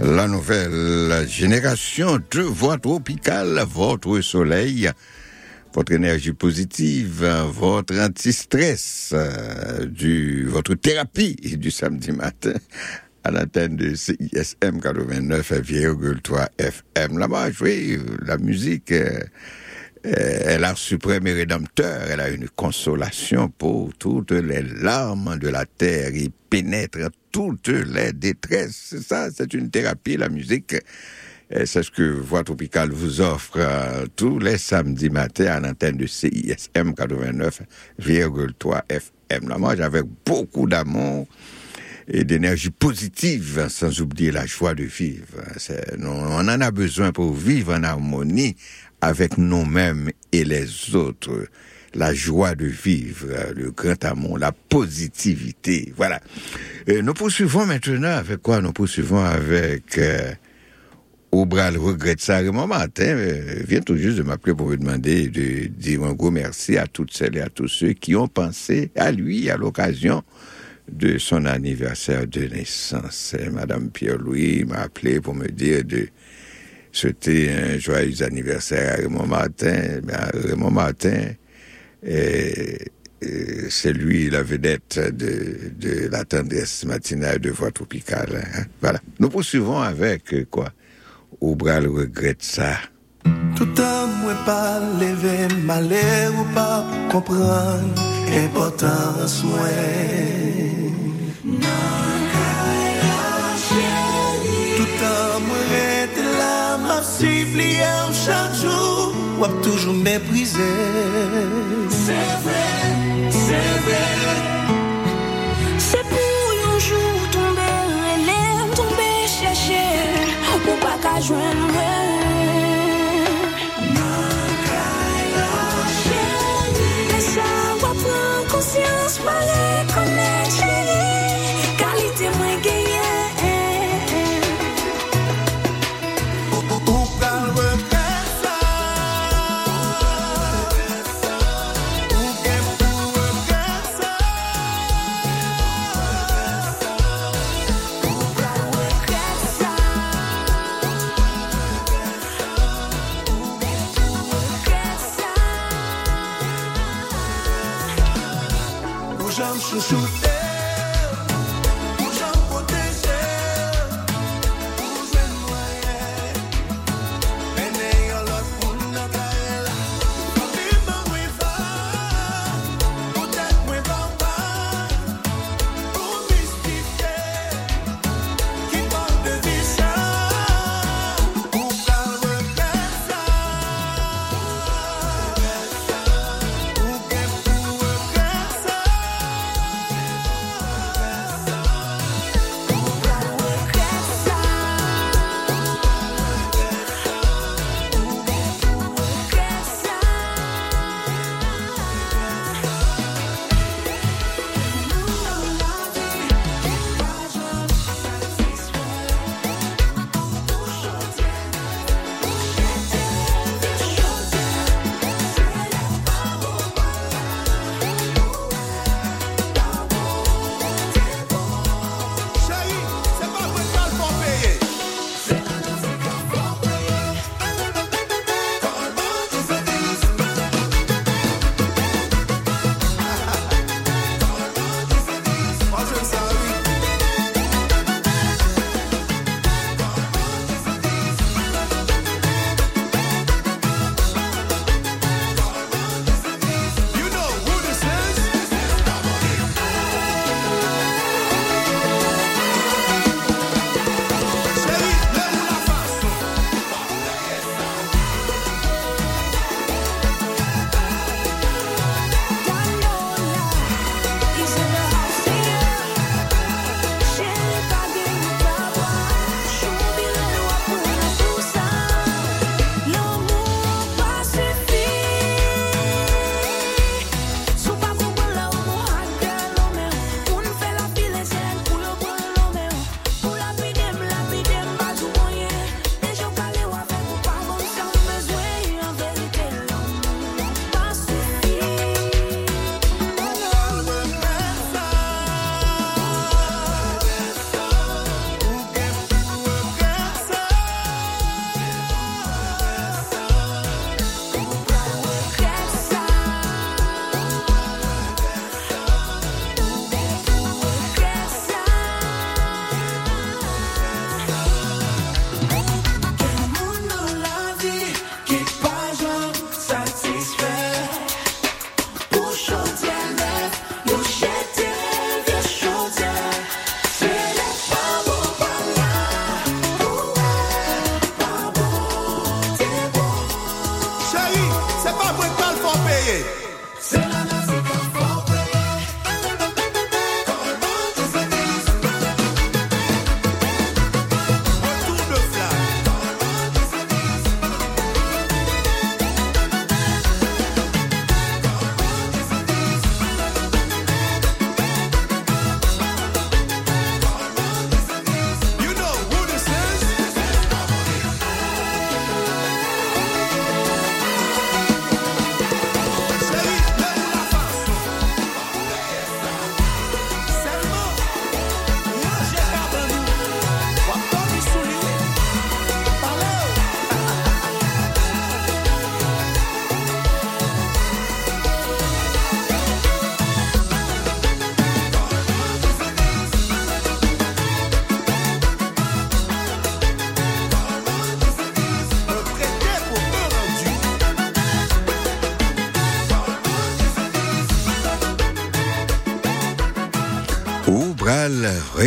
la nouvelle génération de voix tropicale, votre soleil, votre énergie positive, votre anti-stress, euh, votre thérapie du samedi matin à l'antenne de CISM 89,3 FM. Là-bas, jouer la musique. euh, elle a suprême et rédempteur, elle a une consolation pour toutes les larmes de la terre, il pénètre toutes les détresses. Ça, c'est une thérapie, la musique. C'est ce que Voix Tropicale vous offre euh, tous les samedis matins à l'antenne de CISM 89,3 FM. Là, moi, j'avais beaucoup d'amour et d'énergie positive, sans oublier la joie de vivre. On en a besoin pour vivre en harmonie avec nous-mêmes et les autres. La joie de vivre, le grand amour, la positivité. Voilà. Nous poursuivons maintenant avec quoi? Nous poursuivons avec... euh, Aubral regrette ça. Raymond Martin euh, vient tout juste de m'appeler pour me demander de dire un gros merci à toutes celles et à tous ceux qui ont pensé à lui à l'occasion de son anniversaire de naissance. Madame Pierre-Louis m'a appelé pour me dire de souhaiter un joyeux anniversaire à Raymond Martin. Raymond Martin, c'est lui la vedette de, de la tendresse matinale de voix tropicale. hein. Voilà. Nous poursuivons avec euh, quoi? Aubral regrette ça. Tout an mwen pa leve male ou pa kompran importans mwen la map sifliye ou chak jou Wap toujou meprize Se vre, se vre C'est pour un jour tomber relève, tomber chercher, ou pas qu'à joindre. Moi. Mais ça va prendre conscience, pas reconnaître, chérie, Ou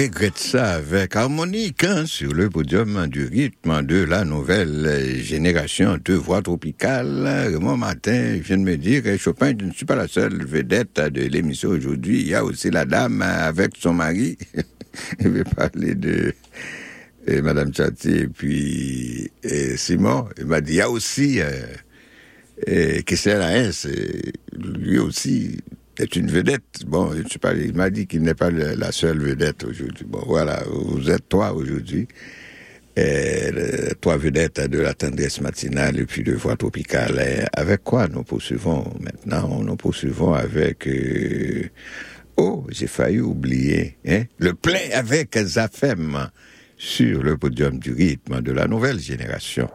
regrette ça avec harmonique hein, sur le podium du rythme de la nouvelle génération de voix tropicales. Raymond Martin vient de me dire, eh, Chopin, je ne suis pas la seule vedette de l'émission aujourd'hui. Il y a aussi la dame avec son mari. Je vais parler de eh, Madame Chati et puis eh, Simon. Il m'a dit, il y a aussi euh, Haes, eh, lui aussi est une vedette. Bon, je sais pas, il m'a dit qu'il n'est pas la seule vedette aujourd'hui. Bon, voilà, vous êtes toi aujourd'hui. Euh, toi vedette de la tendresse matinale et puis de voix tropicale. Avec quoi nous poursuivons maintenant? Nous poursuivons avec... euh, Oh, j'ai failli oublier. Hein? Le play avec Zafem sur le podium du rythme de la nouvelle génération.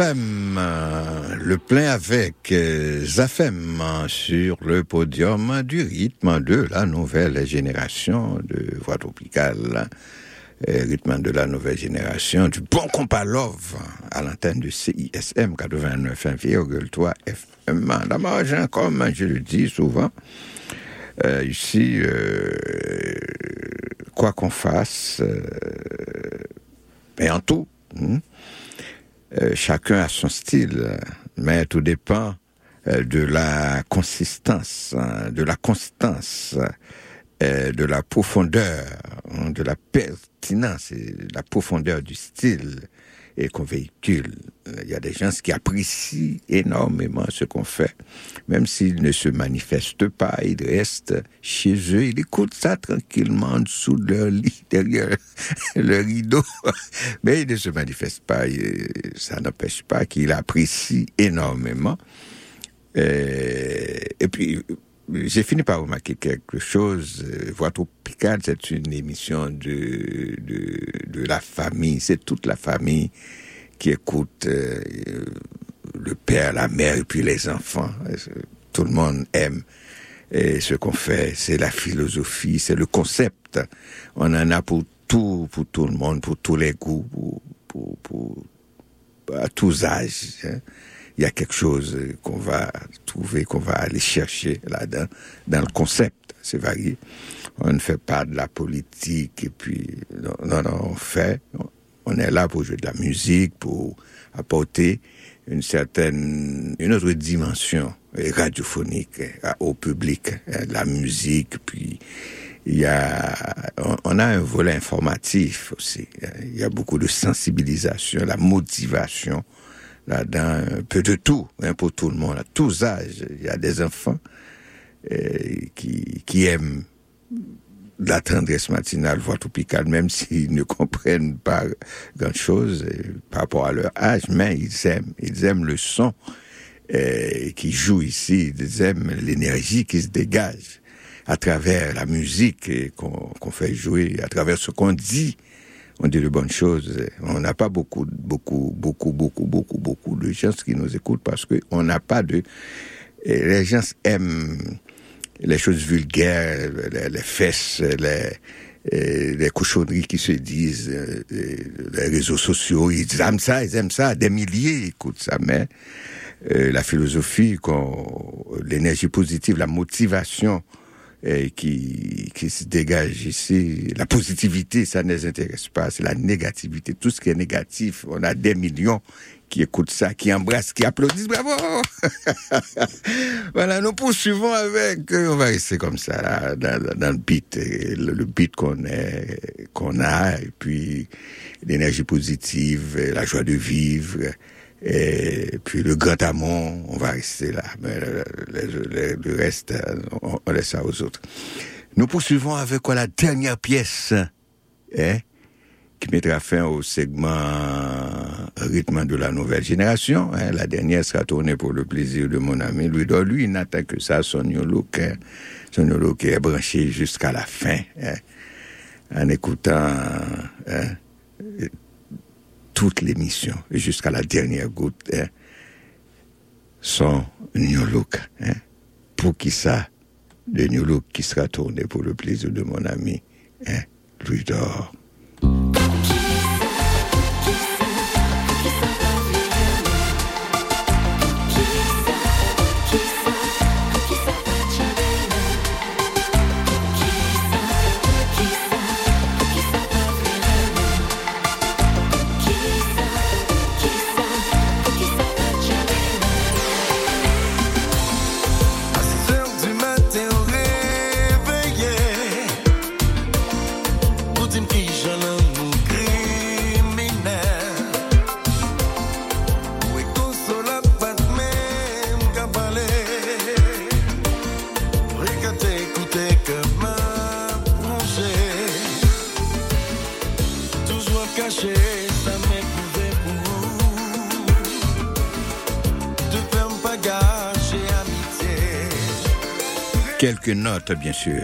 Euh, le plein avec euh, Zafem euh, sur le podium du rythme de la nouvelle génération de voix tropicale, euh, rythme de la nouvelle génération du bon compas Love à l'antenne de CISM 89,3 FM. D'abord, j'ai, comme je le dis souvent, ici, quoi qu'on fasse, euh, et en tout, hein, chacun a son style, mais tout dépend euh, de la consistance, hein, de la constance, euh, de la profondeur, hein, de la pertinence et de la profondeur du style et qu'on véhicule. Il y a des gens qui apprécient énormément ce qu'on fait, même s'ils ne se manifestent pas, ils restent chez eux, ils écoutent ça tranquillement en dessous de leur lit, derrière le rideau, mais ils ne se manifestent pas. Ça n'empêche pas qu'ils apprécient énormément. Et puis, j'ai fini par remarquer quelque chose. Euh, Voix tropicale, c'est une émission de, de, de la famille. C'est toute la famille qui écoute euh, le père, la mère et puis les enfants. Tout le monde aime? Ce qu'on fait, c'est la philosophie, c'est le concept. On en a pour tout, pour tout le monde, pour tous les goûts, pour, pour, pour- à tous âges. hein. Il y a quelque chose qu'on va trouver, qu'on va aller chercher là-dedans, dans le concept. C'est varié. On ne fait pas de la politique et puis non, non, on fait. On est là pour jouer de la musique, pour apporter une certaine, une autre dimension radiophonique au public, la musique, puis il y a, on, a un volet informatif aussi. Il y a beaucoup de sensibilisation, la motivation là-dedans, un peu de tout, hein, pour tout le monde, à tous âges. Il y a des enfants euh, qui, qui aiment la tendresse matinale, voix tropicale, même s'ils ne comprennent pas grand-chose euh, par rapport à leur âge, mais ils aiment, ils aiment le son euh, qui joue ici, ils aiment l'énergie qui se dégage à travers la musique euh, qu'on fait jouer, à travers ce qu'on dit. On dit de bonnes choses. On n'a pas beaucoup, beaucoup, beaucoup, beaucoup, beaucoup, beaucoup de gens qui nous écoutent parce qu'on n'a pas de... Les gens aiment les choses vulgaires, les, les fesses, les, les cochonneries qui se disent, les réseaux sociaux, ils aiment ça, ils aiment ça, des milliers écoutent ça, mais euh, la philosophie, l'énergie positive, la motivation euh, qui, qui se dégage ici, la positivité, ça ne les intéresse pas, c'est la négativité, tout ce qui est négatif, on a des millions qui écoutent ça, qui embrassent, qui applaudissent, bravo! Voilà, nous poursuivons avec, euh, on va rester comme ça, dans, le beat, euh, le, beat qu'on qu'on a, et puis l'énergie positive, euh, la joie de vivre, et puis le grand amour, on va rester là, mais le, reste, on, laisse ça aux autres. Nous poursuivons avec quoi, la dernière pièce, hein, qui mettra fin au segment rythme de la nouvelle génération. hein. La dernière sera tournée pour le plaisir de mon ami Louis Dor. Lui, il n'attend que ça, son look, hein. son look est branché jusqu'à la fin, hein, en écoutant toute l'émission, et jusqu'à la dernière goutte, hein, son New Look. Hein. Pour qui ça Le New Look qui sera tourné pour le plaisir de mon ami hein, Louis Dor. Quelques notes, bien sûr.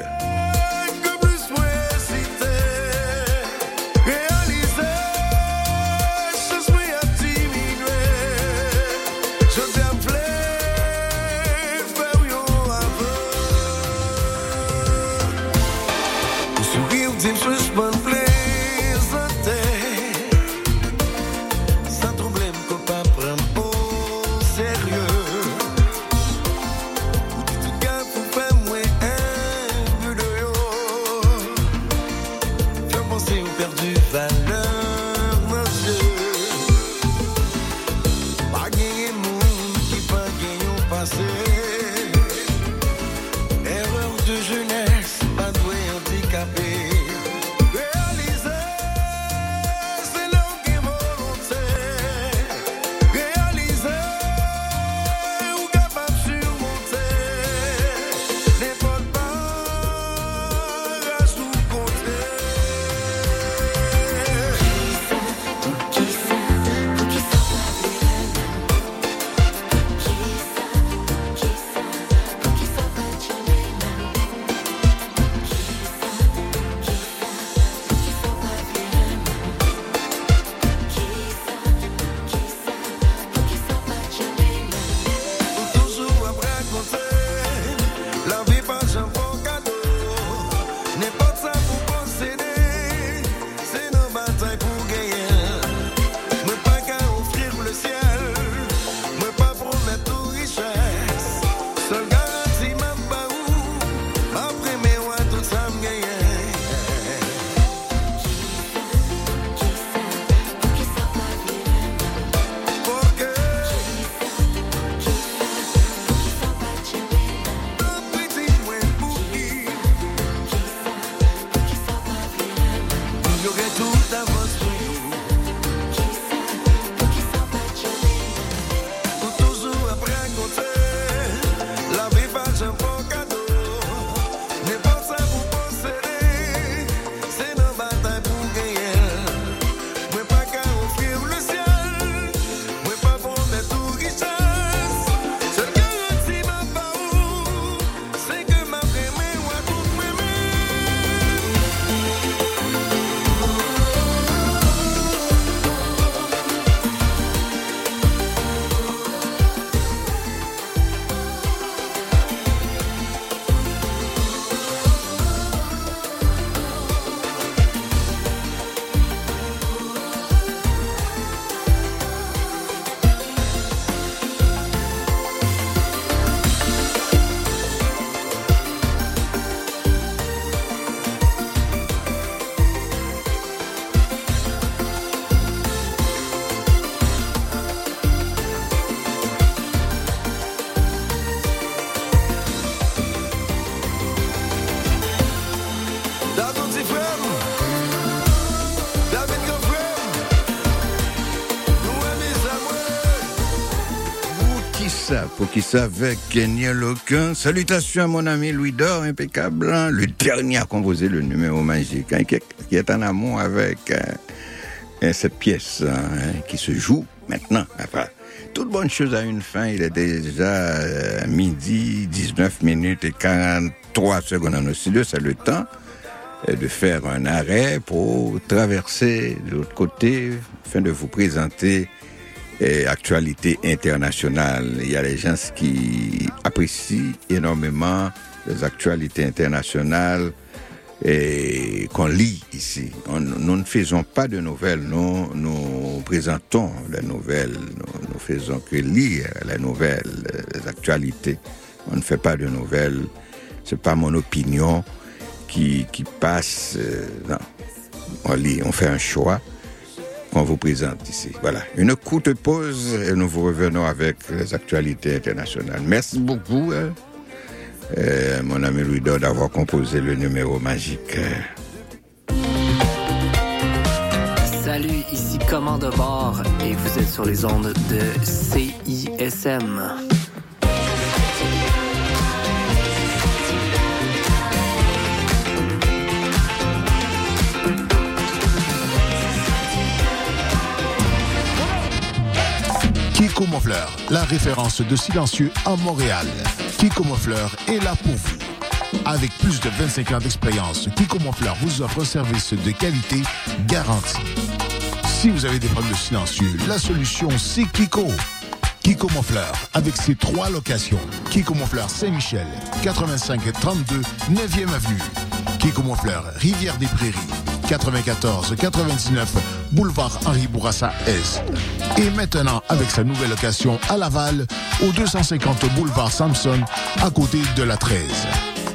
Ça avec Kenny Loquin Salutations à mon ami Louis Dor, impeccable. hein, le dernier à composer le numéro magique, hein, qui, est, en amour avec euh, euh, cette pièce hein, qui se joue maintenant. Enfin, toute bonne chose a une fin. Il est déjà euh, midi, 19 minutes et 43 secondes en studio. C'est le temps de faire un arrêt pour traverser de l'autre côté afin de vous présenter euh, actualité internationale. Il y a des gens qui apprécient énormément les actualités internationales et qu'on lit ici. Nous ne faisons pas de nouvelles, nous, nous présentons les nouvelles, nous, nous faisons que lire les nouvelles, les actualités. On ne fait pas de nouvelles, c'est pas mon opinion qui, qui passe. euh, non, on lit, on fait un choix qu'on vous présente ici. Voilà, une courte pause et nous vous revenons avec les actualités internationales. Merci beaucoup, hein, euh, mon ami Louis d'avoir composé le numéro magique. Salut, ici Commande bord et vous êtes sur les ondes de CISM. Kiko Mofleur, la référence de silencieux à Montréal. Kiko Mofleur est là pour vous. Avec plus de 25 ans d'expérience, Kiko Mofleur vous offre un service de qualité garanti. Si vous avez des problèmes de silencieux, la solution c'est Kiko. Kiko Monfleur, avec ses trois locations. Kiko Monfleur Saint-Michel, 85 32 9e avenue. Kiko Monfleur, Rivière des Prairies, 94 99 boulevard Henri Bourassa Est. Et maintenant, avec sa nouvelle location à Laval, au 250 boulevard Samson, à côté de la 13.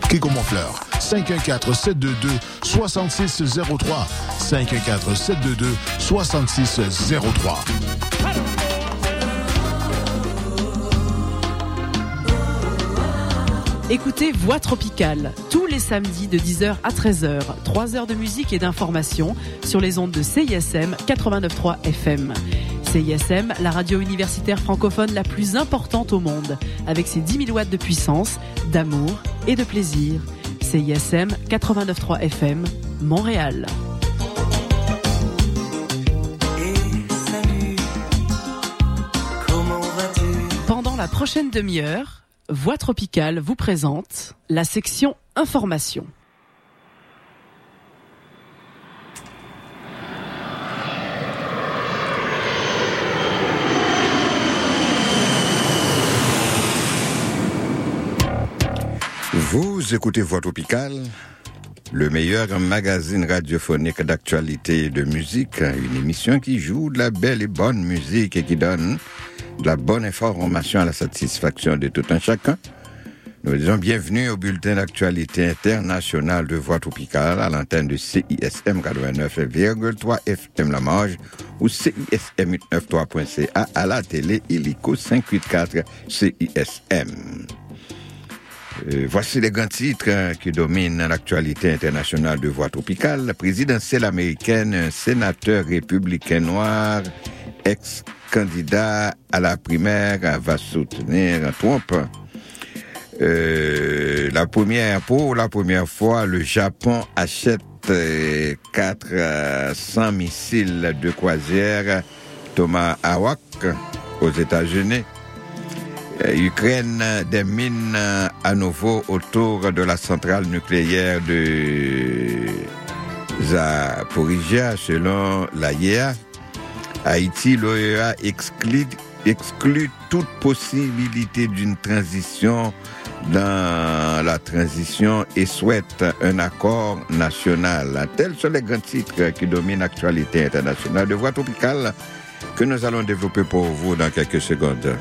Kiko Monfleur, 514-722-6603. 514-722-6603. Écoutez Voix Tropicale tous les samedis de 10h à 13h. 3 heures de musique et d'information sur les ondes de CISM 89.3 FM. CISM, la radio universitaire francophone la plus importante au monde, avec ses 10 000 watts de puissance, d'amour et de plaisir. CISM 89.3 FM, Montréal. Pendant la prochaine demi-heure, Voix Tropicale vous présente la section Information. Vous écoutez Voix Tropicale, le meilleur magazine radiophonique d'actualité et de musique, une émission qui joue de la belle et bonne musique et qui donne de la bonne information à la satisfaction de tout un chacun. Nous disons bienvenue au bulletin d'actualité internationale de Voix Tropicale à l'antenne de CISM 89,3 FM La Marge ou CISM 893.ca à la télé illico 584 CISM. Euh, voici les grands titres hein, qui dominent l'actualité internationale de voix tropicale. La présidentielle américaine, un sénateur républicain noir, ex-candidat à la primaire, va soutenir Trump. Euh, la première, pour la première fois, le Japon achète euh, 400 missiles de croisière Tomahawk aux États-Unis. Euh, Ukraine des mines euh, à nouveau autour de la centrale nucléaire de Zaporizhia, selon l'AIEA. Haïti, l'OEA exclut, exclut toute possibilité d'une transition dans la transition et souhaite un accord national. Tels sont les grands titres qui dominent l'actualité internationale de voie tropicale que nous allons développer pour vous dans quelques secondes.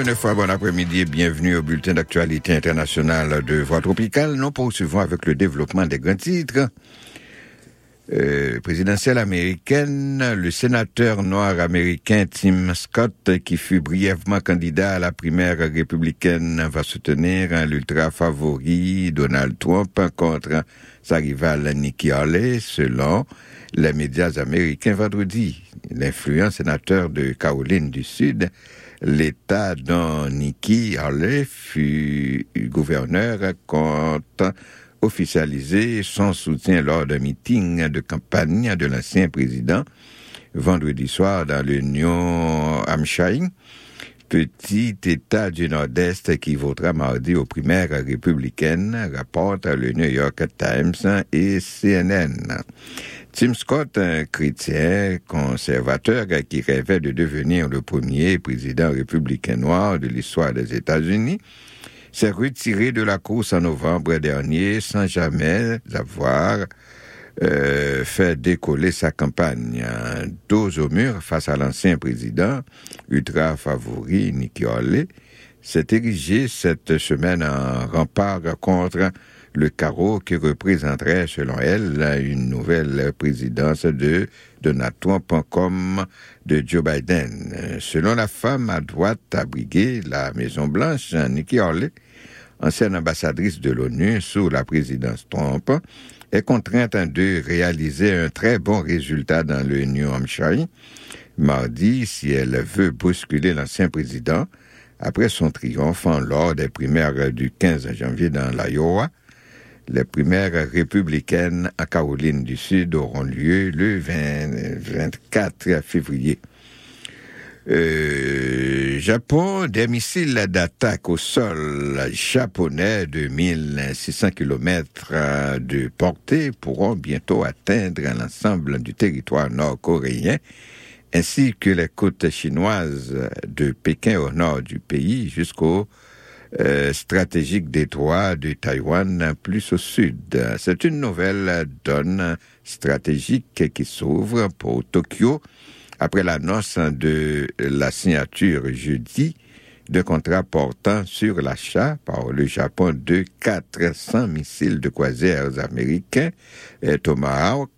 Une fois, bon après-midi et bienvenue au bulletin d'actualité internationale de Voix Tropicale. Nous poursuivons avec le développement des grands titres. Euh, présidentielle américaine, le sénateur noir américain Tim Scott, qui fut brièvement candidat à la primaire républicaine, va soutenir l'ultra favori Donald Trump contre sa rivale Nikki Haley, selon les médias américains vendredi. L'influent sénateur de Caroline du Sud l'État dont Nikki Haley fut gouverneur compte officialiser son soutien lors d'un meeting de campagne de l'ancien président vendredi soir dans New Hampshire, petit État du Nord-Est qui votera mardi aux primaires républicaines, rapporte le New York Times et CNN. Tim Scott, un chrétien conservateur qui rêvait de devenir le premier président républicain noir de l'histoire des États-Unis, s'est retiré de la course en novembre dernier sans jamais avoir euh, fait décoller sa campagne. Dos au mur face à l'ancien président, ultra favori Nikki Haley, s'est érigé cette semaine en rempart contre le carreau qui représenterait, selon elle, une nouvelle présidence de Donald Trump comme de Joe Biden. Selon la femme à droite abriguée, la Maison-Blanche, Nikki Haley, ancienne ambassadrice de l'ONU sous la présidence Trump, est contrainte de réaliser un très bon résultat dans le New Hampshire mardi si elle veut bousculer l'ancien président après son triomphe lors des primaires du 15 janvier dans l'Iowa. Les primaires républicaines à Caroline du Sud auront lieu le 20 24 février. Euh, Japon, des missiles d'attaque au sol japonais de 1600 km de portée pourront bientôt atteindre l'ensemble du territoire nord-coréen ainsi que les côtes chinoises de Pékin au nord du pays jusqu'au euh, stratégique détroit de Taïwan plus au sud. C'est une nouvelle donne stratégique qui s'ouvre pour Tokyo après l'annonce de la signature jeudi de contrats portant sur l'achat par le Japon de 400 missiles de croisières américains et Tomahawk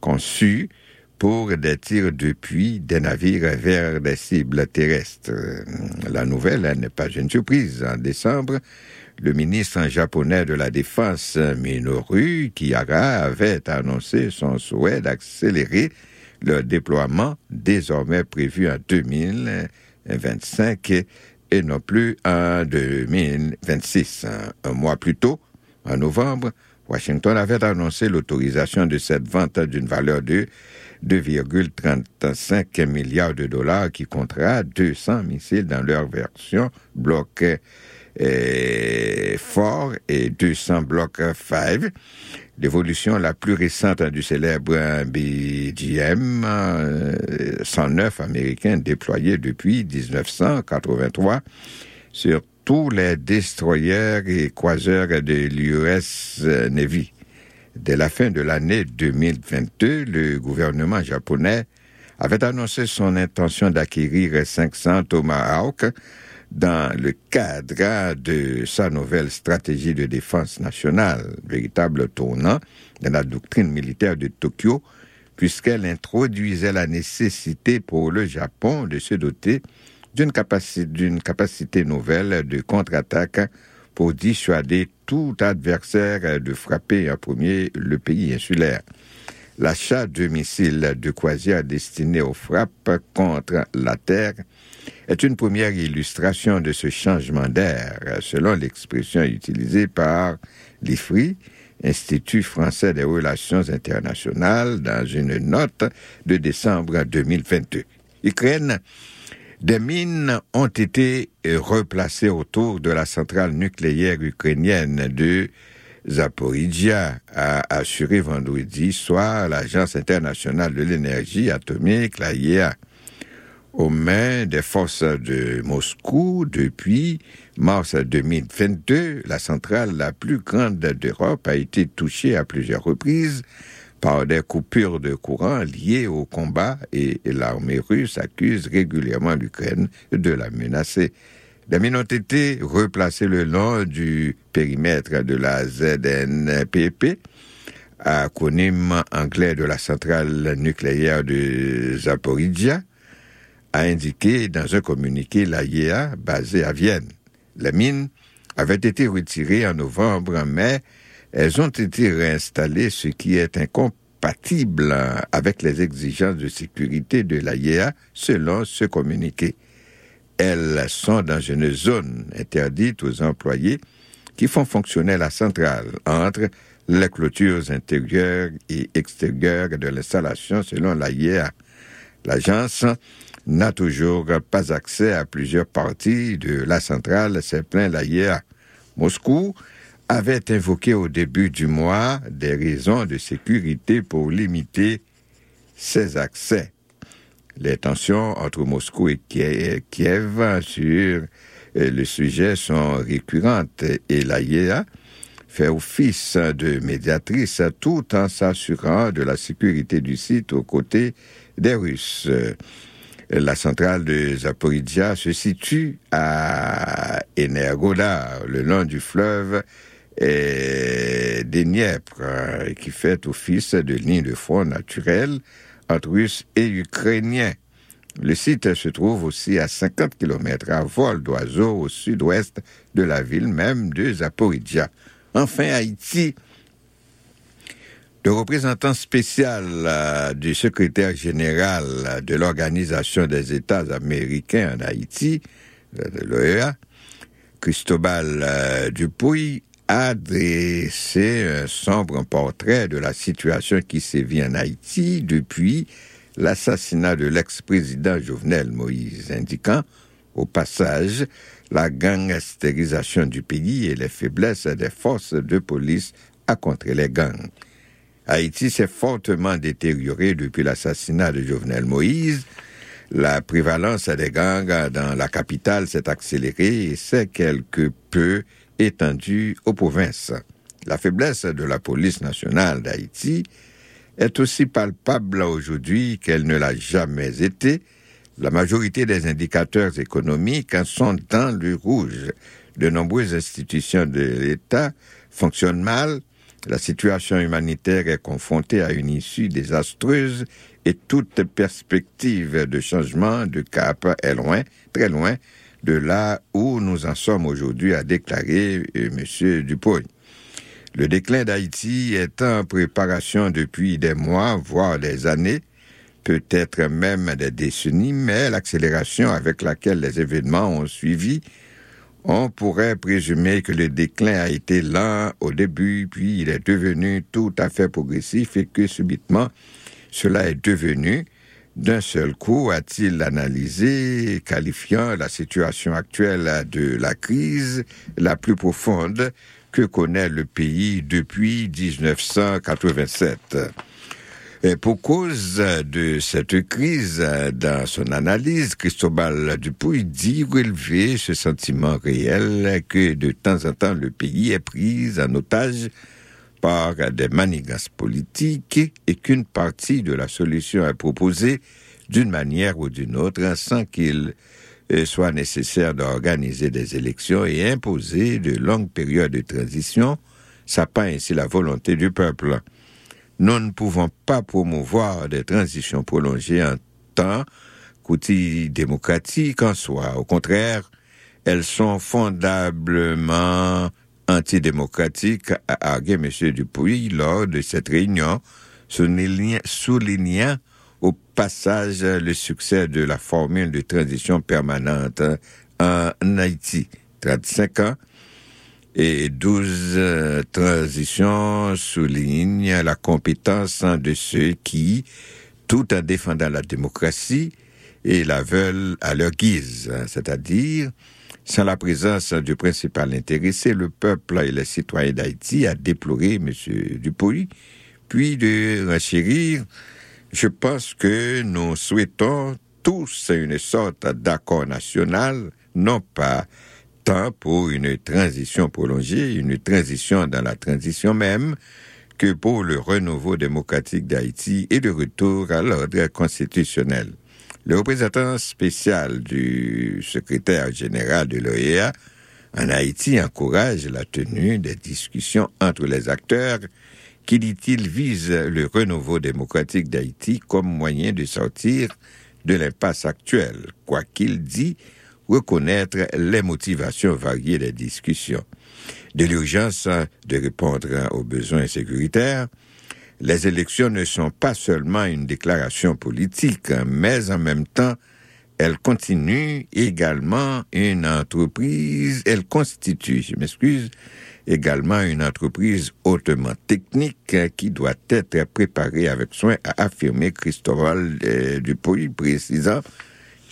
conçus pour des tirs depuis des navires vers des cibles terrestres. La nouvelle n'est pas une surprise. En décembre, le ministre japonais de la Défense, Minoru Kihara, avait annoncé son souhait d'accélérer le déploiement désormais prévu en 2025 et non plus en 2026. Un mois plus tôt, en novembre, Washington avait annoncé l'autorisation de cette vente d'une valeur de 2,35 milliards de dollars qui comptera 200 missiles dans leur version bloc euh, fort et 200 blocs 5. L'évolution la plus récente du célèbre BGM euh, 109 américain déployé depuis 1983 sur tous les destroyers et croiseurs de l'US Navy. Dès la fin de l'année 2022, le gouvernement japonais avait annoncé son intention d'acquérir 500 Tomahawk dans le cadre de sa nouvelle stratégie de défense nationale, véritable tournant dans la doctrine militaire de Tokyo, puisqu'elle introduisait la nécessité pour le Japon de se doter d'une capacité nouvelle de contre-attaque pour dissuader tout adversaire de frapper en premier le pays insulaire. L'achat de missiles de croisière destinés aux frappes contre la Terre est une première illustration de ce changement d'air, selon l'expression utilisée par l'IFRI, Institut français des relations internationales, dans une note de décembre 2022. Ukraine des mines ont été replacées autour de la centrale nucléaire ukrainienne de Zaporizhia, a assuré vendredi soir l'Agence internationale de l'énergie atomique, la IEA, aux mains des forces de Moscou depuis mars 2022. La centrale la plus grande d'Europe a été touchée à plusieurs reprises par des coupures de courant liées au combat et l'armée russe accuse régulièrement l'Ukraine de la menacer. Les mines ont été replacées le long du périmètre de la ZNPP, acronyme anglais de la centrale nucléaire de Zaporizhia, a indiqué dans un communiqué la IEA basée à Vienne. Les mines avaient été retirées en novembre, mais elles ont été réinstallées, ce qui est incompatible avec les exigences de sécurité de l'AIEA, selon ce communiqué. Elles sont dans une zone interdite aux employés qui font fonctionner la centrale entre les clôtures intérieures et extérieures de l'installation selon l'AIEA. L'agence n'a toujours pas accès à plusieurs parties de la centrale, s'est plaint l'AIEA. Moscou avait invoqué au début du mois des raisons de sécurité pour limiter ses accès. Les tensions entre Moscou et Kiev sur le sujet sont récurrentes et l'AIEA fait office de médiatrice tout en s'assurant de la sécurité du site aux côtés des Russes. La centrale de Zaporizhia se situe à Energoda, le long du fleuve et Dniepr, qui fait office de ligne de front naturelle entre Russes et Ukrainiens. Le site se trouve aussi à 50 km à vol d'oiseau au sud-ouest de la ville même de Zaporizhia. Enfin, Haïti, le représentant spécial euh, du secrétaire général de l'Organisation des États américains en Haïti, de l'OEA, Cristobal euh, Dupuy, a un sombre portrait de la situation qui sévit en Haïti depuis l'assassinat de l'ex-président Jovenel Moïse, indiquant au passage la gangstérisation du pays et les faiblesses des forces de police à contrer les gangs. Haïti s'est fortement détérioré depuis l'assassinat de Jovenel Moïse. La prévalence des gangs dans la capitale s'est accélérée et s'est quelque peu étendue aux provinces. La faiblesse de la police nationale d'Haïti est aussi palpable aujourd'hui qu'elle ne l'a jamais été. La majorité des indicateurs économiques sont dans le rouge. De nombreuses institutions de l'État fonctionnent mal. La situation humanitaire est confrontée à une issue désastreuse et toute perspective de changement de cap est loin, très loin de là où nous en sommes aujourd'hui, a déclaré euh, M. Dupuy. Le déclin d'Haïti est en préparation depuis des mois, voire des années, peut-être même des décennies, mais l'accélération avec laquelle les événements ont suivi, on pourrait présumer que le déclin a été lent au début, puis il est devenu tout à fait progressif et que subitement cela est devenu d'un seul coup, a-t-il analysé, qualifiant la situation actuelle de la crise la plus profonde que connaît le pays depuis 1987. Et pour cause de cette crise, dans son analyse, Cristobal Dupuy dit relever ce sentiment réel que de temps en temps le pays est pris en otage par des manigances politiques et qu'une partie de la solution est proposée d'une manière ou d'une autre sans qu'il euh, soit nécessaire d'organiser des élections et imposer de longues périodes de transition, sapant ainsi la volonté du peuple. Nous ne pouvons pas promouvoir des transitions prolongées en temps qu'outil démocratique en soi. Au contraire, elles sont fondamentalement antidémocratiques, a argué M. Dupuy lors de cette réunion, soulignant, soulignant au passage le succès de la formule de transition permanente en Haïti. 35 ans et 12 euh, transitions soulignent la compétence de ceux qui, tout en défendant la démocratie, et la veulent à leur guise, c'est-à-dire sans la présence du principal intéressé, le peuple et les citoyens d'Haïti, a déploré M. Dupuy, puis de renchérir je pense que nous souhaitons tous une sorte d'accord national, non pas tant pour une transition prolongée, une transition dans la transition même, que pour le renouveau démocratique d'Haïti et le retour à l'ordre constitutionnel. Le représentant spécial du secrétaire général de l'OEA en Haïti encourage la tenue des discussions entre les acteurs qui, dit-il, vise le renouveau démocratique d'Haïti comme moyen de sortir de l'impasse actuelle, quoi qu'il dit, reconnaître les motivations variées des discussions. De l'urgence de répondre aux besoins sécuritaires, les élections ne sont pas seulement une déclaration politique, mais en même temps, elles continuent également une entreprise, elles constituent, je m'excuse, également une entreprise hautement technique qui doit être préparée avec soin, a affirmé Christophe Dupuy, précisant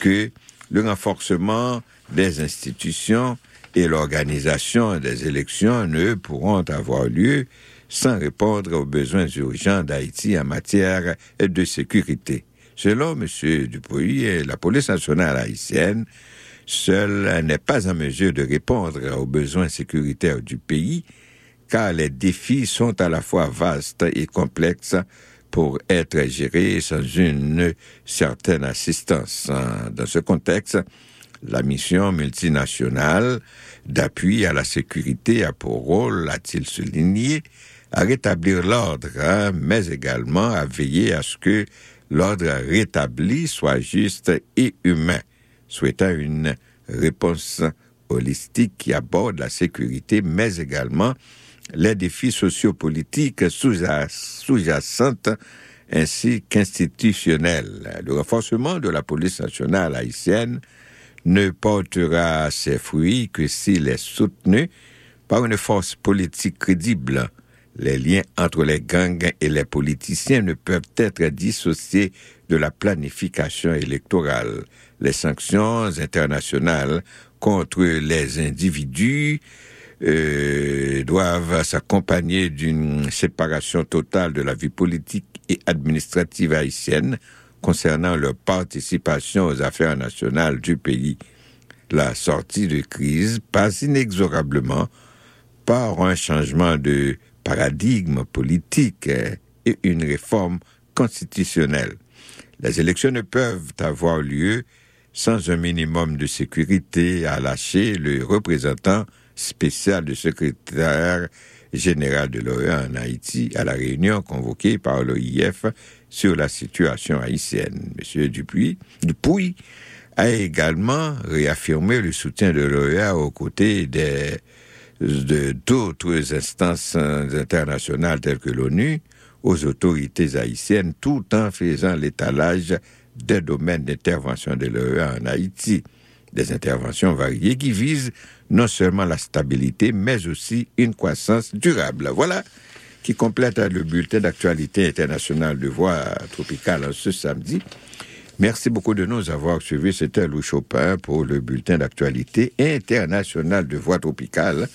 que le renforcement des institutions et l'organisation des élections ne pourront avoir lieu sans répondre aux besoins urgents d'Haïti en matière de sécurité. Selon M. Dupuy, la police nationale haïtienne seule n'est pas en mesure de répondre aux besoins sécuritaires du pays, car les défis sont à la fois vastes et complexes pour être gérés sans une certaine assistance. Dans ce contexte, la mission multinationale d'appui à la sécurité a pour rôle, a-t-il souligné, à rétablir l'ordre, hein, mais également à veiller à ce que l'ordre rétabli soit juste et humain, souhaitant une réponse holistique qui aborde la sécurité, mais également les défis sociopolitiques sous-jacents ainsi qu'institutionnels. Le renforcement de la police nationale haïtienne ne portera ses fruits que s'il est soutenu par une force politique crédible. Les liens entre les gangs et les politiciens ne peuvent être dissociés de la planification électorale. Les sanctions internationales contre les individus euh, doivent s'accompagner d'une séparation totale de la vie politique et administrative haïtienne concernant leur participation aux affaires nationales du pays. La sortie de crise passe inexorablement par un changement de paradigme politique et une réforme constitutionnelle. Les élections ne peuvent avoir lieu sans un minimum de sécurité, a lâché le représentant spécial du secrétaire général de l'OEA en Haïti à la réunion convoquée par l'OIF sur la situation haïtienne. Monsieur Dupuis, Dupuis a également réaffirmé le soutien de l'OEA aux côtés des de d'autres instances internationales telles que l'ONU aux autorités haïtiennes tout en faisant l'étalage des domaines d'intervention de l'OEA en Haïti. Des interventions variées qui visent non seulement la stabilité, mais aussi une croissance durable. Voilà qui complète le bulletin d'actualité internationale de voix tropicale ce samedi. Merci beaucoup de nous avoir suivis. C'était Louis Chopin pour le bulletin d'actualité internationale de voix tropicale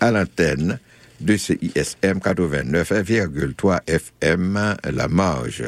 à l'antenne de CISM 89,3 FM La Marge.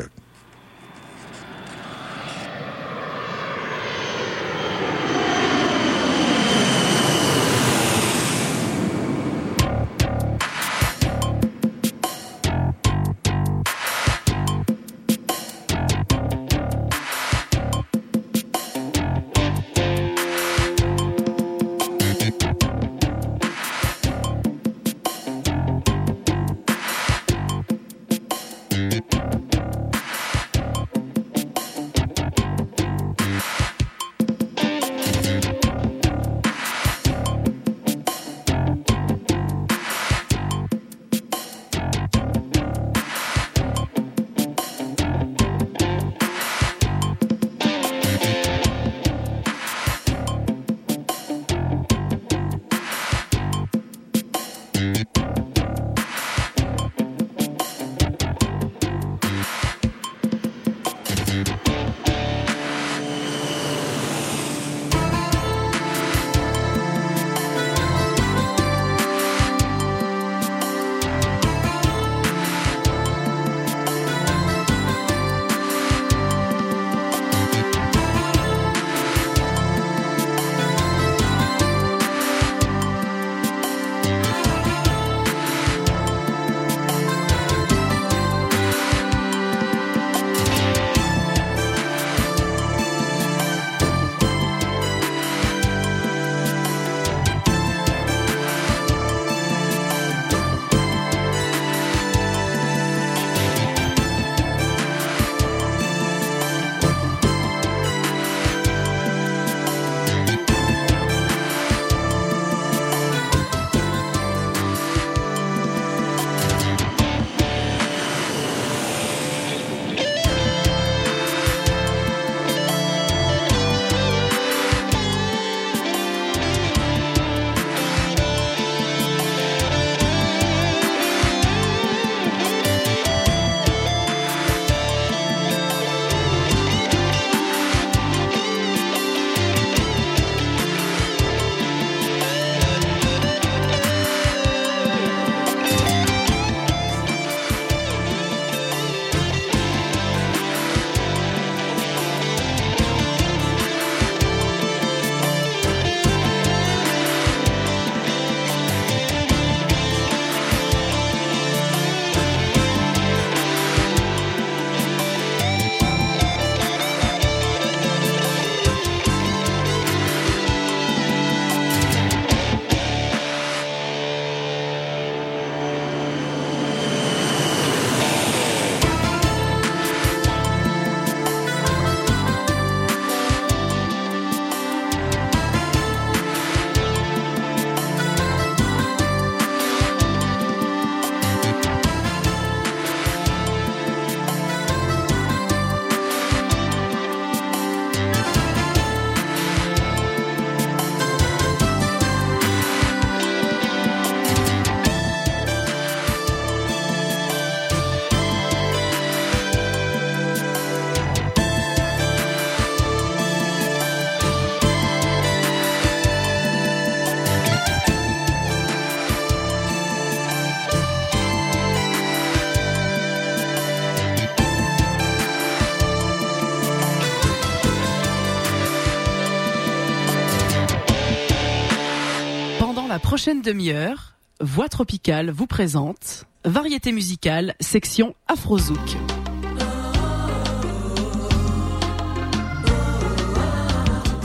Prochaine demi-heure, Voix Tropicale vous présente Variété musicale, section Afrozouk.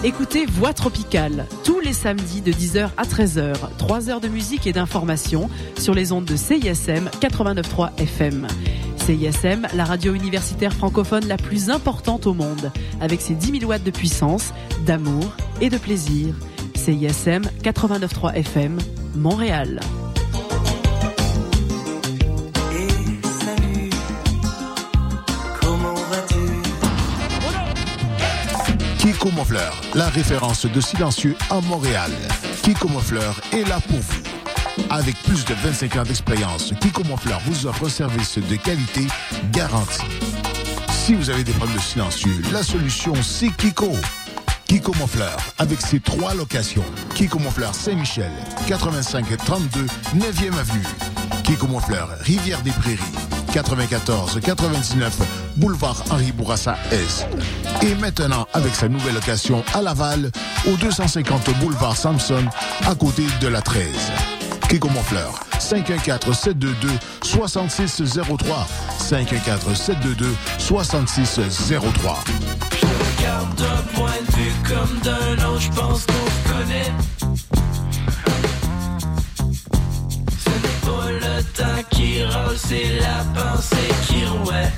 Écoutez Voix Tropicale tous les samedis de 10h à 13h, 3 heures de musique et d'information sur les ondes de CISM 89.3 FM. CISM, la radio universitaire francophone la plus importante au monde, avec ses 10 000 watts de puissance, d'amour et de plaisir. CISM 89.3 FM, Montréal. Salut, comment vas-tu? Kiko Monfleur, la référence de silencieux à Montréal. Kiko Monfleur est là pour vous. Avec plus de 25 ans d'expérience, Kiko Monfleur vous offre un service de qualité garanti. Si vous avez des problèmes de silencieux, la solution c'est Kiko. Kiko Monfleur, avec ses trois locations. Kiko Monfleur Saint-Michel, 85 32 9e avenue. Kiko Monfleur Rivière des Prairies, 94 99 boulevard Henri Bourassa Est. Et maintenant, avec sa nouvelle location à Laval, au 250 boulevard Samson, à côté de la 13. Kiko Monfleur, 514-722-6603. 514-722-6603. Regarde d'un point de vue comme d'un autre, je pense qu'on se connaît. Ce n'est pas le temps qui rôle, c'est la pensée qui rouait.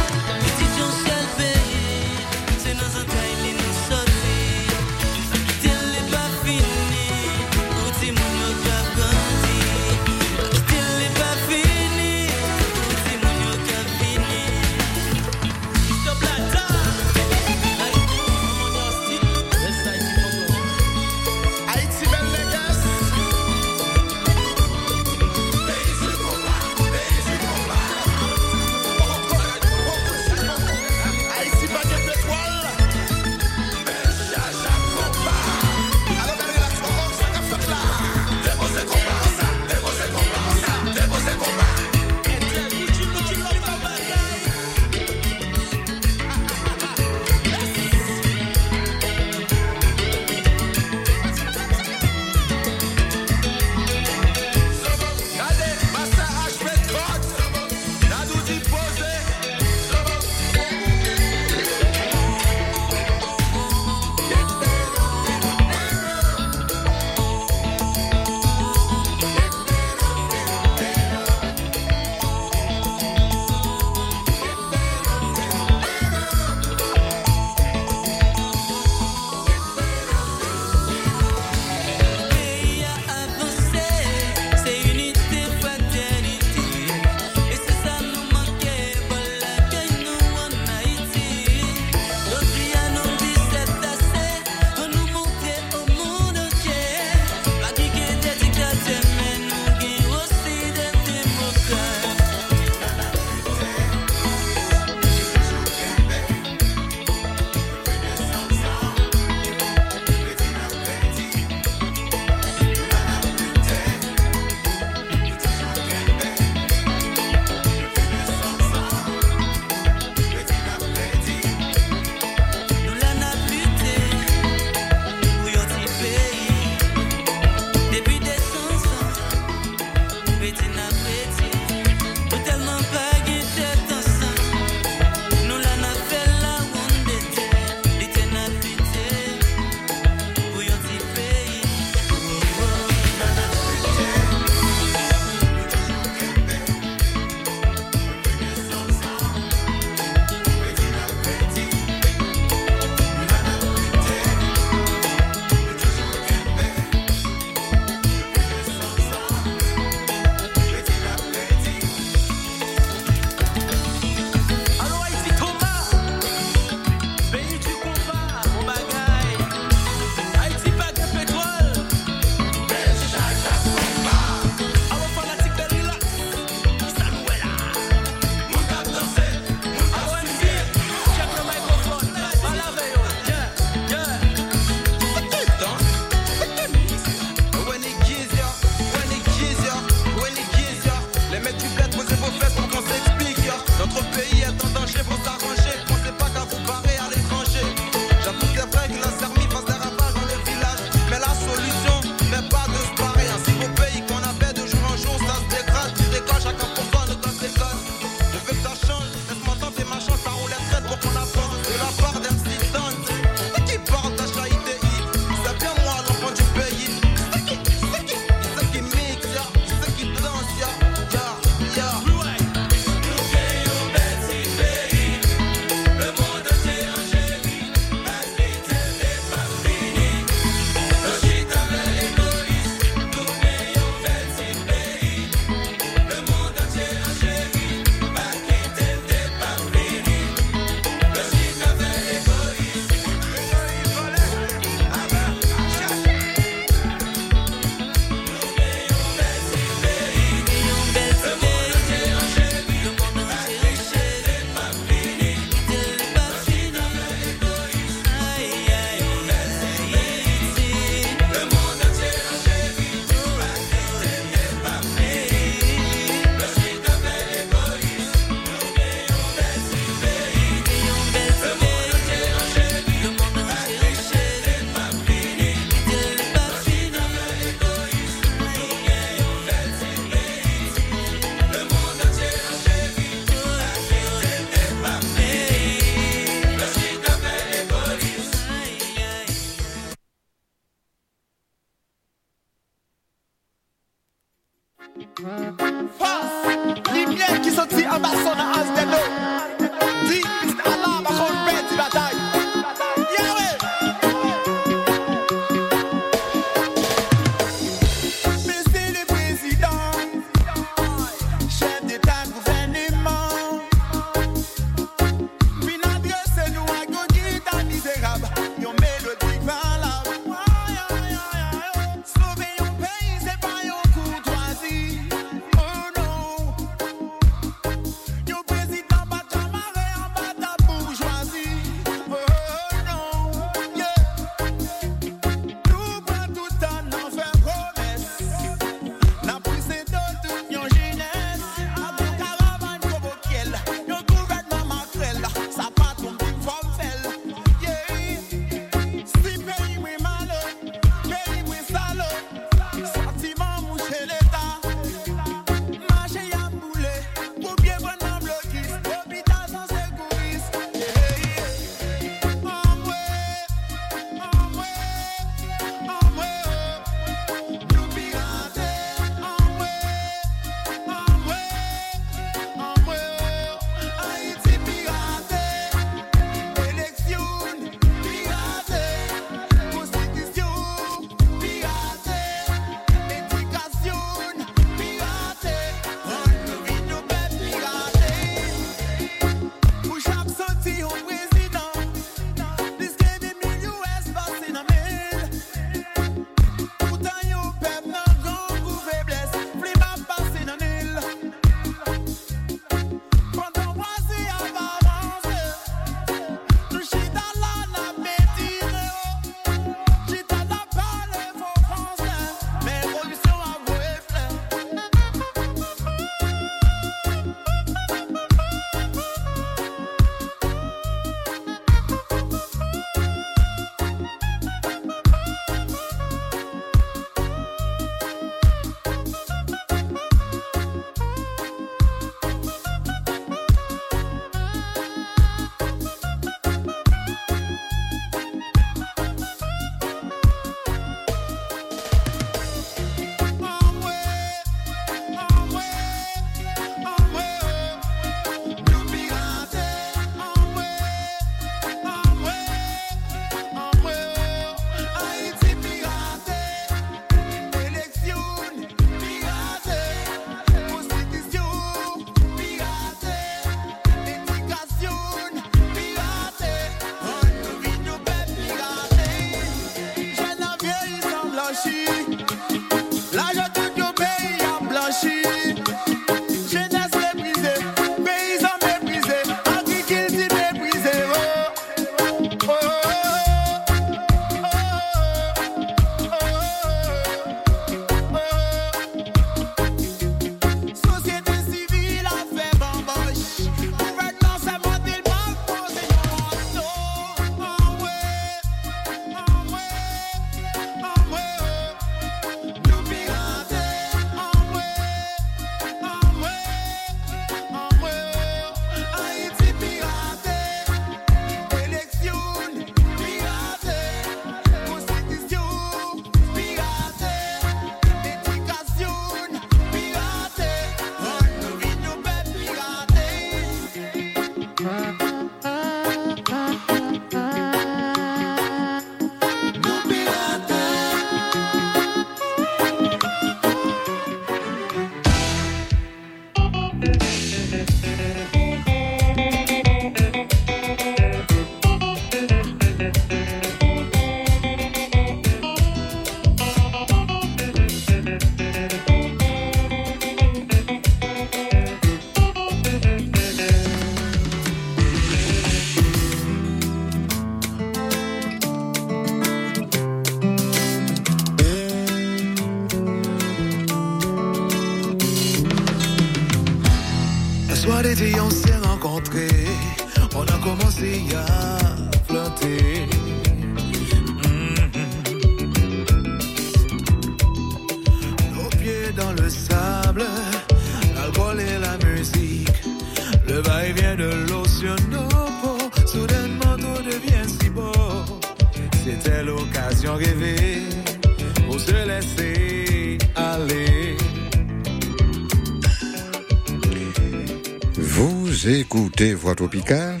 Vous écoutez Voix Tropicale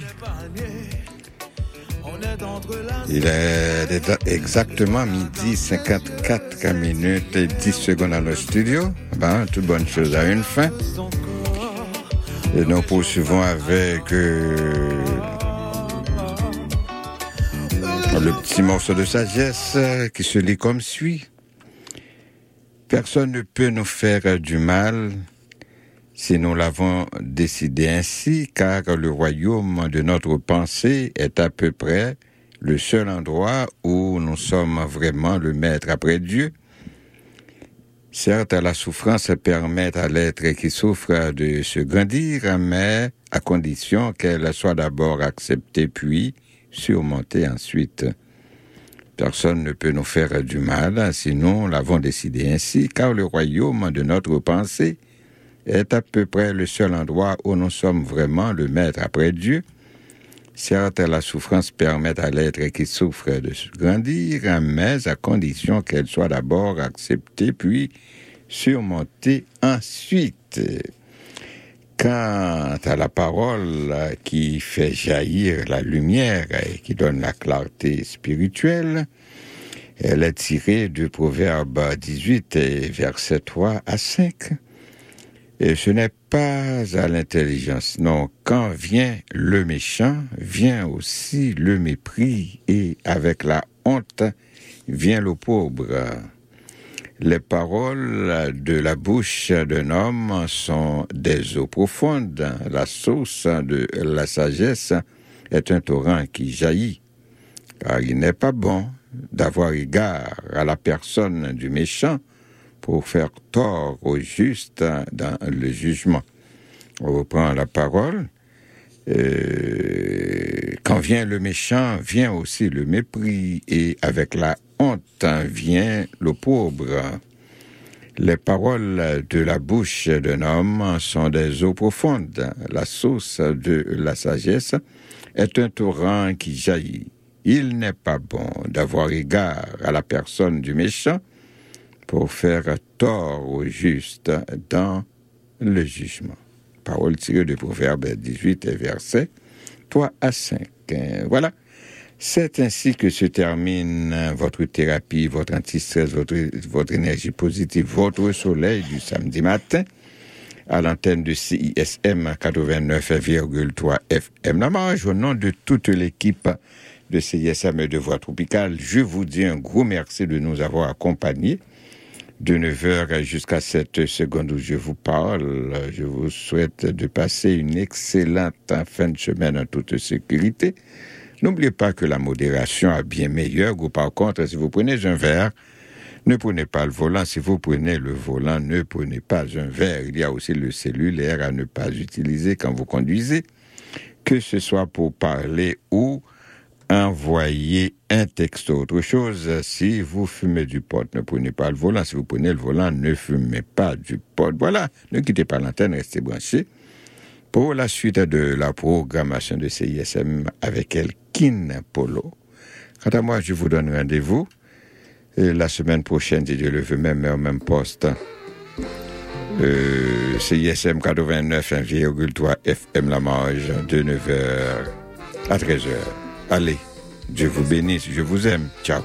Il est exactement midi 54 minutes et 10 secondes dans le studio. Ben, toute bonne chose a une fin. Et nous poursuivons avec euh, le petit morceau de sagesse euh, qui se lit comme suit. Personne ne peut nous faire du mal si nous l'avons décidé ainsi, car le royaume de notre pensée est à peu près le seul endroit où nous sommes vraiment le maître après Dieu. Certes, la souffrance permet à l'être qui souffre de se grandir, mais à condition qu'elle soit d'abord acceptée puis surmontée ensuite. Personne ne peut nous faire du mal si nous l'avons décidé ainsi, car le royaume de notre pensée est à peu près le seul endroit où nous sommes vraiment le maître après Dieu. Certes, la souffrance permet à l'être qui souffre de grandir, mais à condition qu'elle soit d'abord acceptée, puis surmontée ensuite. Quant à la parole qui fait jaillir la lumière et qui donne la clarté spirituelle, elle est tirée du Proverbe 18 et verset 3 à 5. Et ce n'est pas à l'intelligence, non. Quand vient le méchant, vient aussi le mépris, et avec la honte vient le pauvre. Les paroles de la bouche d'un homme sont des eaux profondes. La source de la sagesse est un torrent qui jaillit. Car il n'est pas bon d'avoir égard à la personne du méchant pour faire tort au juste dans le jugement. On reprend la parole. Euh, quand vient le méchant, vient aussi le mépris, et avec la honte vient le pauvre. Les paroles de la bouche d'un homme sont des eaux profondes. La source de la sagesse est un torrent qui jaillit. Il n'est pas bon d'avoir égard à la personne du méchant pour faire tort au juste dans le jugement. Parole tirée de Proverbe 18 et verset 3 à 5. Voilà. C'est ainsi que se termine votre thérapie, votre antistress, votre, votre énergie positive, votre soleil du samedi matin à l'antenne de CISM 89,3 FM. La marge au nom de toute l'équipe de CISM et de Voix Tropicale, je vous dis un gros merci de nous avoir accompagnés de 9h jusqu'à cette seconde où je vous parle. Je vous souhaite de passer une excellente fin de semaine en toute sécurité. N'oubliez pas que la modération a bien meilleur ou par contre, si vous prenez un verre, ne prenez pas le volant. Si vous prenez le volant, ne prenez pas un verre. Il y a aussi le cellulaire à ne pas utiliser quand vous conduisez, que ce soit pour parler ou envoyer un texte. Autre chose, si vous fumez du pot, ne prenez pas le volant. Si vous prenez le volant, ne fumez pas du pot. Voilà, ne quittez pas l'antenne, restez branchés. Pour la suite de la programmation de CISM avec Elkin Polo. Quant à moi, je vous donne rendez-vous euh, la semaine prochaine, si Dieu le veut, même heure, même poste. Euh, CISM 89,3 FM La Marge de 9h à 13h. Allez, Dieu vous bénisse, je vous aime. Ciao.